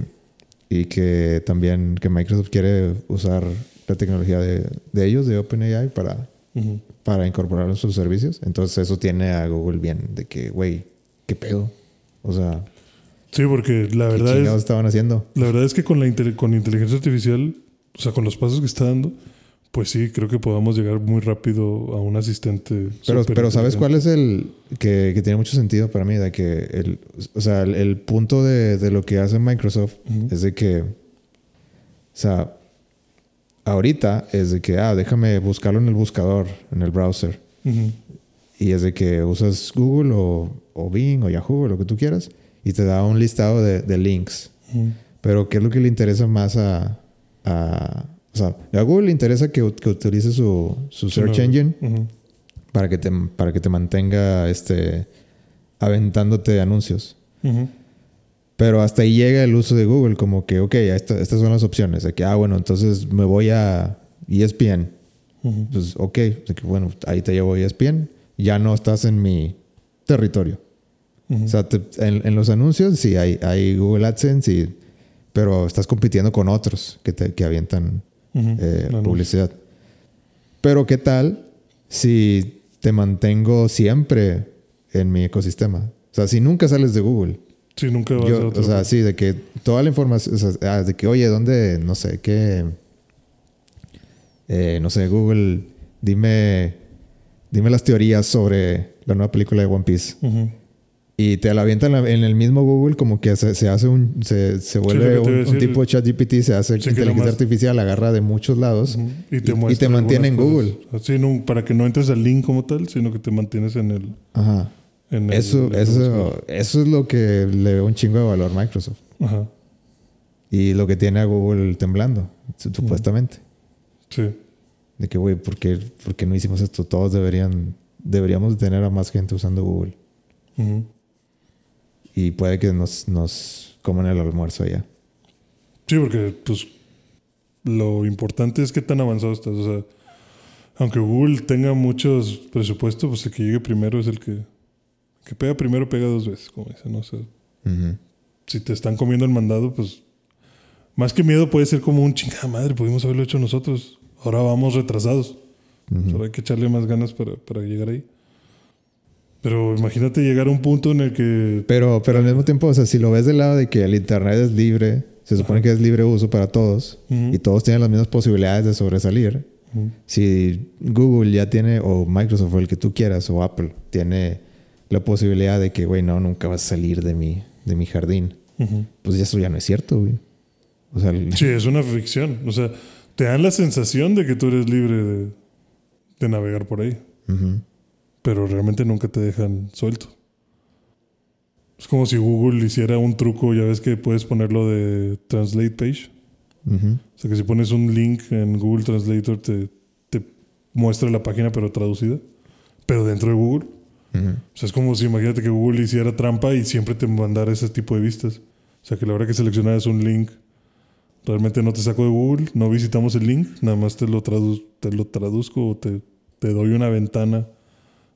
y que también que Microsoft quiere usar la tecnología de, de ellos, de OpenAI, para, Ujú. para incorporarlo en sus servicios. Entonces eso tiene a Google bien de que, güey, ¿qué pedo? O sea, Sí, porque la ¿qué verdad chingados es, estaban haciendo? la verdad es que con la con inteligencia artificial, o sea, con los pasos que está dando, pues sí, creo que podamos llegar muy rápido a un asistente. Pero, pero ¿sabes cuál es el que, que tiene mucho sentido para mí? De que el, o sea, el, el punto de, de lo que hace Microsoft es de que, o sea, ahorita es de que, ah, déjame buscarlo en el buscador, en el browser. Y es de que usas Google o, o Bing o Yahoo o lo que tú quieras y te da un listado de, de links. Pero ¿qué es lo que le interesa más a... a o sea, a Google le interesa que, que utilice su, su search Sí, no. engine para que te, para que te mantenga este, aventándote anuncios. Pero hasta ahí llega el uso de Google, como que, ok, esta- estas son las opciones. Que, ah, bueno, entonces me voy a ESPN. Ujú. Pues, ok, que, bueno, ahí te llevo a ESPN. Ya no estás en mi territorio. O sea, te- en, en los anuncios sí hay, hay Google AdSense, y- pero estás compitiendo con otros que, te, que avientan eh, publicidad. Pero ¿qué tal si te mantengo siempre en mi ecosistema? O sea, si nunca sales de Google. Sí, nunca vas a otro. o sea, sí, de que toda la información, o sea, ah, de que, oye, ¿dónde? No sé, qué... eh, no sé, Google, dime, dime las teorías sobre la nueva película de One Piece. Y te la avientan en el mismo Google, como que se, se hace un. Se, se vuelve te un, tipo de chat GPT, se hace Sí, inteligencia artificial, agarra de muchos lados y, y muestra te mantiene en Google. Así, no, para que no entres al link como tal, sino que te mantienes en el. Ajá. En el- Eso, el eso, eso es lo que le da un chingo de valor a Microsoft. Ajá. Y lo que tiene a Google temblando, su- supuestamente. Sí. De que, güey, ¿por qué, por qué no hicimos esto? Todos deberían, deberíamos tener a más gente usando Google. Ujú. Y puede que nos, nos coman el almuerzo allá. Sí, porque pues lo importante es qué tan avanzado estás. O sea, aunque Google tenga muchos presupuestos, pues el que llegue primero es el que, que pega primero, pega dos veces, como dicen. O sea, Ujú. si te están comiendo el mandado, pues Más que miedo puede ser como un chingada madre, pudimos haberlo hecho nosotros. Ahora vamos retrasados. Ahora hay que echarle más ganas para, para llegar ahí. Pero imagínate llegar a un punto en el que... Pero, pero al mismo tiempo, o sea, si lo ves del lado de que el Internet es libre, se supone que es libre uso para todos y todos tienen las mismas posibilidades de sobresalir. Si Google ya tiene, o Microsoft, o el que tú quieras, o Apple, tiene la posibilidad de que, güey, no, nunca vas a salir de mi, de mi jardín, Ujú. pues eso ya no es cierto, güey. O sea, el- Sí, es una ficción. O sea, te dan la sensación de que tú eres libre de, de navegar por ahí. Pero realmente nunca te dejan suelto. Es como si Google hiciera un truco, ya ves que puedes ponerlo de Translate Page. O sea que si pones un link en Google Translator te, te muestra la página pero traducida. Pero dentro de Google. O sea, es como si imagínate que Google hiciera trampa y siempre te mandara ese tipo de vistas. O sea, que la hora que seleccionaras un link, realmente no te saco de Google, no visitamos el link, nada más te lo, tradu- te lo traduzco o te, te doy una ventana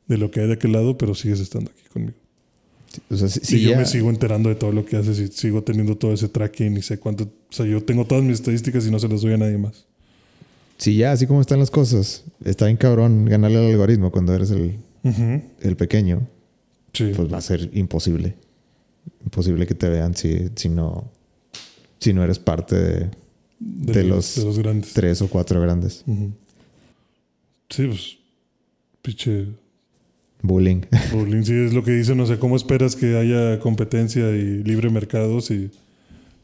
de lo que hay de aquel lado, pero sigues estando aquí conmigo. O sea, si, y yo ya- me sigo enterando de todo lo que haces y sigo teniendo todo ese tracking y sé cuánto. O sea, yo tengo todas mis estadísticas y no se las doy a nadie más. si ya, así como están las cosas, está bien cabrón ganarle al algoritmo cuando eres el, el pequeño, Sí. pues va a ser imposible. Imposible que te vean si, si no si no eres parte de de los de los grandes. tres o cuatro grandes. Sí, pues. Pinche. Bullying. bullying. Sí, es lo que dicen. O sea, ¿cómo esperas que haya competencia y libre mercado si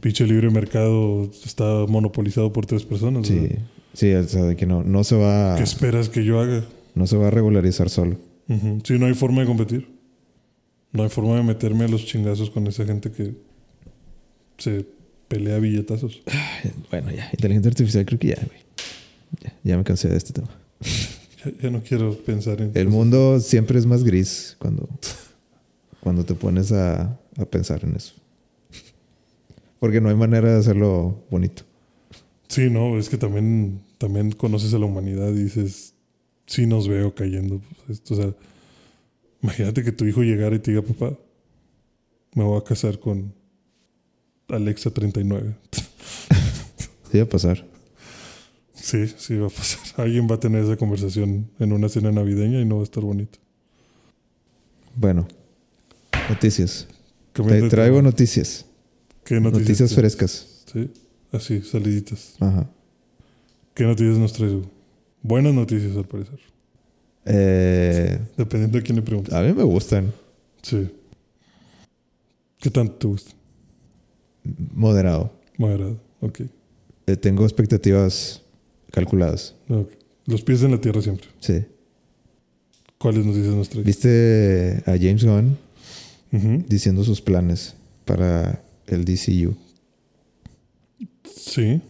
pinche libre mercado está monopolizado por tres personas? Sí. Sí, o sea, de que no, no se va ¿Qué esperas que yo haga? no se va a regularizar solo. Ujú. Sí, no hay forma de competir. No hay forma de meterme a los chingazos con esa gente que se pelea billetazos. Bueno, ya, inteligencia artificial creo que ya, güey. Ya, ya me cansé de este tema. Ya, ya no quiero pensar en. El mundo siempre es más gris cuando, cuando te pones a, a pensar en eso. Porque no hay manera de hacerlo bonito. Sí, no, es que también, también conoces a la humanidad y dices, sí nos veo cayendo. pues, esto, o sea, imagínate que tu hijo llegara y te diga, papá, me voy a casar con Alexa 39. Sí va a pasar. Sí, sí va a pasar. Alguien va a tener esa conversación en una cena navideña y no va a estar bonito. Bueno, noticias. Te traigo noticias. ¿Qué noticias? Noticias frescas. Sí, así, saliditas. Ajá. ¿Qué noticias nos traes? Buenas noticias, al parecer. Eh, Dependiendo de quién le preguntes. a mí me gustan. Sí. ¿Qué tanto te gusta? Moderado. Moderado. Ok. Eh, tengo expectativas calculadas. Ok. Los pies en la tierra siempre. Sí. ¿Cuáles nos traes? ¿Viste a James Gunn diciendo sus planes para el DCU? Sí.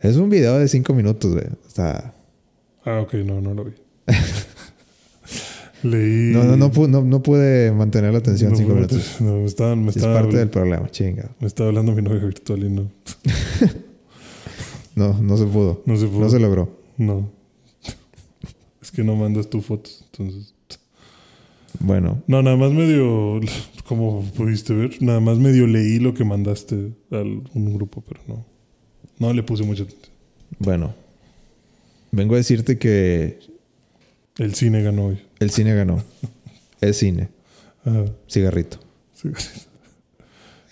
Es un video de cinco minutos, güey. Está... Ah, ok, no, no lo vi. Leí. No, no, no, no, no pude mantener la atención No, cinco minutos. No, me estaba, me Es parte del problema, chinga. me estaba hablando mi novia virtual y no, No, no se pudo. no se pudo. No se logró. No. Es que no mandas tus fotos. Entonces. Bueno, No, nada más medio. Como pudiste ver, nada más medio leí lo que mandaste a un grupo, pero no. No le puse mucha atención. bueno. Vengo a decirte que El cine ganó hoy. el cine ganó. Es cine. Ajá. Cigarrito. Sí.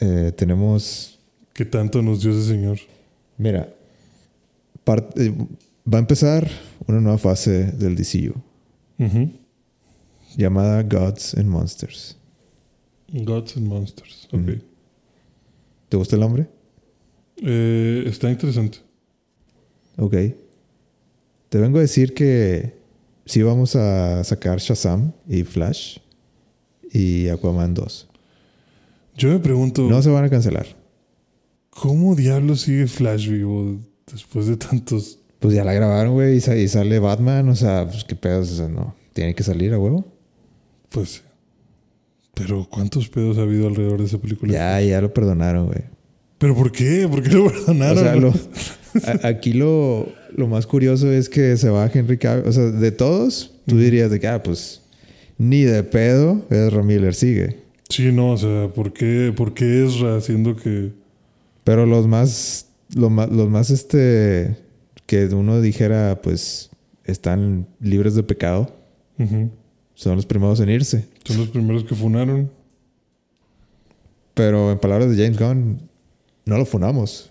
Eh, tenemos ¿Qué tanto nos dio ese señor? Mira, eh, va a empezar una nueva fase del DCU llamada Gods and Monsters. Gods and Monsters. Ok. ¿Te gusta el nombre? Eh, está interesante. Ok. Te vengo a decir que sí vamos a sacar Shazam y Flash y Aquaman 2. Yo me pregunto, No se van a cancelar. ¿cómo diablos sigue Flash vivo después de tantos? Pues ya la grabaron, güey, y, sa- y sale Batman. O sea, pues qué pedos, o sea, no. Tiene que salir a huevo. Pues. Pero ¿cuántos pedos ha habido alrededor de esa película? Ya, ya lo perdonaron, güey. ¿Pero por qué? ¿Por qué lo O perdonaron? sea, lo- a- aquí lo, lo más curioso es que se va Henry Cavill. O sea, de todos, tú dirías de que, ah, pues, ni de pedo Ezra Miller sigue. Sí, no, o sea, ¿por qué, por qué Ezra haciendo que... Pero los más, lo más, los más, este, que uno dijera, pues, están libres de pecado, son los primeros en irse. Son los primeros que funaron. Pero en palabras de James Gunn, no lo funamos.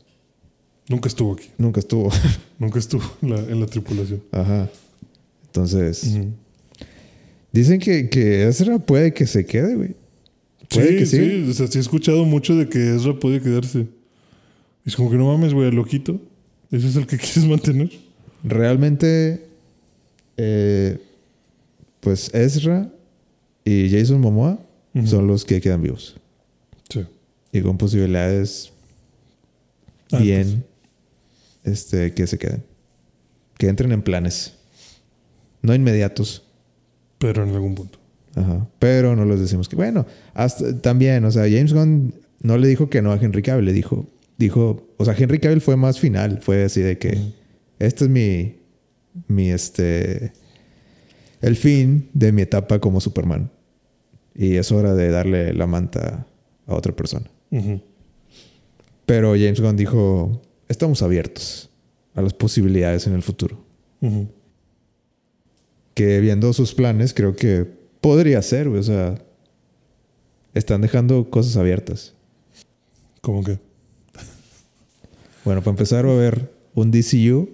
Nunca estuvo aquí. Nunca estuvo. Nunca estuvo en la, en la tripulación. Ajá. Entonces, dicen que, que Ezra puede que se quede, güey. Puede Sí, que sí. sí. O sea, sí he escuchado mucho de que Ezra puede quedarse. Es como que no mames, güey, loquito. ¿Ese es el que quieres mantener? Realmente, eh, pues Ezra y Jason Momoa son los que quedan vivos. Sí. Y con posibilidades bien este, que se queden. Que entren en planes. No inmediatos. Pero en algún punto. Ajá. Pero no les decimos que. Bueno, hasta también, o sea, James Gunn no le dijo que no a Henry Cavill, le dijo, dijo, o sea, Henry Cavill fue más final, fue así de que este es mi, mi, este, el fin de mi etapa como Superman. Y es hora de darle la manta a otra persona. Pero James Gunn dijo, estamos abiertos a las posibilidades en el futuro. Que viendo sus planes creo que podría ser. O sea, están dejando cosas abiertas. ¿Cómo que? Bueno, para empezar va a haber un DCU,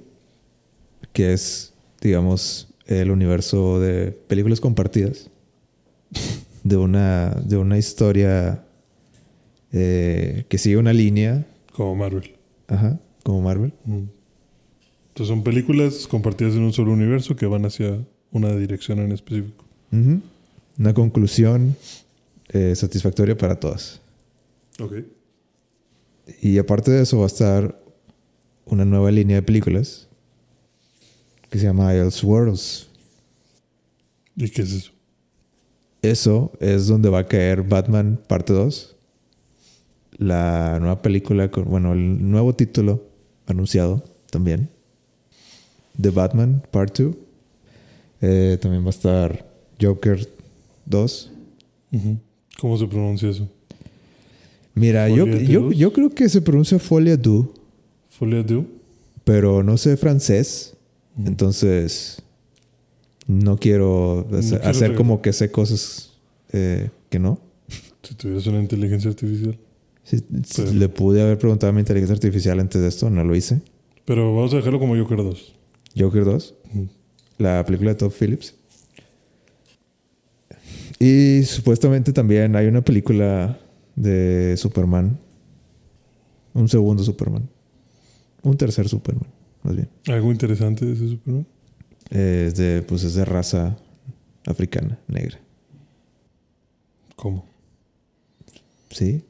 que es, digamos, el universo de películas compartidas. De una, de una historia eh, que sigue una línea, Como Marvel. ajá, como Marvel. Ujú. Entonces son películas compartidas en un solo universo que van hacia una dirección en específico. Una conclusión eh, satisfactoria para todas. Ok. Y aparte de eso va a estar una nueva línea de películas que se llama Elseworlds. ¿Y qué es eso? Eso es donde va a caer Batman parte 2. La nueva película, con, bueno, el nuevo título anunciado también. The Batman Part 2. Eh, también va a estar Joker 2. ¿Cómo se pronuncia eso? Mira, yo, yo, yo, creo que se pronuncia Folia 2 Fulledu. Pero no sé francés. Entonces, no quiero hacer, como que sé cosas eh, que no. Si tuvieras una inteligencia artificial. Si, pues. le pude haber preguntado a mi inteligencia artificial antes de esto, no lo hice. Pero vamos a dejarlo como Joker 2. Joker 2. La película de Todd Phillips. Y supuestamente también hay una película de Superman. Un segundo Superman. Un tercer Superman, más bien. ¿Algo interesante de ese Superman? Es de, pues es de raza africana, negra. ¿Cómo? ¿Sí?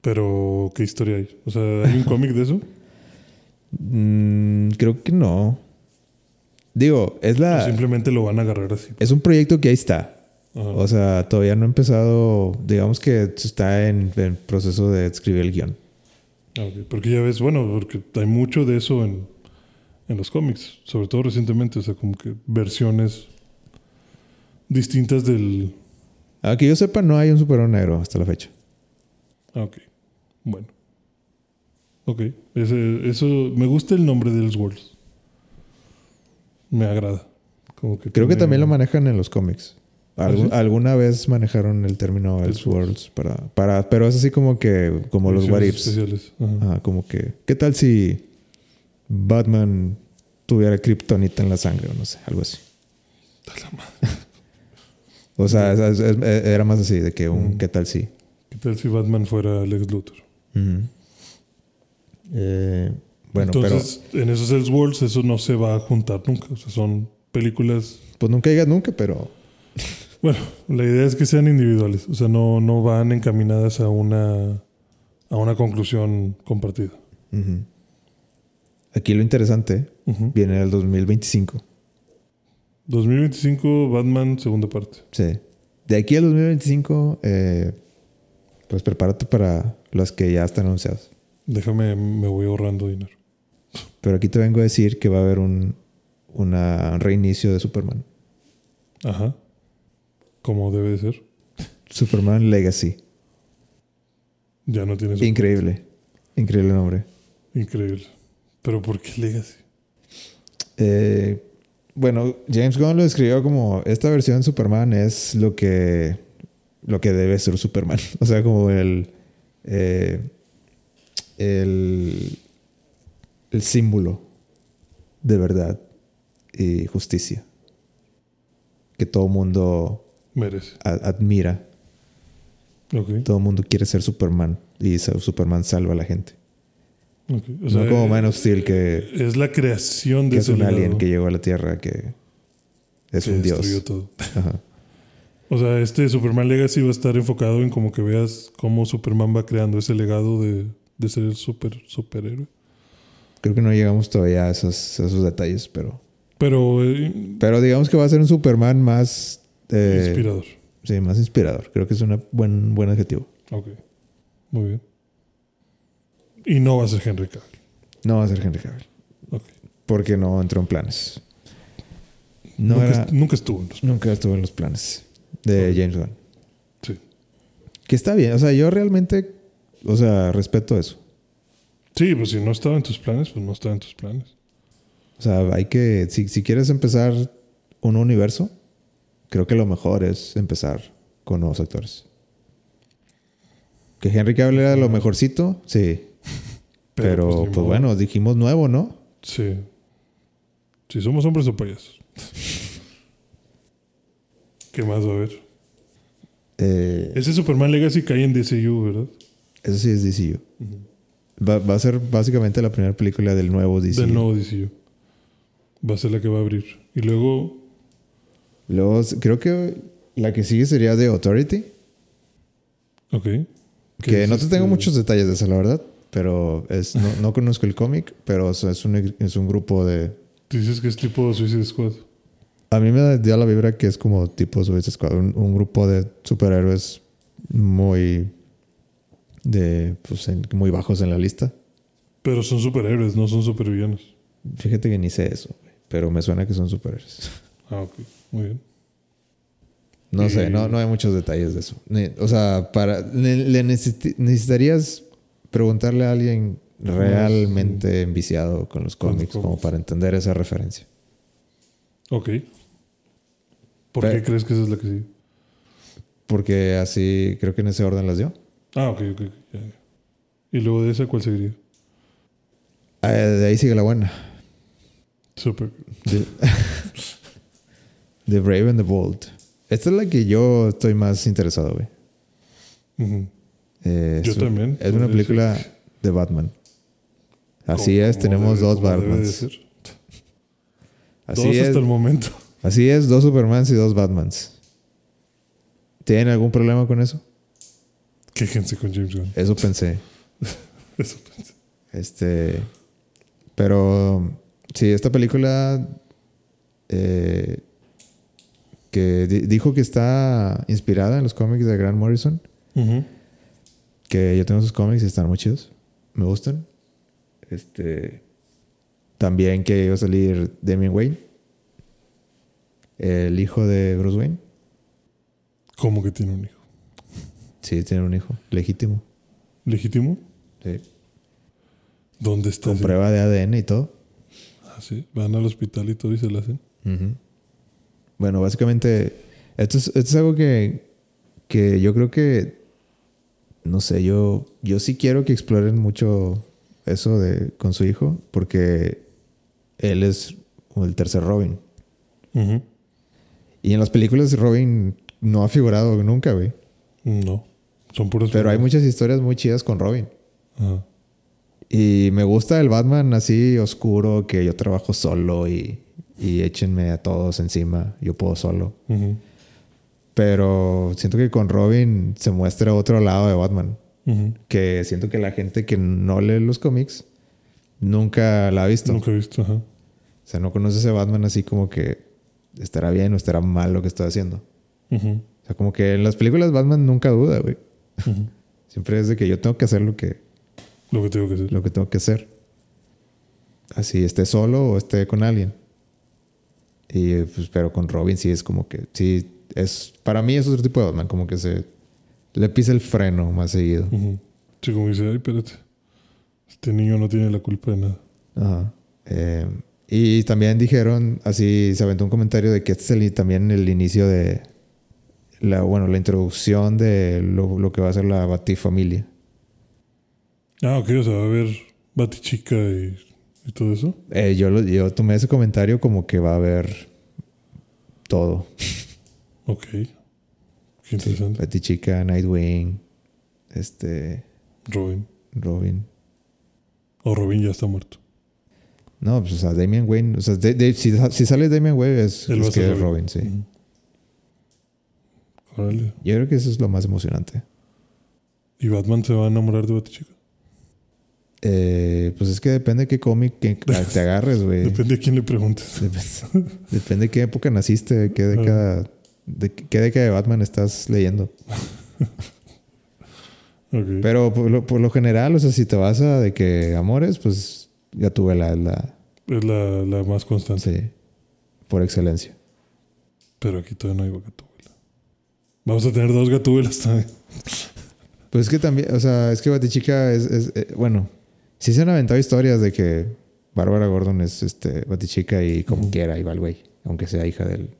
Pero, ¿qué historia hay? O sea, ¿hay un cómic de eso? Mm, creo que no. Digo, es ¿O la. simplemente lo van a agarrar así? Es un proyecto que ahí está. Ajá. O sea, todavía no ha empezado. Digamos que está en, en proceso de escribir el guion. Ah, ok. Porque ya ves, bueno, porque hay mucho de eso en, en los cómics, sobre todo recientemente, o sea, como que versiones distintas del... A que yo sepa, no hay un superhéroe negro hasta la fecha. Ah, ok. Bueno. Ok. Ese, eso, me gusta el nombre de Elseworlds. Me agrada. Como que Creo que tiene- también lo manejan en los cómics. Alguna vez manejaron el término Elseworlds para, para. Pero es así como que. Como los what ifs. especiales. Ajá. Como que. ¿Qué tal si Batman tuviera kriptonita en la sangre o no sé? Algo así. O sea, es- es- es- era más así, de que un. ¿qué tal si? ¿Qué tal si Batman fuera Lex Luthor? Ujú. Eh, bueno, Entonces, en esos Elseworlds eso no se va a juntar nunca. O sea, son películas... pero. Pues nunca digas nunca, pero. Bueno, la idea es que sean individuales. O sea, no, no van encaminadas a una, a una conclusión compartida. Aquí lo interesante Ujú. viene en el 2025. 2025, Batman, segunda parte. Sí. De aquí al 2025, eh, pues prepárate para las que ya están anunciadas. Déjame, me voy ahorrando dinero. Pero aquí te vengo a decir que va a haber un una reinicio de Superman. Ajá. Como debe de ser. Superman Legacy. Ya no tiene. Increíble. Increíble nombre. Increíble. Pero ¿por qué Legacy? Eh, bueno, James Gunn lo describió como esta versión de Superman es lo que lo que debe ser Superman. O sea, como el eh, el el símbolo de verdad y justicia que todo mundo Merece. admira. Todo el mundo quiere ser Superman y Superman salva a la gente. O no como Man of Steel que, Es la creación de que es un alien que llegó a la Tierra que es que un dios. todo. Ajá. O sea, este Superman Legacy va a estar enfocado en como que veas cómo Superman va creando ese legado de, de ser el super superhéroe. Creo que no llegamos todavía a esos, a esos detalles, pero Pero eh, pero digamos que va a ser un Superman más eh, inspirador. sí, más inspirador. Creo que es un buen buen adjetivo. Ok. Muy bien. Y no va a ser Henry Cavill. No va a ser Henry Cavill Ok. porque no entró en planes. No nunca, era- est- nunca estuvo en los... nunca estuvo en los planes de. James Gunn. Sí. Que está bien, o sea, yo realmente, o sea, respeto eso. Sí, pues si no estaba en tus planes, pues no estaba en tus planes. O sea, hay que, si, si quieres empezar un universo, creo que lo mejor es empezar con nuevos actores. Que Henry Cavill era lo mejorcito, sí. Pero, pues, modo. bueno, dijimos nuevo, ¿no? Sí. Si somos hombres o payasos. ¿Qué más va a haber? Eh, Ese Superman Legacy cae en DCU, ¿verdad? eso sí es DCU. Va, va a ser básicamente la primera película del nuevo DCU. Del nuevo DCU. Va a ser la que va a abrir. Y luego, Luego, creo que la que sigue sería The Authority. ok. Que no te tengo muchos detalles de eso, la verdad. Pero es, no, no conozco el cómic, pero es es un, es un grupo de... Dices que es tipo Suicide Squad. A mí me dio la vibra que es como tipo Suicide Squad, un, un grupo de superhéroes muy de pues, en- muy bajos en la lista. Pero son superhéroes, no son supervillanos. Fíjate que ni sé eso, pero me suena que son superhéroes. Ah, ok. Muy bien. No Y- sé, no, no hay muchos detalles de eso. O sea, para le, le necesi- necesitarías preguntarle a alguien realmente enviciado con los cómics como para entender esa referencia. Ok. ¿Por Pero- qué crees que esa es la que sigue? Porque así creo que en ese orden las dio. Ah, ok, ok. ya. ¿Y luego de esa cuál seguiría? Ah, de ahí sigue la buena. Super. The, The Brave and the Bold. Esta es la que yo estoy más interesado, güey. Eh, Yo es también, Es una película de Batman. Así es, tenemos debe- dos de Batmans. Así Dos es, hasta el momento. así es, dos Supermans y dos Batmans. ¿Tienen algún problema con eso? Quéjense con James Gunn. Eso pensé. Eso pensé. Este. Pero. Sí, esta película. eh, que di- dijo que está inspirada en los cómics de Grant Morrison. Que yo tengo sus cómics y están muy chidos. Me gustan. Este. También que iba a salir Damian Wayne. El hijo de Bruce Wayne. ¿Cómo que tiene un hijo? Sí, tiene un hijo. Legítimo. ¿Legítimo? Sí. ¿Dónde está? Con ese? prueba de ADN y todo. Ah, sí. Van al hospital y todo y se la hacen. Ujú. Bueno, básicamente, esto es, esto es algo que, que yo creo que, no sé, yo, yo sí quiero que exploren mucho eso de, con su hijo, porque él es el tercer Robin. Y en las películas Robin no ha figurado nunca, güey. No. Son puros. Pero hay muchas historias muy chidas con Robin. Y me gusta el Batman así oscuro, que yo trabajo solo y, y échenme a todos encima, yo puedo solo. Pero siento que con Robin se muestra otro lado de Batman. Que siento que la gente que no lee los cómics nunca la ha visto. Nunca he visto. Ajá. O sea, no conoce ese Batman así como que estará bien o estará mal lo que está haciendo. O sea, como que en las películas Batman nunca duda, güey. Siempre es de que yo tengo que hacer lo que, Lo que tengo que hacer. lo que tengo que hacer. Así esté solo o esté con alguien. Y pues, pero con Robin sí es como que, sí, es, para mí es otro tipo de Batman, como que se le pisa el freno más seguido. Sí, como dice, ay, espérate. Este niño no tiene la culpa de nada. Ajá. Eh, y también dijeron, así se aventó un comentario de que este es el- también el inicio de la, bueno, la introducción de lo, lo que va a ser la Batifamilia. Ah, ok, o sea, va a haber Batichica y, y todo eso. Eh, yo, lo- yo tomé ese comentario como que va a haber todo. Ok. Qué interesante. Batichica, Nightwing, este, Robin. Robin. O Robin ya está muerto. No, pues, o sea, Damian Wayne, o sea, de- de- si, si sale Damian Wayne es, Él es que es Robin, sí. Órale. Yo creo que eso es lo más emocionante. ¿Y Batman se va a enamorar de Batichica? Eh, pues es que depende de qué cómic que te agarres, güey. Depende a quién le preguntes. Depende, depende de qué época naciste, de qué década, de qué década de Batman estás leyendo. Pero por lo, por lo general, o sea, si te vas a de que amores, pues ya tuve la, la Es la, la más constante. sí, por excelencia. Pero aquí todavía no hay Gatúbela. Vamos a tener dos Gatúbelas también. Pues es que también, o sea, es que Batichica es, es eh, bueno, sí se han aventado historias de que Bárbara Gordon es este Batichica y como Ujú. quiera iba al güey, aunque sea hija del,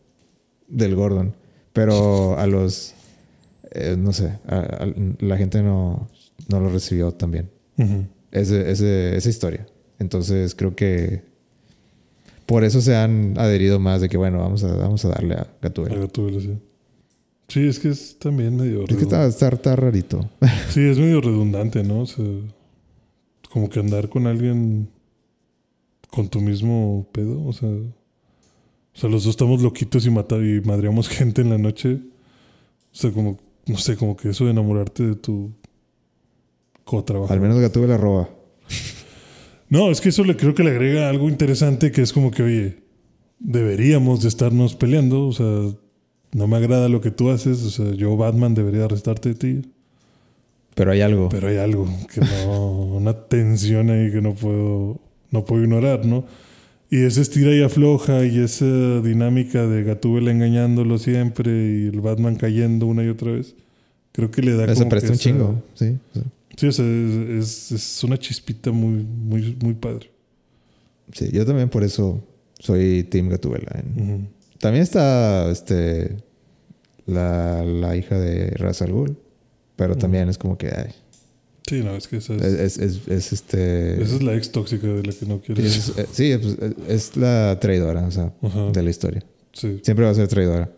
del Gordon. Pero a los, eh, no sé, a- a- la gente no, no lo recibió tan bien. Ese, ese- esa historia. Entonces creo que por eso se han adherido más de que, bueno, vamos a, vamos a darle a A Gatúbela. Gatúbela, sí. Sí, es que es también medio... Es que está, está, está rarito. Sí, es medio redundante, ¿no? O sea, como que andar con alguien con tu mismo pedo, o sea, o sea, los dos estamos loquitos y madreamos gente en la noche. O sea, como, no sé, como que eso de enamorarte de tu co-trabajador. Al menos Gatúbela roba. No, es que eso le creo que le agrega algo interesante que es como que, oye, deberíamos de estarnos peleando, o sea, no me agrada lo que tú haces, o sea, yo Batman debería arrestarte de ti. Pero hay algo. Pero hay algo que no, una tensión ahí que no puedo, no puedo ignorar, ¿no? Y esa estira y afloja y esa dinámica de Gatúbela engañándolo siempre y el Batman cayendo una y otra vez, creo que le da se presta un esa- chingo. Sí. sí. Sí, o sea, es, es- es una chispita muy, muy, muy padre. Sí, yo también por eso soy Team Gatúbela. En- Ujú. También está este la, la hija de Ra's al Ghul. Pero también es como que ay, Sí, no, es que esa es, es, es, es- es, este esa es la ex tóxica de la que no quieres. es, eh, sí, es- es la traidora, o sea, Ajá. de la historia. Sí, Siempre va a ser traidora.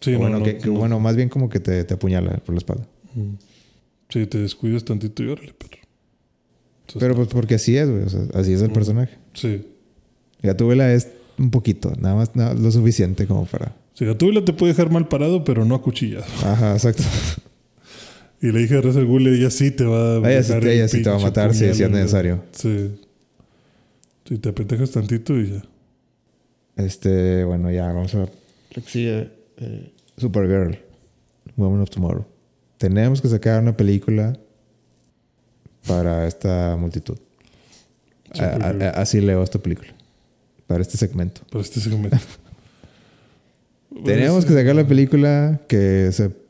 sí, no, bueno, no, que, que no. bueno, más bien como que te, te apuñala por la espalda. Sí, te descuidas tantito y órale, perro. Entonces, Pero pues porque así es, güey. O sea, así es el personaje. sí. Gatúbela es un poquito, nada más nada- lo suficiente como para. Sí, Gatúbela te puede dejar mal parado, pero no acuchillado. Ajá, exacto. Y la hija de Ra's al Ghul, ella sí te va a Ella sí, dejar ella el sí te va a matar si, puñal si es necesario. Sí. Sí, te apendejas tantito y ya. Este, bueno, ya vamos a ver. Lo que sigue, eh, Supergirl, Woman of Tomorrow. Tenemos que sacar una película para esta multitud. A- a- así leo esta película. Para este segmento. Para este segmento. Tenemos que sacar la película que se que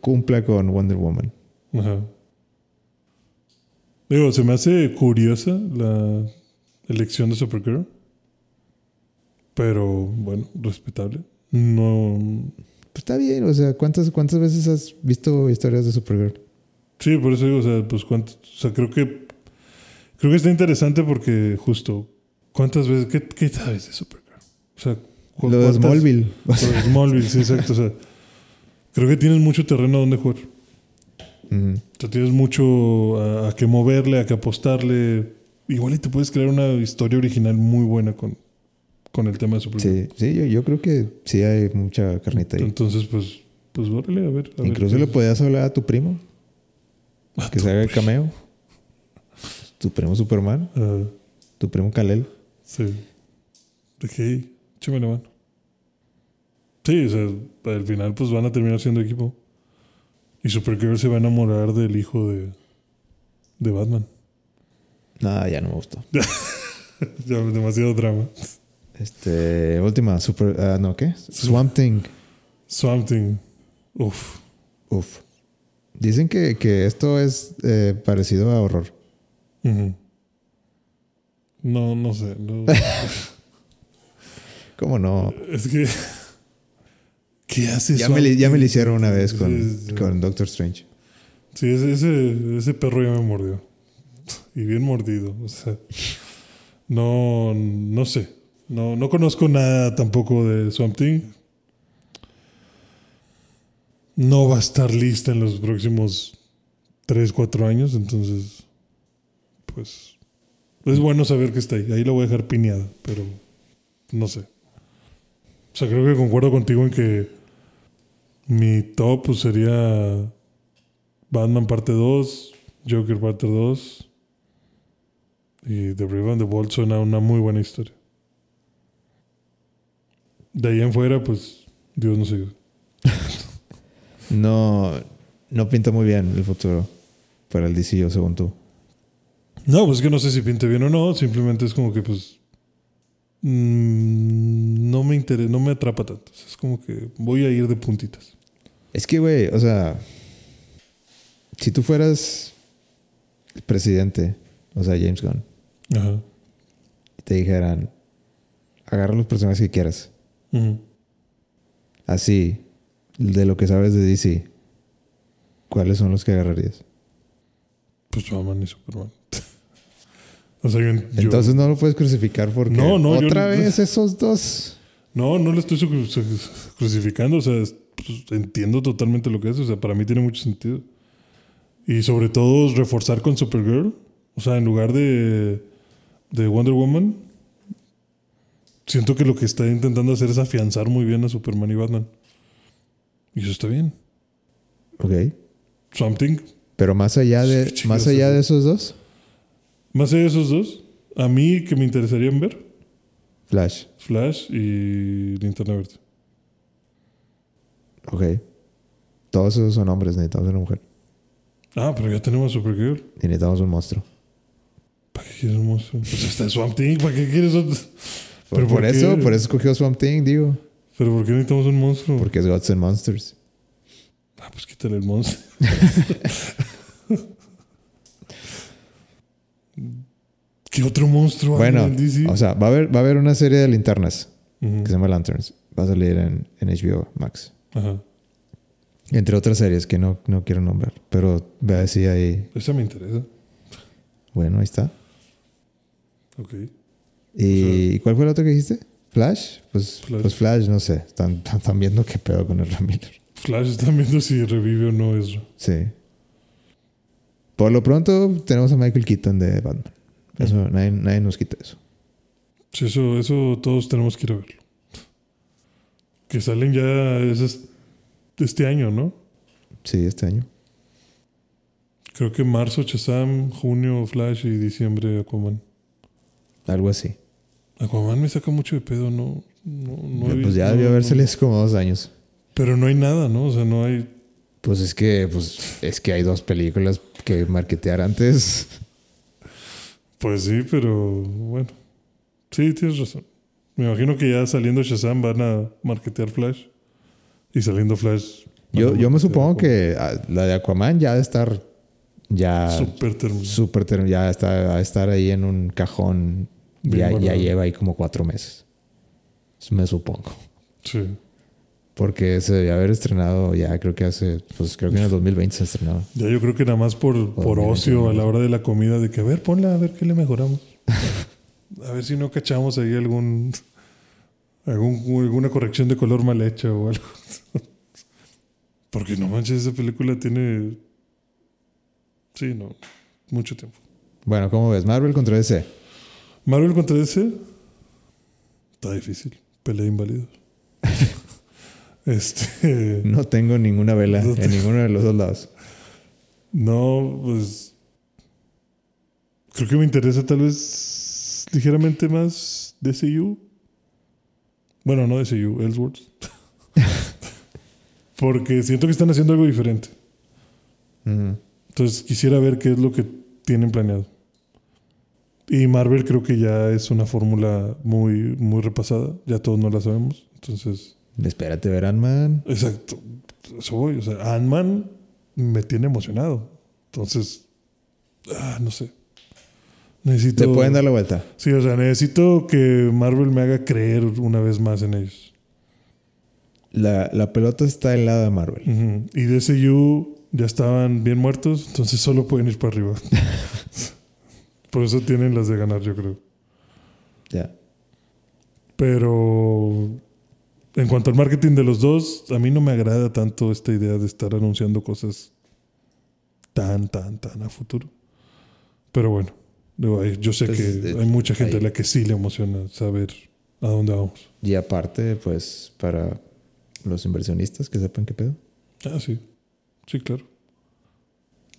cumpla con Wonder Woman. Ajá. Digo, se me hace curiosa la elección de Supergirl. Pero bueno, respetable. No. Pues está bien, o sea, ¿cuántas, cuántas veces has visto historias de Supergirl? Sí, por eso digo, o sea, pues cuánto. O sea, creo que. Creo que está interesante porque justo. ¿Cuántas veces? ¿Qué, qué sabes de Supergirl? O sea, Lo de Smallville. Lo de Smallville, sí, exacto. O sea, creo que tienes mucho terreno donde jugar. O sea, tienes mucho a, a que moverle, a que apostarle. Igual y te puedes crear una historia original muy buena con, con el tema de Supergirl. Sí, sí yo, yo creo que sí hay mucha carnita ahí. Entonces, pues, pues órale, a ver. a ver Incluso qué- le podías hablar a tu primo, a que se haga el cameo. Tu primo Superman, Ah, tu primo Kalel. sí. De que, échame la mano. Sí, o sea, al final, pues van a terminar siendo equipo. Y Supergirl se va a enamorar del hijo de, de Batman. Nada, ya no me gustó. ya, demasiado drama. Este, última, super, ah, no, ¿qué? Swamp Thing. Swamp Thing. Uf. Uf. Dicen que, que esto es eh, parecido a horror. No, no sé. no- ¿Cómo no? es que. ¿Qué hace Ya me, ya me lo hicieron una vez con, Sí, sí. con Doctor Strange. Sí, ese, ese, ese perro ya me mordió. Y bien mordido. O sea, no, no sé. No, no conozco nada tampoco de Swamp Thing. No va a estar lista en los próximos 3, 4 años. Entonces, pues, es bueno saber que está ahí. Ahí lo voy a dejar piñada, pero no sé. O sea, creo que concuerdo contigo en que mi top pues, sería Batman parte 2, Joker parte 2 y The Brave and the Bold suena una muy buena historia. De ahí en fuera, pues Dios nos ayude. No, no pinta muy bien el futuro para el DCU, según tú. No, pues es que no sé si pinte bien o no, simplemente es como que pues mm, no me interesa, no me atrapa tanto. Es como que voy a ir de puntitas. Es que, güey, o sea, si tú fueras el presidente, o sea, James Gunn, Ajá. y te dijeran, agarra los personajes que quieras, así, de lo que sabes de DC, ¿cuáles son los que agarrarías? Pues Batman y Superman. o sea, yo- yo- Entonces no lo puedes crucificar porque No, no, otra vez esos dos. No, no le estoy crucificando. O sea, es- pues, entiendo totalmente lo que es. O sea, para mí tiene mucho sentido. Y sobre todo reforzar con Supergirl. O sea, en lugar de, de Wonder Woman, siento que lo que está intentando hacer es afianzar muy bien a Superman y Batman. Y eso está bien. Ok. Something. Pero más allá de, Sí, más allá eso. de esos dos, Más allá de esos dos, a mí que me interesarían ver, Flash. Flash y Linterna Verde. Ok. Todos esos son hombres, necesitamos una mujer. Ah, pero ya tenemos a Supergirl. Y necesitamos un monstruo. ¿Para qué quieres un monstruo? Pues está el Swamp Thing, ¿para qué quieres otro? ¿Pero por por eso, por eso escogió Swamp Thing, digo. ¿Pero por qué necesitamos un monstruo? Porque es Gods and Monsters. Ah, pues quítale el monstruo. ¿Qué otro monstruo hay Bueno, en DC? o sea, va a haber, va a haber una serie de linternas que se llama Lanterns. Va a salir en, en HBO Max. Ajá. Entre otras series que no, no quiero nombrar. Pero vea si ahí. Esa me interesa. Bueno, ahí está. Ok. ¿Y cuál fue el otro que dijiste? ¿Flash? Pues Flash. pues Flash, no sé. Están, están viendo qué pedo con el Miller. Flash están viendo si revive o no Ezra. Sí. Por lo pronto tenemos a Michael Keaton de Batman. Eso, nadie, nadie nos quita eso. Sí, eso, eso todos tenemos que ir a verlo. Que salen ya es es- este año, ¿no? Sí, este año. Creo que marzo Shazam, junio Flash y diciembre Aquaman. Algo así. Aquaman me saca mucho de pedo, no. no, pues ya debió no- haberse hace como dos años. Pero no hay nada, ¿no? O sea, no hay. Pues es que, pues, es que hay dos películas que marketear antes. Pues sí, pero bueno. Sí, tienes razón. Me imagino que ya saliendo Shazam van a marketear Flash. Y saliendo Flash. Yo, yo me supongo que ah, la de Aquaman ya de estar ya Súper terminado. súper term- ya está a estar ahí en un cajón. Ya, ya lleva ahí como cuatro meses. Me supongo. Sí. Porque se debe haber estrenado ya, creo que hace, pues creo que en el 2020 se estrenó. Ya yo creo que nada más por, por ocio a la hora de la comida, de que a ver, ponla, a ver qué le mejoramos. a ver si no cachamos ahí algún, algún alguna corrección de color mal hecha o algo. Porque no manches, esa película tiene. Sí, no. Mucho tiempo. Bueno, ¿cómo ves? Marvel contra DC. Marvel contra DC. Está difícil. Pelea de inválidos. este. No tengo ninguna vela No en ninguno de los dos lados. No, pues. Creo que me interesa tal vez ligeramente más DCU. Bueno, no DCU, Ellsworth. Porque siento que están haciendo algo diferente. Entonces quisiera ver qué es lo que tienen planeado. Y Marvel creo que ya es una fórmula muy, muy repasada. Ya todos no la sabemos. Entonces, Espérate, ver Ant-Man. exacto. Eso voy. O sea, Ant-Man me tiene emocionado. Entonces, ah, no sé. Necesito. Te pueden dar la vuelta. Sí, o sea, necesito que Marvel me haga creer una vez más en ellos. La, la pelota está del lado de Marvel. Ujú. Y DCU ya estaban bien muertos, entonces solo pueden ir para arriba. Por eso tienen las de ganar, yo creo. Ya. Pero en cuanto al marketing de los dos, a mí no me agrada tanto esta idea de estar anunciando cosas tan, tan, tan a futuro. Pero bueno, yo sé Pues, que eh, hay mucha gente a la que sí le emociona saber a dónde vamos. Y aparte, pues, para los inversionistas que sepan qué pedo. Ah, sí. Sí, claro.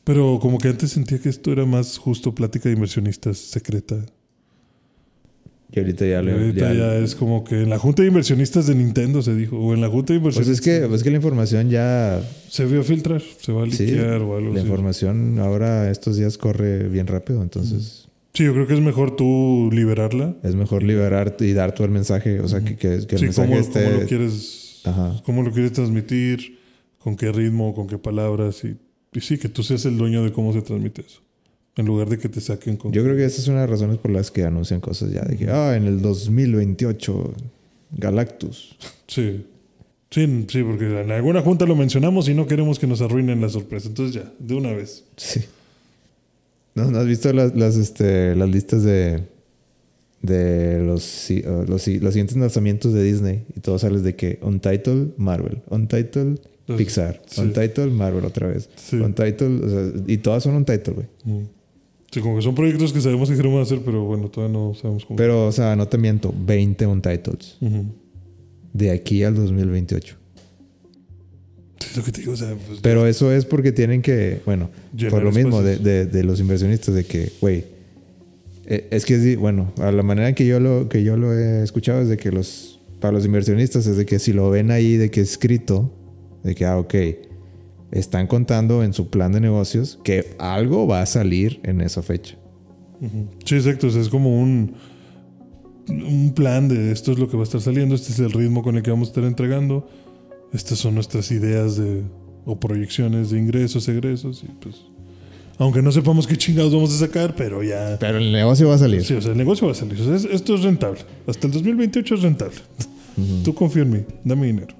Pero como que antes sentía que esto era más justo plática de inversionistas secreta. Y ahorita ya Y le. ahorita ya- ya es como que en la junta de inversionistas de Nintendo se dijo, o en la junta de Pues inversionistas es que, pues que la información ya. se vio filtrar, se va a Sí, liquear o algo la así. información ahora estos días corre bien rápido, entonces Sí, yo creo que es mejor tú liberarla. es mejor liberar y dar todo el mensaje, o sea, que, que, que el sí, mensaje cómo, esté... cómo lo quieres, Ajá. cómo lo quieres transmitir, con qué ritmo, con qué palabras y, y sí, que tú seas el dueño de cómo se transmite eso. En lugar de que te saquen con... Yo creo que esa es una de las razones por las que anuncian cosas ya, de que, ah, en el 2028, Galactus. Sí. Sí, sí, porque en alguna junta lo mencionamos y no queremos que nos arruinen la sorpresa. Entonces ya, de una vez. Sí. ¿No, ¿no has visto las, las, este, las listas de, de los, uh, los, los siguientes lanzamientos de Disney? Y todo sales de que Untitled, Marvel. Untitled. Pixar. Sí. Untitled, Marvel otra vez. Sí. Untitled, o sea, y todas son Untitled, güey. Mm. Sí, como que son proyectos que sabemos que queremos hacer, pero bueno, todavía no sabemos cómo. Pero, o sea, no te miento, 20 Untitles. Ujú. De aquí al 2028. Es lo que te digo, o sea, pues, Pero eso es porque tienen que, bueno, por lo mismo de, de- de los inversionistas, de que, güey, eh, es que, es bueno, a la manera que yo, lo, que yo lo he escuchado es de que los, para los inversionistas es de que si lo ven ahí de que escrito, de que, ah, ok, están contando en su plan de negocios que algo va a salir en esa fecha. Sí, exacto. o sea, es como un, un plan de esto es lo que va a estar saliendo, este es el ritmo con el que vamos a estar entregando, estas son nuestras ideas de o proyecciones de ingresos, egresos, y pues. Aunque no sepamos qué chingados vamos a sacar, pero ya. Pero el negocio va a salir. Sí, o sea, el negocio va a salir. O sea, es- esto es rentable. Hasta el 2028 es rentable. Tú confía en mí. Dame dinero.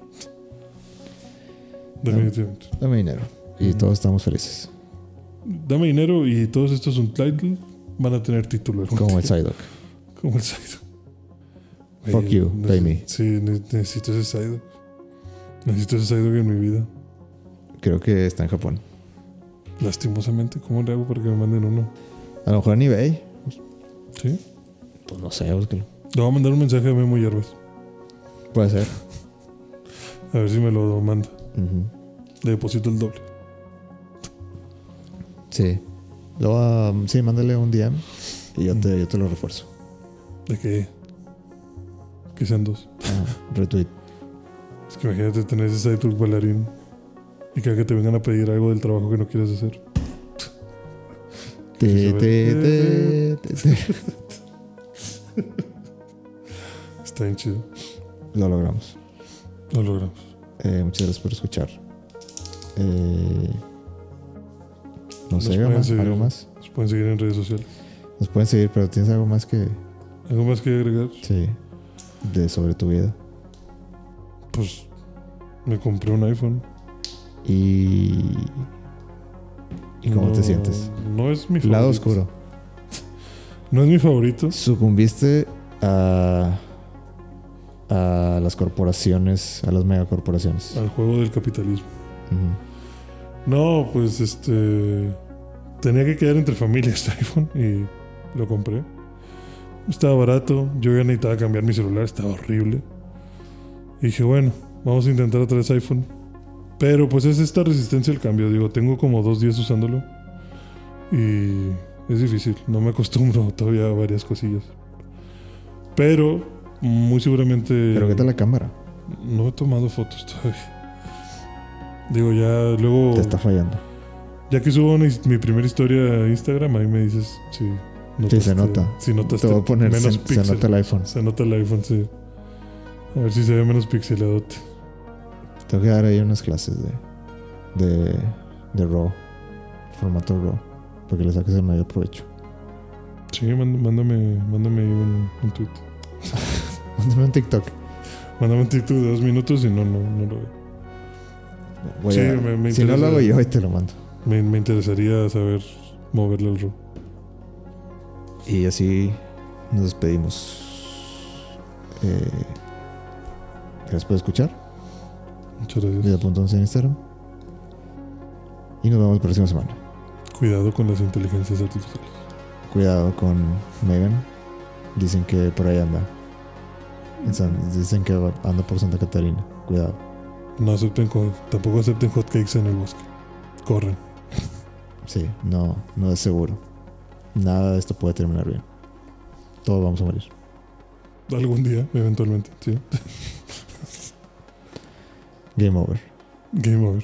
Definitivamente. Dame dinero. Y todos estamos felices. Dame dinero y todos estos Untitled van a tener título. Como el. Psyduck. Como el Psyduck. Fuck you, pay me. Sí, ne- necesito ese Psyduck. Necesito ese Psyduck en mi vida. Creo que está en Japón. Lastimosamente, ¿cómo le hago para que me manden uno? A lo mejor en eBay. ¿Sí? Pues no sé, búscalo. Le voy a mandar un mensaje a Memo Hierbas. Puede ser. A ver si me lo manda. Ujú. Le deposito el doble. Sí. Luego, um, sí, mándale un DM y yo te, yo te lo refuerzo. De que. Que sean dos. Ah, retweet. Es que imagínate tener ese Psyduck bailarín. Y cada que te vengan a pedir algo del trabajo que no quieres hacer. Te, te, te. Está bien chido. Lo logramos. Lo logramos. Eh, muchas gracias por escuchar. Eh, no Nos sé, pueden Gama, seguir. algo más. Nos pueden seguir en redes sociales. Nos pueden seguir, pero tienes algo más que. ¿Algo más que agregar? Sí. De sobre tu vida. Pues me compré un iPhone. Y. ¿Y cómo te sientes? No es mi favorito. Lado oscuro. No es mi favorito. Sucumbiste a. a las corporaciones, a las megacorporaciones. Al juego del capitalismo. No, pues este. Tenía que quedar entre familias este iPhone y lo compré. Estaba barato. Yo ya necesitaba cambiar mi celular. Estaba horrible. Y dije, bueno, vamos a intentar otra vez iPhone. Pero pues es esta resistencia al cambio. Digo, tengo como dos días usándolo. Y es difícil. No me acostumbro todavía a varias cosillas. Pero muy seguramente... Pero ¿qué tal la cámara? No he tomado fotos todavía. Digo, ya luego... Te está fallando. Ya que subo una mi primera historia a Instagram, ahí me dices si Sí, se nota. Si notaste Te voy a poner. menos Se, se nota el iPhone. Se nota el iPhone, sí. A ver si se ve menos pixeladote. Tengo que dar ahí unas clases de. de de RAW, formato RAW, para que le saques el mayor provecho. Sí, mánd- mándame, mándame un, un tweet. Mándame un TikTok. Mándame un TikTok de dos minutos y no, no, no lo veo. Voy Sí, a- me- me si no lo hago yo, ahí te lo mando. Me, me interesaría saber moverle el RAW. Y así nos despedimos. Eh, gracias por escuchar. Muchas gracias. Vida.11 en Instagram. Y nos vemos la próxima semana. Cuidado con las inteligencias artificiales. Cuidado con Megan. Dicen que por ahí anda. Dicen que anda por Santa Catarina. Cuidado. No acepten, co- tampoco acepten hotcakes en el bosque. Corren. Sí, no, no es seguro. Nada de esto puede terminar bien. Todos vamos a morir. Algún día, eventualmente, sí. Game over. Game over.